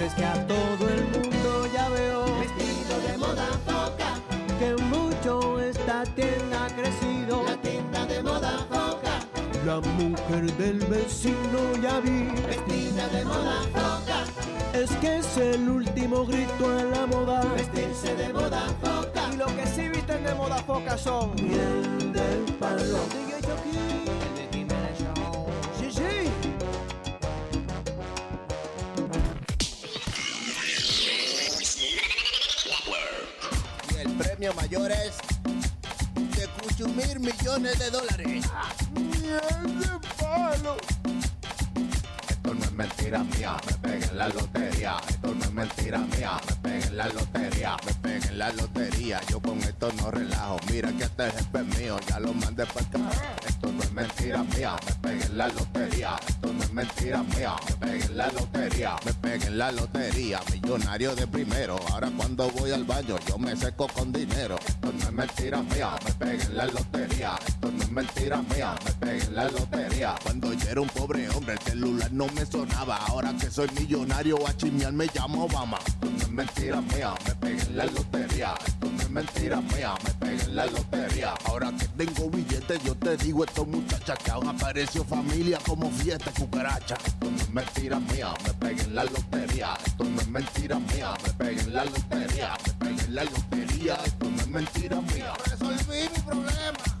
Pero es que a todo el mundo ya veo Vestido de moda foca, que mucho esta tienda ha crecido. la tienda de moda foca, La mujer del vecino ya vi. vestida de moda foca, Es que es el último grito a la moda. vestirse de moda foca. Y lo que sí visten de moda foca son miel del palo. Y el premio mayor es de cuchumir millones de dólares. ¡Miel de palo! Esto no mentira mía, me pegué en la lotería. Esto no es mentira mía, me pegué en la lotería. Me pegué en la lotería, yo con esto no relajo. Mira que este jefe es mío, ya lo mandé para acá. Esto no es mentira mía, me pegué en la lotería. Esto no es mentira mía, me pegué en la lotería. Me pegué en la lotería, millonario de primero. Ahora cuando voy al baño, yo me seco con dinero. Esto no es mentira mía, me pegué en la lotería. Esto no es mentira mía, me pegué en la lotería. Cuando yo era un pobre hombre, el celular no me sonaba. Ahora que soy millonario, a chismear me llamo Obama. Esto no es mentira mía, me pegué en la lotería. Esto no es mentira mía, me pegué en la lotería. Ahora que tengo billetes, yo te digo esto muchacha que aún apareció familia como fiesta cucaracha. Esto no es mentira mía, me pegué en la lotería. Esto no es mentira mía, me pegué en la lotería. Me pegué en la lotería, esto no es mentira mía. Resolví mi problema.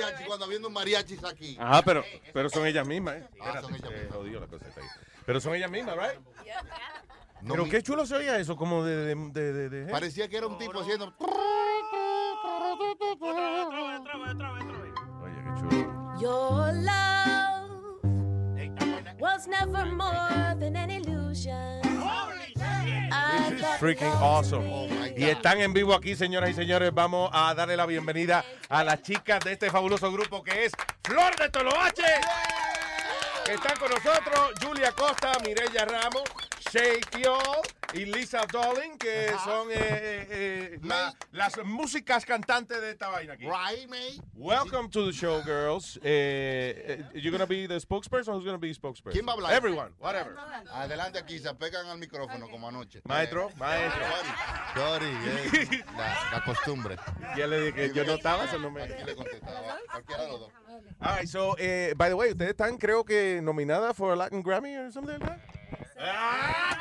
mariachi cuando habiendo mariachis aquí. Ajá, pero, pero son ellas mismas, ¿eh? Ah, son ellas se jodió la cosa ahí. Pero son ellas mismas, ¿right? No, pero mi- qué chulo se oía eso, como de... de, de, de- de- ¿eh? Parecía que era un tipo haciendo. Your love was never more than an illusion. This is freaking awesome. Y están en vivo aquí, señoras y señores. Vamos a darle la bienvenida a las chicas de este fabuloso grupo que es Flor de Toloache. Que están con nosotros Julia Costa, Mireya Ramos, Shay Fiol y Lisa Dolin, que son eh, eh, eh, la- las músicas cantantes de esta vaina aquí. Right, mate. Welcome to the show, girls. Eh, eh, you gonna be the spokesperson? Who's gonna be spokesperson? ¿Quién va a hablar? Everyone, whatever. Adelante aquí, se pegan al micrófono como anoche. Maestro, maestro. Sorry, la, la costumbre. Ya le dije que yo no estaba, eso no me... Aquí le contestaba. Cualquiera de los dos. All right, so, by the way, ustedes están, creo que, nominadas for a Latin Grammy or something like that. ¡Ah,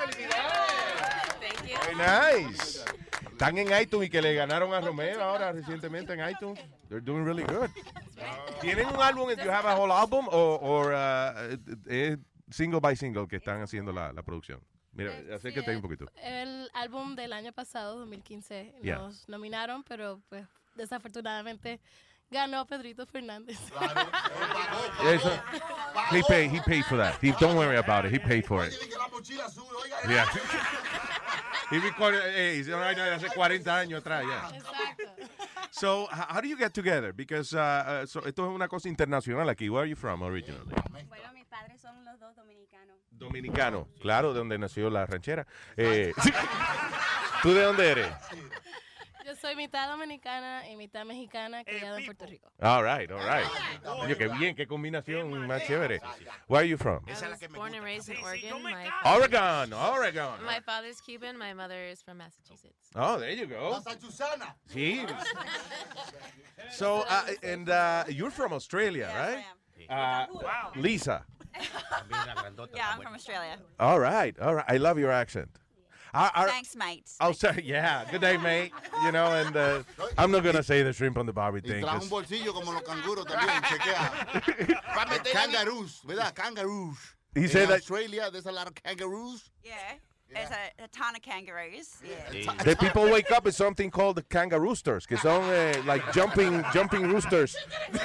Very nice. Están en iTunes y que le ganaron a Romeo ahora recientemente en iTunes. They're doing really good. ¿Tienen un álbum? Do you have a whole album? O or, uh, es single by single que están haciendo la, la producción? Mira, acércate ahí un poquito. El álbum del año pasado, 2015, Yeah. nos nominaron, pero pues desafortunadamente ganó Pedrito Fernández. Eso, he paid, he paid for that. He, don't worry about it. He paid for it. Yeah. He recorded, de hace 40 años atrás, ya. So, h- how do you get together? Because uh, uh, so, esto es una cosa internacional aquí. Where are you from originally? Bueno, mis padres son los dos dominicanos. Dominicano, claro, de donde nació la ranchera. Eh, ¿Tú de dónde eres? Yo soy mitad dominicana y mitad mexicana criada en Puerto Rico. All right, all right. Oye, qué bien, qué combinación más chévere. Where are you from? I was born and raised in Oregon. My, Oregon, Oregon. my father's Cuban. My mother is from Massachusetts. Oh, there you go. Massachusetts. Sí. So, uh, and uh, you're from Australia, right? Uh, Lisa. Yeah, I'm from Australia. All right, all right. I love your accent. Are- are- Thanks, mate. Oh, sorry. Yeah. Good day, mate. You know, and uh, I'm not gonna say the shrimp on the barbie thing. trajo un 'cause- bolsillo como los canguros también, chequea. Kangaroos, ¿verdad? Kangaroos. He In said that- Australia, there's a lot of kangaroos. Yeah. There's a, a ton of kangaroos. Yeah. The people wake up with something called the kangaroosters, que son eh, like jumping, jumping roosters.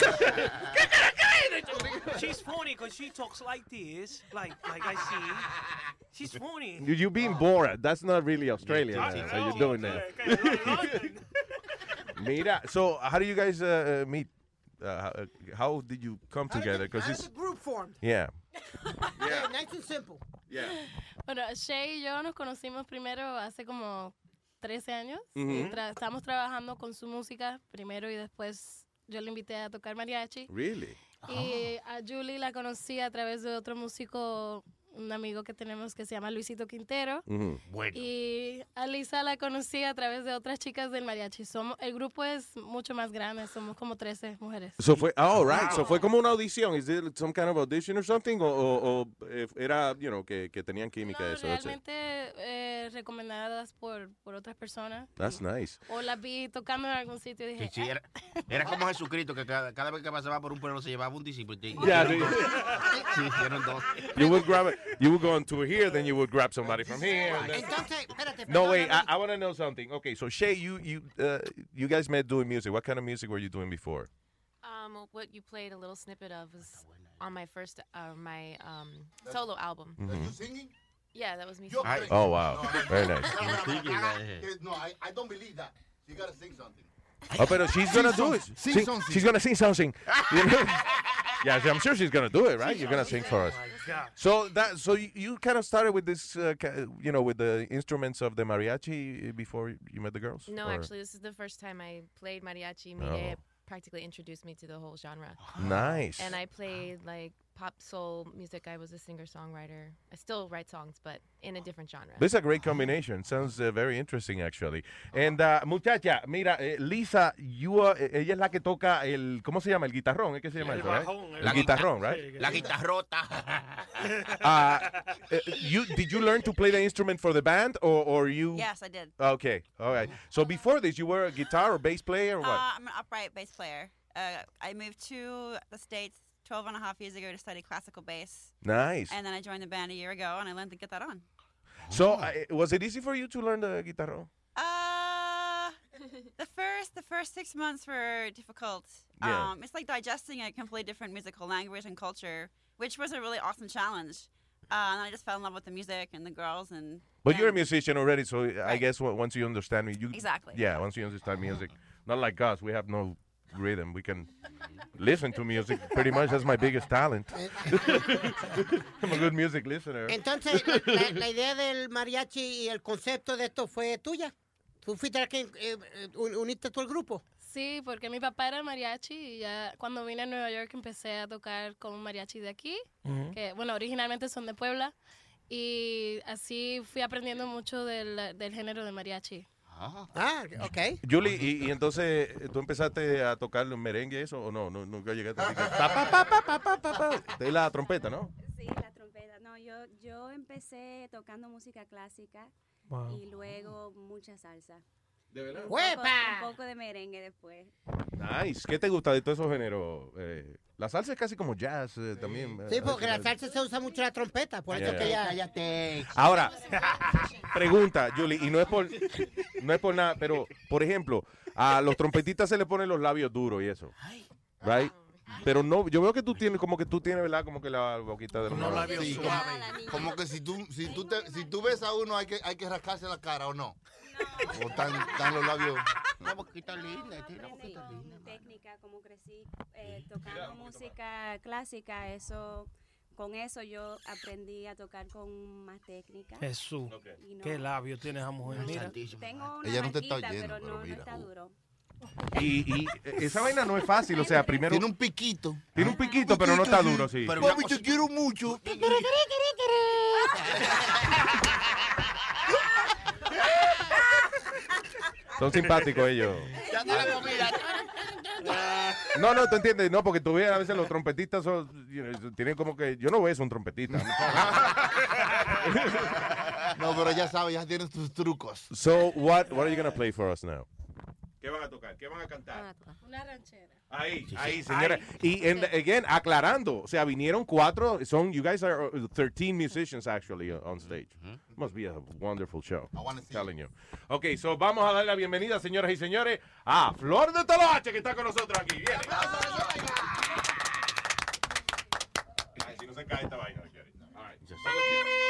she's funny because she talks like this, like like I see. She's funny. You, you being Borat. That's not really Australian. Yeah, uh, I so you're know. doing that. Mira, so how do you guys uh, uh, meet? Uh, how, uh, how did you come together? Because How it's group formed. yeah. Yeah, nice and simple. Yeah. Bueno, Shay y yo nos conocimos primero hace como 13 años. Ujú. Y tra- Estábamos trabajando con su música primero y después yo le invité a tocar mariachi. Really? Y a Julie la conocí a través de otro músico, un amigo que tenemos que se llama Luisito Quintero. Ujú. Y a Lisa la conocí a través de otras chicas del mariachi. Somos, el grupo es mucho más grande, somos como 13 mujeres. So fue, oh, right. So fue como una audición. Is it some kind of audition or something? O, o- o, eh, era, you know, que, que tenían química eso. that's it? Realmente eh, recomendadas por, por otras personas. That's nice. O las vi tocando en algún sitio y dije, Sí, sí, era, era como Jesucristo, que cada, cada vez que pasaba por un pueblo se llevaba un discípulo. y- Yeah, sí. dos. Sí, hicieron dos. You would grab it. You would go on tour here, then you would grab somebody from here. and then- Entonces, espérate. No, perdóname. wait. I, I want to know something. Okay, so Shay, you you uh, you guys met doing music. What kind of music were you doing before? Um, what you played a little snippet of was on my first, uh, my um, solo album. Mhm. singing? Yeah, that was me. Yo singing. creo- Oh, wow. No, no, Very nice. Singing, no, eh. no, No, I, I don't believe that. You gotta sing something. Oh, but she's gonna do it. Sing Sing- something. she's gonna sing something. You know? yeah, I'm sure she's gonna do it, right? You're gonna sing for us. So that so you, you kind of started with this, uh, ca- you know, with the instruments of the mariachi before you met the girls. No, Or- actually, this is the first time I played mariachi. Miguel Oh. practically introduced me to the whole genre. Nice. And I played like pop soul music. I was a singer songwriter. I still write songs, but in a different genre. This is a great combination. Sounds uh, very interesting, actually. And uh, muchacha, mira, eh, Lisa, you are- eh, ella es la que toca el, ¿cómo se llama? El guitarrón, ¿es que se llama El eso? right? bajón, el El guitarrón, guitar- right? La guitarrota. Uh, eh, you did you learn to play the instrument for the band, or or you? Yes, I did. Okay, all right. So before this, you were a guitar or bass player or what? Uh, I'm an upright bass player. Uh, I moved to the States 12 and a half years ago to study classical bass. Nice. And then I joined the band a year ago and I learned to get that on. So uh, was it easy for you to learn the guitarrón? Uh, the first the first six months were difficult. Yeah. Um, it's like digesting a completely different musical language and culture, which was a really awesome challenge. Uh, and I just fell in love with the music and the girls and. But you're a musician already, so I guess once you understand me, you Exactly. Yeah, once you understand music, not like us, we have no rhythm. We can listen to music. Pretty much, that's my biggest talent. I'm a good music listener. Entonces, la, la- idea del mariachi y el concepto de esto fue tuya. Tú fuiste la que eh, eh, un- uniste todo el grupo. Sí, porque mi papá era mariachi y ya cuando vine a Nueva York empecé a tocar con un mariachi de aquí, Ujú. que bueno, originalmente son de Puebla y así fui aprendiendo mucho del, del género de mariachi. Ah, ok. Julie, y, y entonces eh, tú empezaste a tocar el merengue eso o no? no nunca llegaste así que pa, pa, pa, pa, pa, pa, pa, pa. de la trompeta, ¿no? Sí, la trompeta. No, yo, yo empecé tocando música clásica Wow. y luego mucha salsa. ¿De verdad? Un poco, ¡Huepa! un poco de merengue después. Nice. ¿Qué te gusta de todos esos géneros? Eh, la salsa es casi como jazz eh, también. Sí, eh, porque la salsa se usa mucho la trompeta, por eso Yeah. que ya... Cállate. Ahora, pregunta, Julie, y no es por no es por nada, pero por ejemplo, a los trompetistas se le ponen los labios duros y eso. Right? Pero no, yo veo que tú tienes como que tú tienes, ¿verdad? Como que la boquita de Unos labios suaves. Como que si tú, si tú, te- si tú ves a uno hay que, hay que rascarse la cara o no. O están, están los labios. Una boquita linda, tiene una boquita linda. técnica, como crecí eh, tocando música clásica, eso, con eso yo aprendí a tocar con más técnica. Jesús, no- qué labio tiene esa mujer. Mira. Tengo una Ella no te está oyendo, pero pero no, no mira, está uh. duro. Y, y esa vaina no es fácil, o sea, primero Tiene un piquito. tiene un piquito, pero no está duro, sí. Pero Papi, te quiero mucho. Son simpáticos ellos. Ya está la comida. No, no, tú entiendes, no, porque tú ves a veces los trompetistas son, you know, tienen como que, yo no veo un trompetista. No, pero ya sabes, ya tienes tus trucos. So, what, what are you gonna play for us now? ¿Qué van a tocar? ¿Qué van a cantar? Una ranchera. Ahí, ahí, señora. Y, en, again, aclarando, o sea, vinieron cuatro, son, you guys are uh, 13 musicians actually uh, on stage. Must be a wonderful show. telling you. Ok, so vamos a dar la bienvenida, señoras y señores, a Flor de Toloache, que está con nosotros aquí. Bien. arrancar esta vaina. aquí ahorita. All right.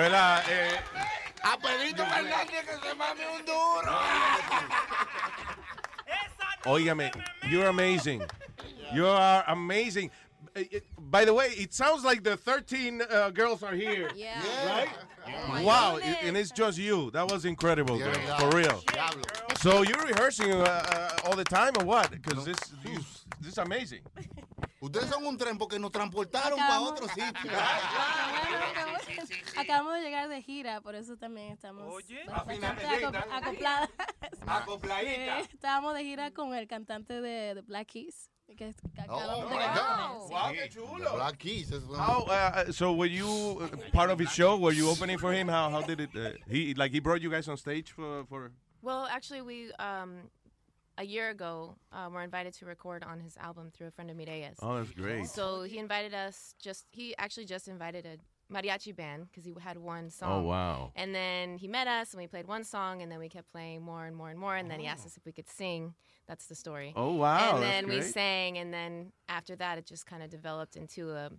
Verdad, eh, A Pedrito Fernández que se mame un duro. óigame, you're amazing. You are amazing. Eh, eh, By the way, it sounds like the 13 uh, girls are here. Yeah. Right? Wow, i- and it's just you. That was incredible, girl, for real. So you're rehearsing uh, uh, all the time or what? Because this, this, this is amazing. Ustedes son un tren porque nos transportaron para Acabamos- otro sitio. Acabamos de llegar de gira, por eso también estamos acop- acopladas. Acopladita. Eh, Estábamos de gira con el cantante de, de Black Keys. Que Oh, acabamos sí. Wow, qué chulo. Black Keys. How, uh, so were you uh, part of his show? Were you opening for him? How, how did it? Uh, he like he brought you guys on stage for for. Well, actually, we um, a year ago um, were invited to record on his album through a friend of Mireya's. Oh, that's great. So he invited us. Just he actually just invited a mariachi band because he had one song. Oh, wow. And then he met us and we played one song and then we kept playing more and more and more and then he asked us if we could sing. That's the story. Oh, wow, And that's then we sang and then after that it just kind of developed into a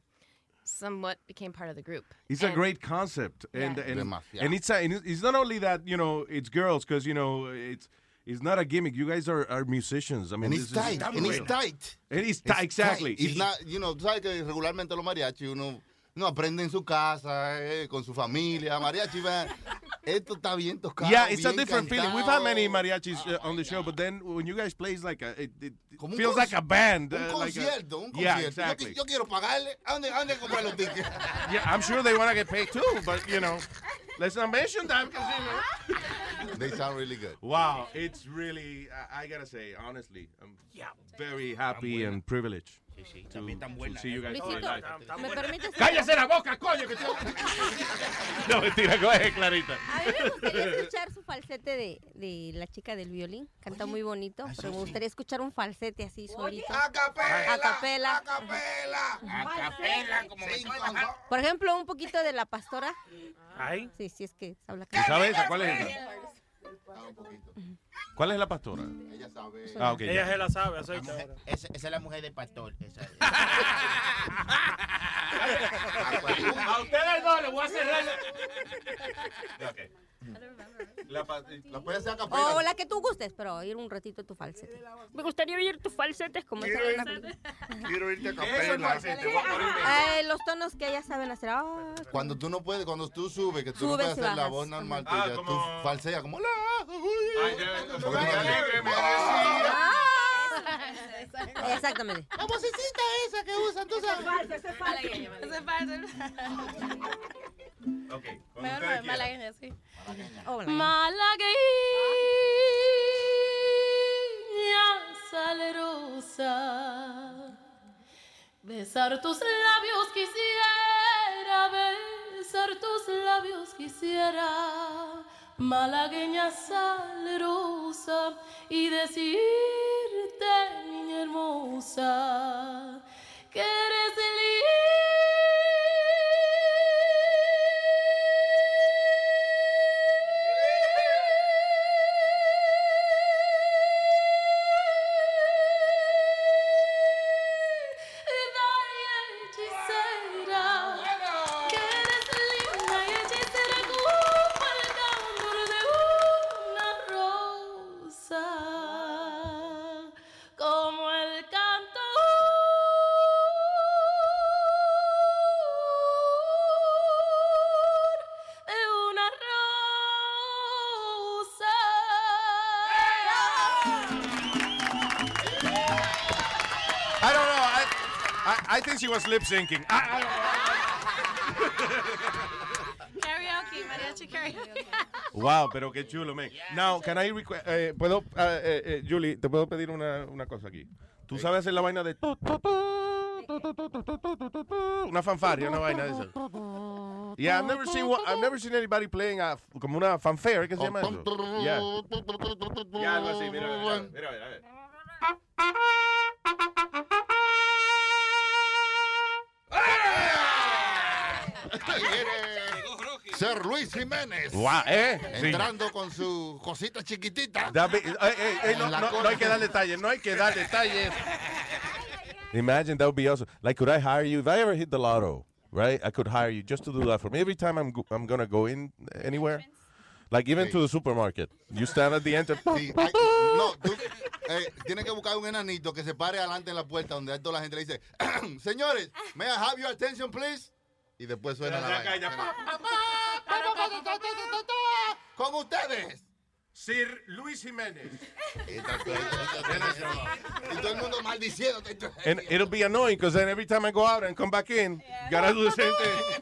somewhat became part of the group. It's a great concept, and Yeah. and, Demasiado. and it's a, and it's not only that you know it's girls because you know it's it's not a gimmick. You guys are, are musicians. I mean, And it's is- tight. And it's tight. And it's tight, exactly. It's not, you know, tú sabes que regularmente los mariachis uno no aprende en su casa, eh, con su familia. Mariachi, esto está bien tocado. Yeah, it's a different feeling. We've had many mariachis uh, on the show, but then when you guys play, it's like a, it, it feels like a band. Un uh, like a- concierto, un Yeah, concierto. Yo exactly. Yo, quiero pagarle. ¿A dónde, a dónde comprar los tickets? Yeah, I'm sure they want to get paid too, but you know, let's not mention that because you know. They sound really good. Wow, it's really, I, I gotta say, honestly, I'm very happy and privileged to, to see you guys. Luisito, live. ¿me permites? ¡Cállese la boca, coño! Que no, mentira, coge, Clarita. A mí me gustaría escuchar su falsete de, de la chica del violín. Canta muy bonito, pero me gustaría escuchar un falsete así solito. A capela. A capela. A capela. A capela, como me Por ejemplo, un poquito de la pastora. Ay. Sí, sí, es que habla. ¿Y sabe esa? ¿Cuál es esa? ¿Cuál es la pastora? Ella sabe. Ah, ok. Ella ya. se la sabe, La aceite mujer- esa, esa es la mujer del pastor. esa es. A ustedes dos les voy a cerrar. La, pa- La puede hacer a O capela. la que tú gustes, pero oír un ratito tu falsete. Me gustaría oír tu falsete como Quiero nena. Quiero irte a es capela. Eh, los tonos que ellas saben hacer. Ah, Cuando tú no puedes, cuando tú subes, que tú no Subes puedes y hacer la bajas. voz normal Ah, tuya, como- tú falseas como la. Ay, ya, Exactamente. Como si exista esa que usan, tú sabes. Ese es falso, ese es falso. Ok, como ustedes Malagueña, sí. Malagueña oh, salerosa Besar tus labios quisiera, besar tus labios quisiera malagueña salerosa, y decirte, niña hermosa, que eres hechicera, was lip syncing. Ah, ah, karaoke, mariachi karaoke. wow, pero qué chulo, man. Now, can I request, eh, puedo, uh, eh, Julie, te puedo pedir una, una cosa aquí. Tú sabes hacer la vaina de tu, tu, tu, una fanfaria, una vaina de esa. Yeah, I've never seen one, I've never seen anybody playing a, como una fanfare, ¿qué se llama eso? Yeah. Ya, algo así, mira, mira, mira, mira. mira. Ser Luis Jiménez. Guau, ¿eh? Sí. Entrando con su cosita chiquitita. Be- eh, eh, eh, no, hay que dar detalles, no hay que dar detalles. Imagine that would be awesome. Like, could I hire you if I ever hit the lotto? right? I could hire you just to do that for me every time I'm go- I'm gonna go in anywhere, like even to the supermarket. You stand at the enter. Sí, hay- no, tú eh, tienes que buscar un enanito que se pare adelante en la puerta donde toda la gente le dice, señores, may I have your attention, please? Y después suena la vaina. Con ustedes. Sir Luis Jiménez. Y todo el mundo maldiciendo. And it'll be annoying because then every time I go out and come back in, gotta do the same thing.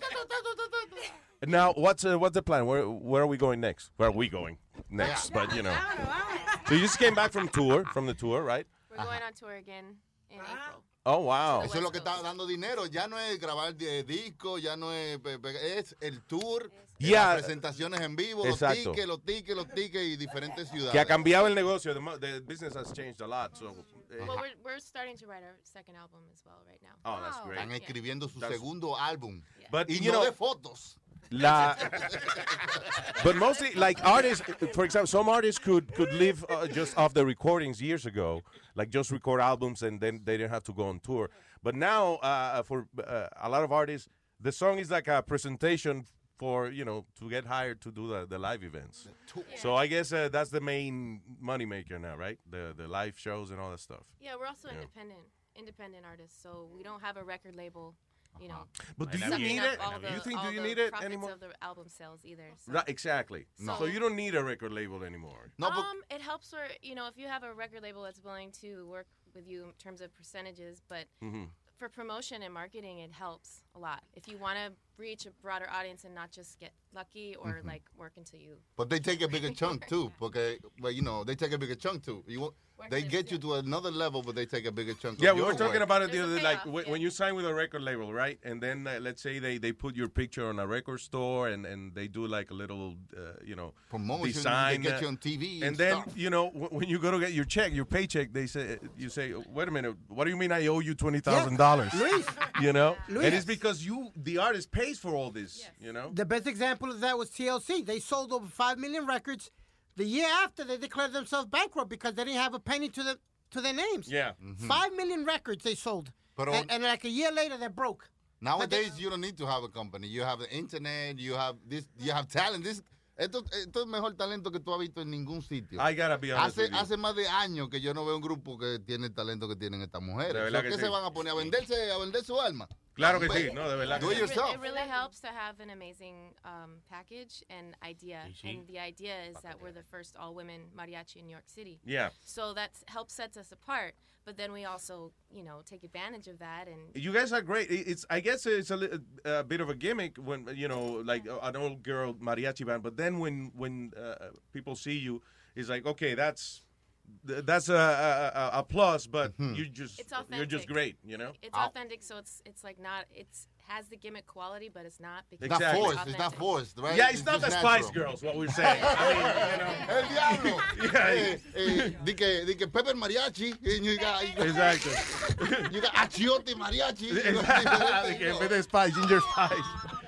Now, what's uh, what's the plan? Where where are we going next? Where are we going next? But you know, so you just came back from tour, from the tour, right? We're going on tour again in April. Oh wow. Eso es lo que está dando dinero. Ya no es grabar de disco, ya no es. Es el tour, Yeah. las presentaciones en vivo, Exacto. los tickets, los tickets, los tickets y diferentes ciudades. Que ha cambiado el negocio. The, business has changed a lot. So, eh, Well, we're, we're starting to write our second album as well right now. Oh, that's great. Están escribiendo su That's- segundo álbum. But, y you no know- de fotos. La, but mostly like artists, for example, some artists could could live uh, just off the recordings years ago, like just record albums and then they didn't have to go on tour. But now, uh, for uh, a lot of artists, the song is like a presentation for you know to get hired to do the, the live events. So I guess uh, that's the main moneymaker now, right? The the live shows and all that stuff. Yeah, we're also Yeah. independent, independent artists, so we don't have a record label. You know, But do you need it? Do the- you think- do you need it profits anymore? Of the album sales either. So. Right, exactly. No. So you don't need a record label anymore. No, um, it helps where you know if you have a record label that's willing to work with you in terms of percentages, but Mhm. for promotion and marketing, it helps a lot. If you want to reach a broader audience and not just get lucky or Mhm. like work until you. But they take a bigger chunk too, porque, well, you know, they take a bigger chunk too. You, want- they get you to another level, but they take a bigger chunk. Yeah, of we were talking work. about it the other day. Like when, when you sign with a record label, right? And then uh, let's say they, they put your picture on a record store and, and they do like a little, uh, you know, Promotion, they get uh, you on TV And and then stuff. you know wh- when you go to get your check, your paycheck, they say you say, wait a minute, what do you mean I owe you twenty thousand dollars? Luis. You know, Luis. and it's because you the artist pays for all this. You know. The best example of that was TLC. They sold over five million records. The year after, they declared themselves bankrupt because they didn't have a penny to the to their names. Yeah. Mm-hmm. Five million records they sold, Pero- and, and like a year later, they're broke. Nowadays, you don't need to have a company. You have the internet. You have this. You have talent. This. Esto, esto es mejor talento que tú has visto en ningún sitio. I gotta be honest hace, with you. hace más de años que yo no veo un grupo que tiene el talento que tienen estas mujeres. De verdad ¿Por que ¿Qué sí. se van a poner a venderse, a vender su alma? Claro que Hombre, sí, no, de verdad. Do it yourself. it really helps to have an amazing um, package and idea. Sí, sí. And the idea is that we're the first all women mariachi in New York City. Yeah. So that helps sets us apart. But then we also, you know, take advantage of that and You guys are great. It's I guess it's a, a bit of a gimmick when you know like uh, an old girl mariachi band, but then when when uh, people see you, it's like okay, that's th- that's a a, a, a plus, but you just It's you're just great, you know. it's authentic. So it's it's like not it's has the gimmick quality, but it's not because It's not Exactly. forced. It's not forced, right? Yeah, it's not the just Spice. Girls. What we're saying. I mean, you know. El diablo. Yeah. Eh, eh, di que, di que Pepper Mariachi. And you got, you got, You got Achiote Mariachi. De que en vez de Spice, Ginger Spice.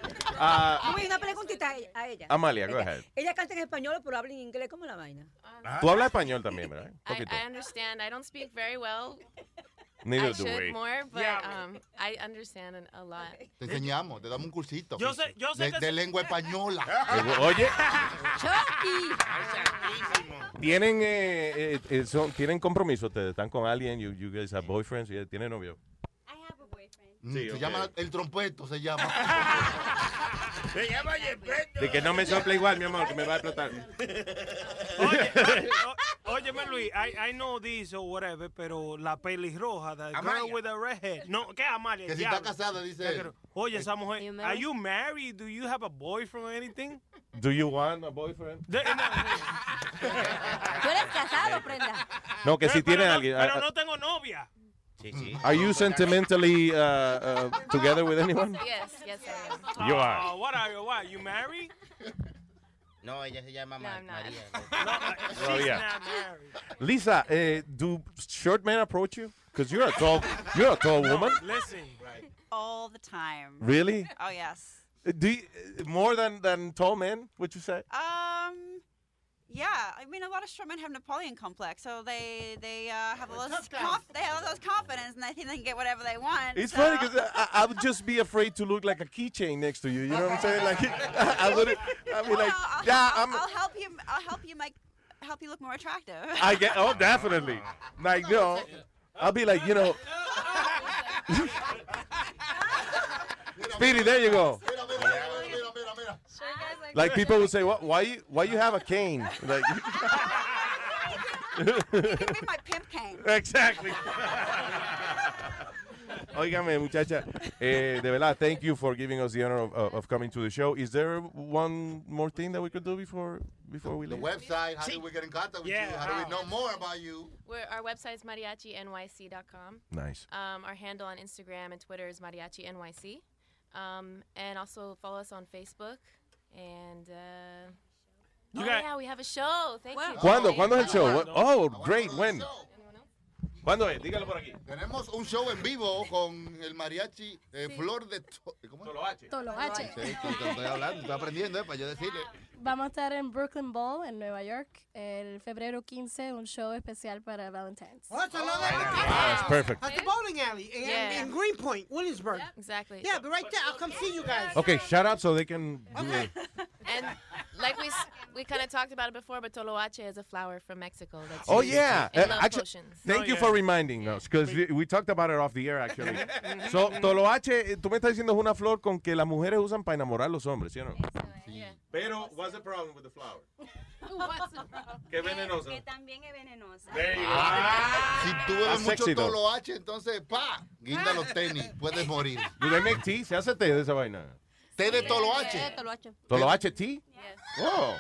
Ah, Luis, una preguntita a ella- a ella. Amalia, go ahead. Ella canta en español, pero habla en inglés. ¿Cómo la vaina? Tú hablas español también, ¿verdad? Un I, poquito. I understand. I don't speak very well. Neither I do should we. more, but Yeah. um, I understand an- a lot. Te enseñamos, te damos un cursito. Yo sé- yo sé de, que de se- lengua española. Oye, tienen eh, eh, eh, son, tienen compromiso, ustedes están con alguien, you, you guys have boyfriends, tienen novio. Mm, Sí, se ok. llama el trompeto, se llama. Se llama Yepeto. De que no me sople igual, mi amor, que me va a explotar. Oye, o- óyeme Luis, I, I know this or whatever, pero la pelirroja, the girl Amalia. with the red hair. No, ¿qué Amalia? Que si está casada, dice él. Oye, esa mujer, You are you married? Do you have a boyfriend or anything? Do you want a boyfriend? De- no, ¿Tú eres casado, prenda? No, que si pero tienen no- alguien. Pero ah, no tengo novia. Sí, sí. Are you sentimentally uh, uh, together with anyone? Yes, yes, I am. You are. Oh, what are you? What? You married? No, ella se llama No, Ma- I'm not. María. No, she's Oh, yeah. not married. Lisa, uh, do short men approach you? Because you're a tall, you're a tall woman. Listen. All the time. Really? Oh yes. Uh, Do you, uh, more than than tall men? Would you say? Um, Yeah, I mean, a lot of strong men have Napoleon complex, so they they uh, have a lot of conf- they have all those confidence, and they think they can get whatever they want. It's so- funny because I, I would just be afraid to look like a keychain next to you. You know what I'm saying? Like, I would. I mean, like, I'll, yeah, I'll, I'm. I'll help you. I'll help you make help you look more attractive. I get. Oh, definitely. Like, no, I'll be like, you know. Speedy, there you go. Like people would say, "What? Why you? Why you have a cane?" Like, my pimp cane. exactly. Óigame, muchacha, eh, de verdad, thank you for giving us the honor of, of, of coming to the show. Is there one more thing that we could do before before we The leave? The website, how do we get in contact with you? How do we know more about you? We're, our website is mariachinyc.com. Nice. Um, our handle on Instagram and Twitter is mariachinyc. Um, and also follow us on Facebook. And uh, You oh got- yeah, we have a show. Thank you. ¿Cuándo? ¿Cuándo es el show? Oh, great. When? ¿Cuándo es? Dígalo por aquí. Tenemos un show en vivo con el mariachi eh, Flor de To- ¿cómo es? Toloache. Toloache. Sí, sí, te estoy hablando, estoy aprendiendo, eh, para yo decirle. Vamos a estar en Brooklyn Bowl, en Nueva York, el febrero 15, un show especial para Valentine's. Oh, That's perfect. At the bowling alley in, Yeah. in Greenpoint, Williamsburg. Exactly. Yeah, but right there. I'll come see you guys. Okay, shout out so they can do it. And like we s- we kind of talked about it before, but toloache is a flower from Mexico. That's Oh yeah, Uh, love actually, potions. thank you for reminding us because we, we talked about it off the air actually. so toloache, eh, tú me estás diciendo es una flor con que las mujeres usan para enamorar a los hombres, ¿sí o no? Pero what's the problem with the flower? Qué venenosa. Que también es venenosa. Ah, si tú bebes That's mucho sexy, toloache, entonces, pa, guinda los tenis, puedes morir. Do they make tea? ¿Se hace té de esa vaina? Té de toloache. Toloache. Toloache tea? Oh.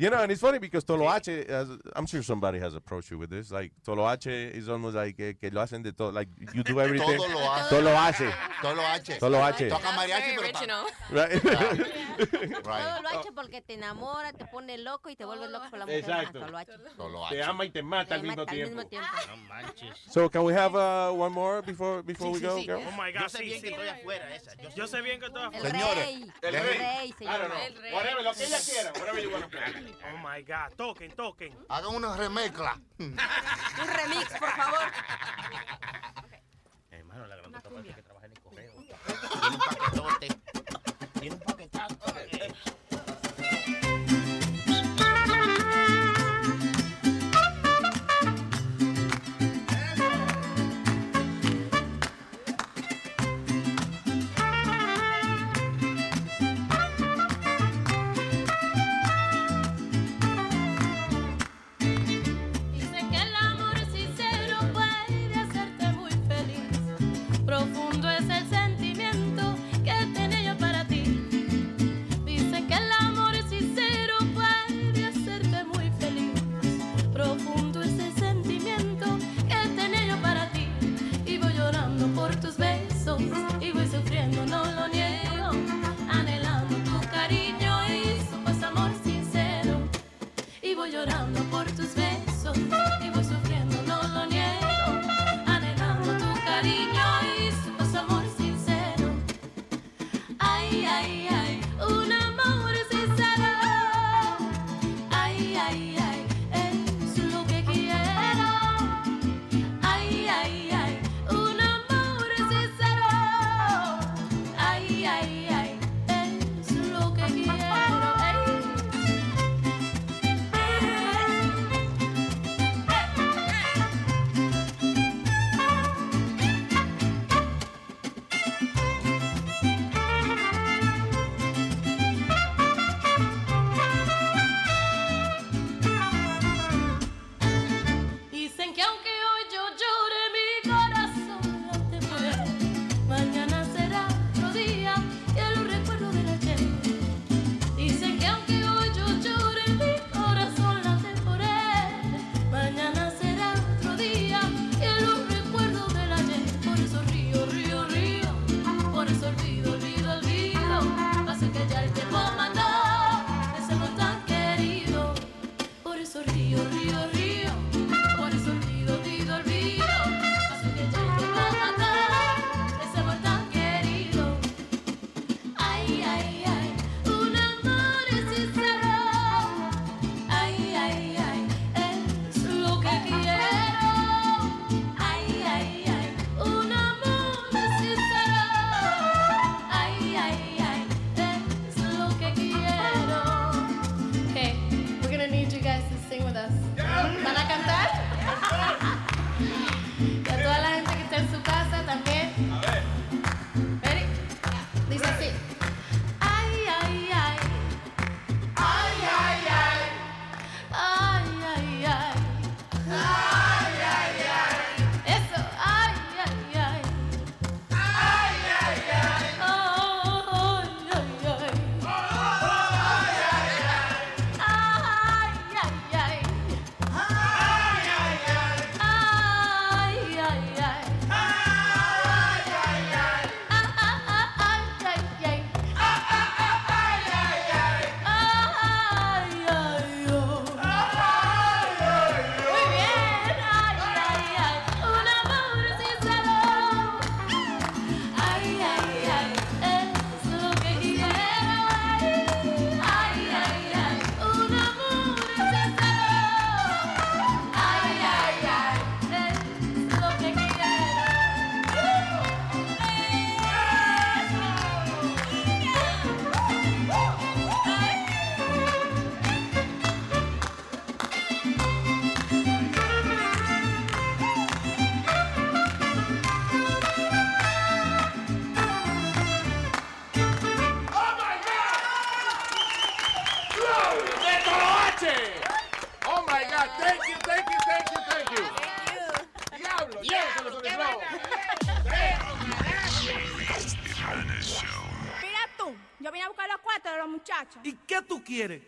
You know, and it's funny because Toloache, as, I'm sure somebody has approached you with this. Like, Toloache is almost like eh, que lo hacen de todo. Like, you do everything. Todo lo hace. Toloache. Toloache. Toloache. Toca mariachi, pero ta- original. Right? Todo lo hace porque te enamora, te pone loco y te vuelves loco por la mujer. Exacto. Ah, toloache. Te ama y te mata al Te mismo mata al tiempo. mismo tiempo. No manches. So, can we have uh, one more before before we go, girl? Oh my Yo God, sé sí, bien sí. que estoy afuera esa. Yo, Yo sé bien que estoy afuera. Señores, Rey. el El rey. rey, se I don't llama. know. Whatever, lo que ella quiera. Whatever you want to play. Oh my God, toquen, toquen. hagan una remezcla. Un remix, por favor. Hermano, la gran que trabaja en el correo. Tiene un paquetote. Tiene un paquetazo.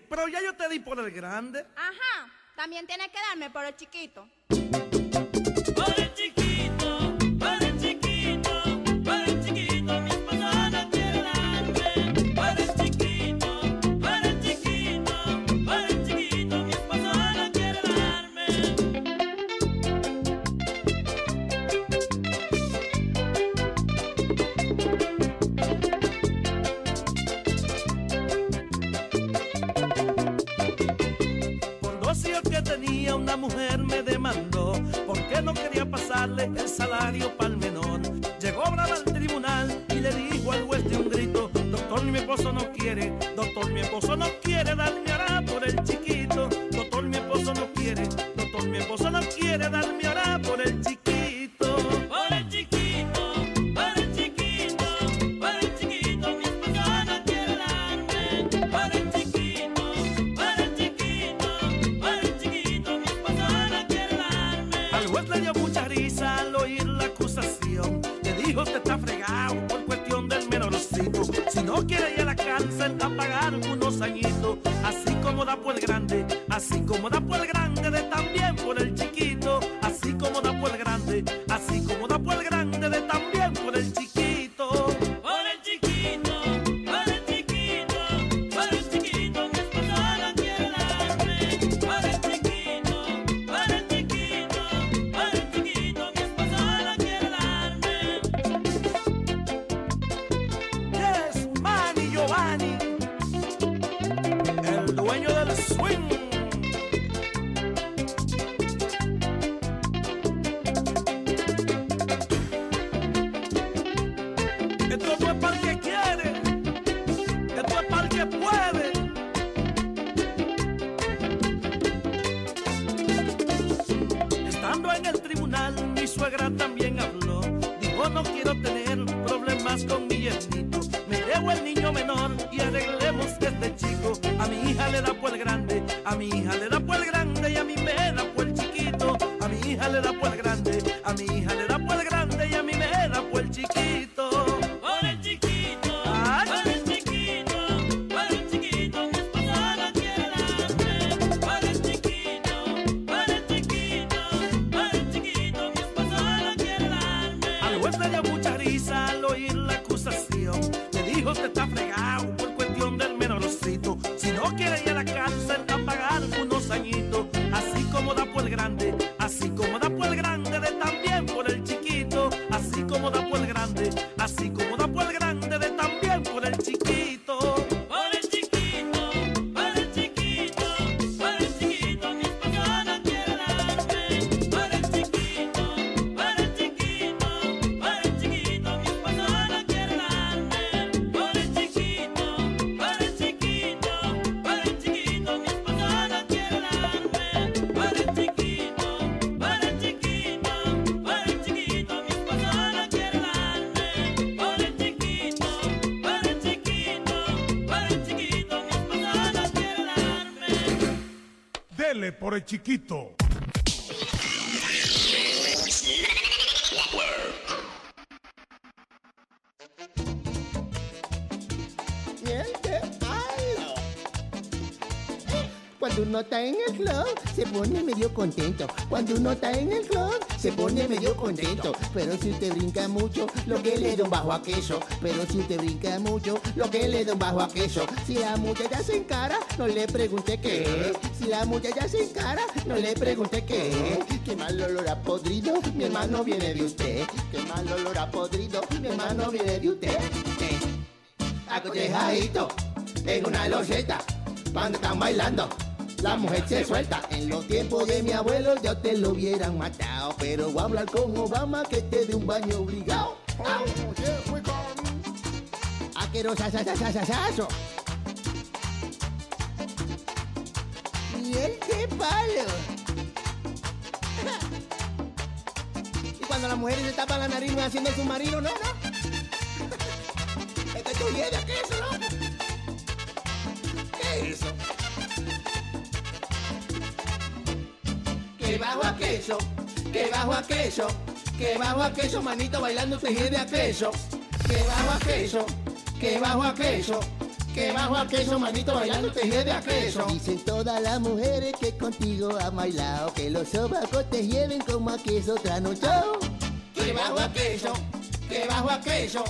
Pero ya yo te di por el grande. Ajá, también tienes que darme por el chiquito. mi esposo no quiere darme dar por el chiquito. por el chiquito. Cuando uno está en el club, se pone medio contento. Cuando uno está en el club, se pone medio contento. Pero si usted brinca mucho, lo que le da un bajo a queso. Pero si usted brinca mucho, lo que le da un bajo a queso. Si la muchacha se encara, no le pregunte qué la muchacha sin cara, no le pregunté qué. Qué mal olor a podrido, mi hermano viene de usted. Qué mal olor a podrido, mi hermano viene de usted. Acotejadito, en una loseta, cuando están bailando. La mujer se suelta. En los tiempos de mi abuelo ya te lo hubieran matado. Pero voy a hablar con Obama que te dé un baño obligado. Oh, yeah, Aquerosa, sa, sa, sa, la nariz me haciendo el submarino, no, no. Está lloviendo, ¿qué es eso, ¿Qué es eso? Que bajo a queso, que bajo a queso, que bajo a queso, manito bailando te de a queso. Que bajo a queso, que bajo a queso. Que bajo a queso, manito bailando te lleve a queso. Dicen todas las mujeres que contigo han bailado, que los sobacos te lleven como a queso trasnochado. Que bajo aquello, que bajo aquello,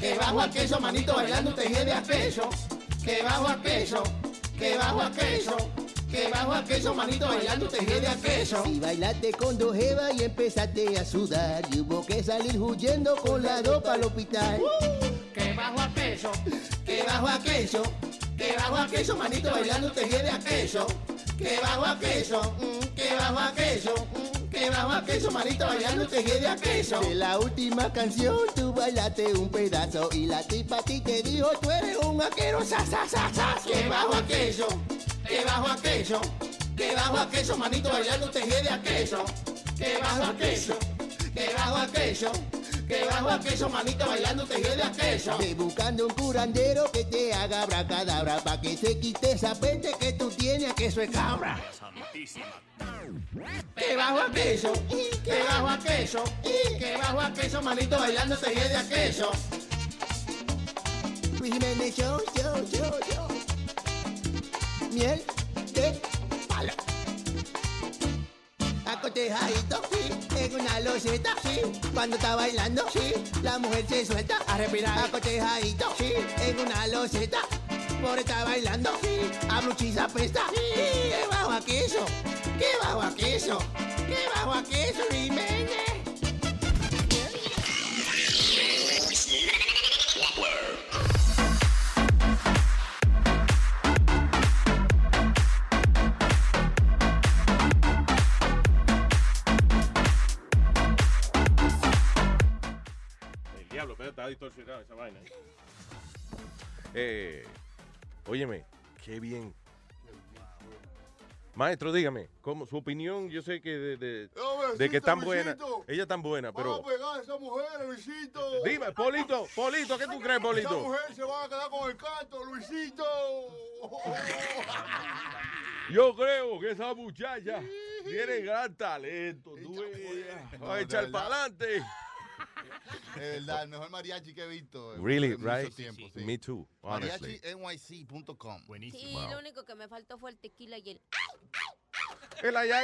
que bajo aquello, manito, bailando te lleve a queso. Que bajo aquello, que bajo aquello, que bajo aquello, manito, bailando te lleve a queso. Si bailaste con dos jevas y empezaste a sudar, y hubo que salir huyendo con la ropa al hospital. Que bajo aquello, que bajo aquello, que bajo aquello, manito, bailando te lleve a queso. Que bajo aquello, mm, que bajo aquello, que bajo aquello, manito, bailando te lleve a queso. De la última canción tú bailaste un pedazo y la tipa a ti te dijo tú eres un vaquero, sa, sa, sa, sa. Que bajo aquello, que bajo aquello, que bajo aquello, manito, bailando te lleve a queso. Que bajo aquello, que bajo aquello, que bajo aquello, manito, bailando te a queso. Ve buscando un curandero que te haga abracadabra pa' que se quite esa peste que tú tienes que eso es cabra. Que bajo aquello, que bajo aquello, que bajo aquello, manito, bailando te lleve a queso. Show, show, show. Miel de palo. Acotejadito, sí, en una loseta, sí. Cuando está bailando, sí, la mujer se suelta a respirar. Acotejadito, sí, en una loseta. Por está bailando, sí, a bluchisa pesta. Sí, que bajo aquello, que bajo aquello, que bajo aquello, Jiménez. El diablo, pero está distorsionado esa vaina. Eh, óyeme, qué bien. Maestro, dígame, ¿cómo, su opinión, yo sé que de, de, Hombre, de que tan buena, ella tan buena, Vamos pero a pegar a esa mujer, Luisito. dime, Polito, Polito, ¿qué tú crees, Esa Polito? mujer se va a quedar con el canto, Luisito. Yo creo que esa muchacha tiene gran talento, tú va a echar para adelante. Es verdad, el mejor mariachi que he visto. en Really, mucho right? tiempo, sí. Me too, honestly. MariachiNYC.com. Sí, lo único que me faltó fue el tequila y el... El allá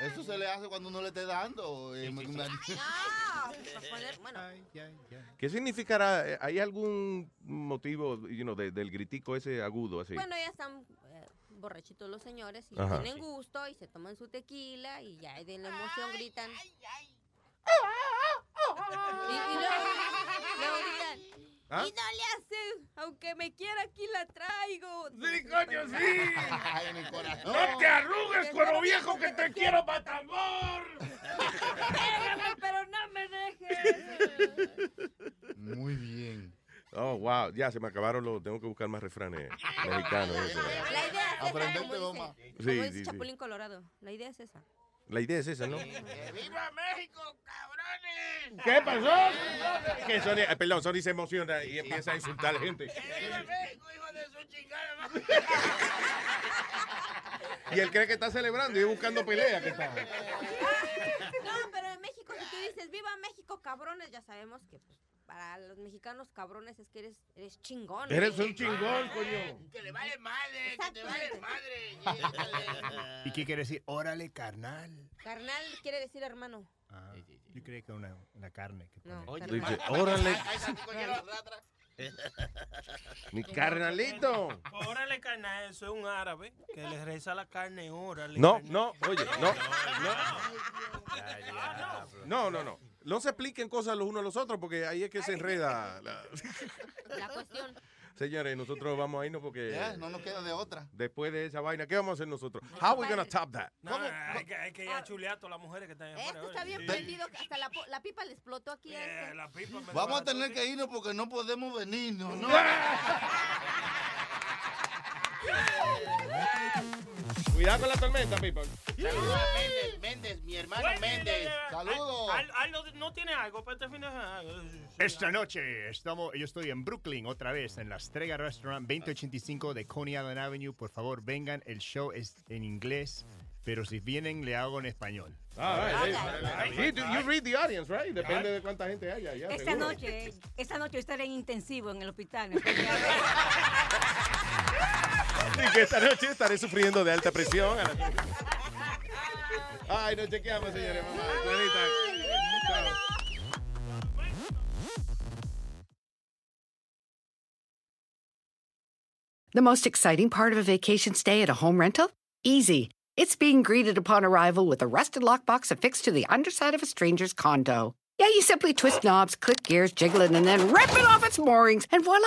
Eso se le hace cuando uno le esté dando. eh, bueno, ¿Qué significará? eh, ¿Hay algún motivo you know, de- del gritico ese agudo así? bueno, ya están eh, borrachitos los señores y Ajá. tienen gusto y se toman su tequila y ya de la emoción gritan. Y, y luego, luego gritan. ¿Ah? Y no le hacen, aunque me quiera aquí la traigo. Sí, coño, sí. Ay, corazón. No te arrugues, cuero viejo, que te quiero. Pégame, pero no me dejes. Muy bien. Oh, wow, ya se me acabaron los. Tengo que buscar más refranes mexicanos. La idea es esa, Aprenderte como goma. dice, Sí, como dice sí, sí. Chapulín Colorado. La idea es esa. La idea es esa, ¿no? ¡Viva México, cabrones! ¿Qué pasó? Que Sony, eh, perdón, Sony se emociona y empieza a insultar a la gente. ¡Viva México, hijo de su chingada! Y él cree que está celebrando y buscando pelea. que está. No, pero en México, si tú dices viva México, cabrones, ya sabemos que pues, para los mexicanos, cabrones es que eres, eres chingón. Eres un chingón, coño. ¡Que le vale madre! ¡Que te vale madre! ¿Y qué quiere decir? Órale, carnal. Carnal quiere decir hermano. Ah, yo creía que una, una carne. Que No, pone. Dice, órale, mi carnalito. Órale, carnal, eso es un árabe que le reza la carne, órale. No, carnal. no, oye, no, no, no, no. No se expliquen cosas los unos a los otros porque ahí es que se enreda. la- La cuestión. Señores, nosotros vamos a irnos porque Ya, no nos queda de otra. después de esa vaina, ¿qué vamos a hacer nosotros? How we gonna top that? No, hay que, hay que ir a chulear a todas las mujeres que están afuera. Esto está bien Sí. prendido, hasta la, la pipa le explotó aquí. a Eh, este. la pipa me Vamos a tener que irnos porque no podemos venirnos, ¿no? Cuidado con la tormenta, people. Saludos a Méndez, Méndez, mi hermano Méndez. Saludos. Al- no tiene algo para este fin de semana. Esta noche estamos, yo estoy en Brooklyn otra vez en la Strega Restaurant 2085 de Coney Island Avenue. Por favor, vengan. El show es en inglés. pero si vienen le hago en español. All right. You, you read the audience, right? Depende de cuánta gente haya. ya, Esta seguro. noche, esta noche estaré en intensivo en el hospital. Que esta noche estaré sufriendo de alta presión. Ay, nos chequeamos, señores. Mamá. Chao. The most exciting part of a vacation stay at a home rental? Easy. It's being greeted upon arrival with a rusted lockbox affixed to the underside of a stranger's condo. Yeah, you simply twist knobs, click gears, jiggle it, and then rip it off its moorings, and voila!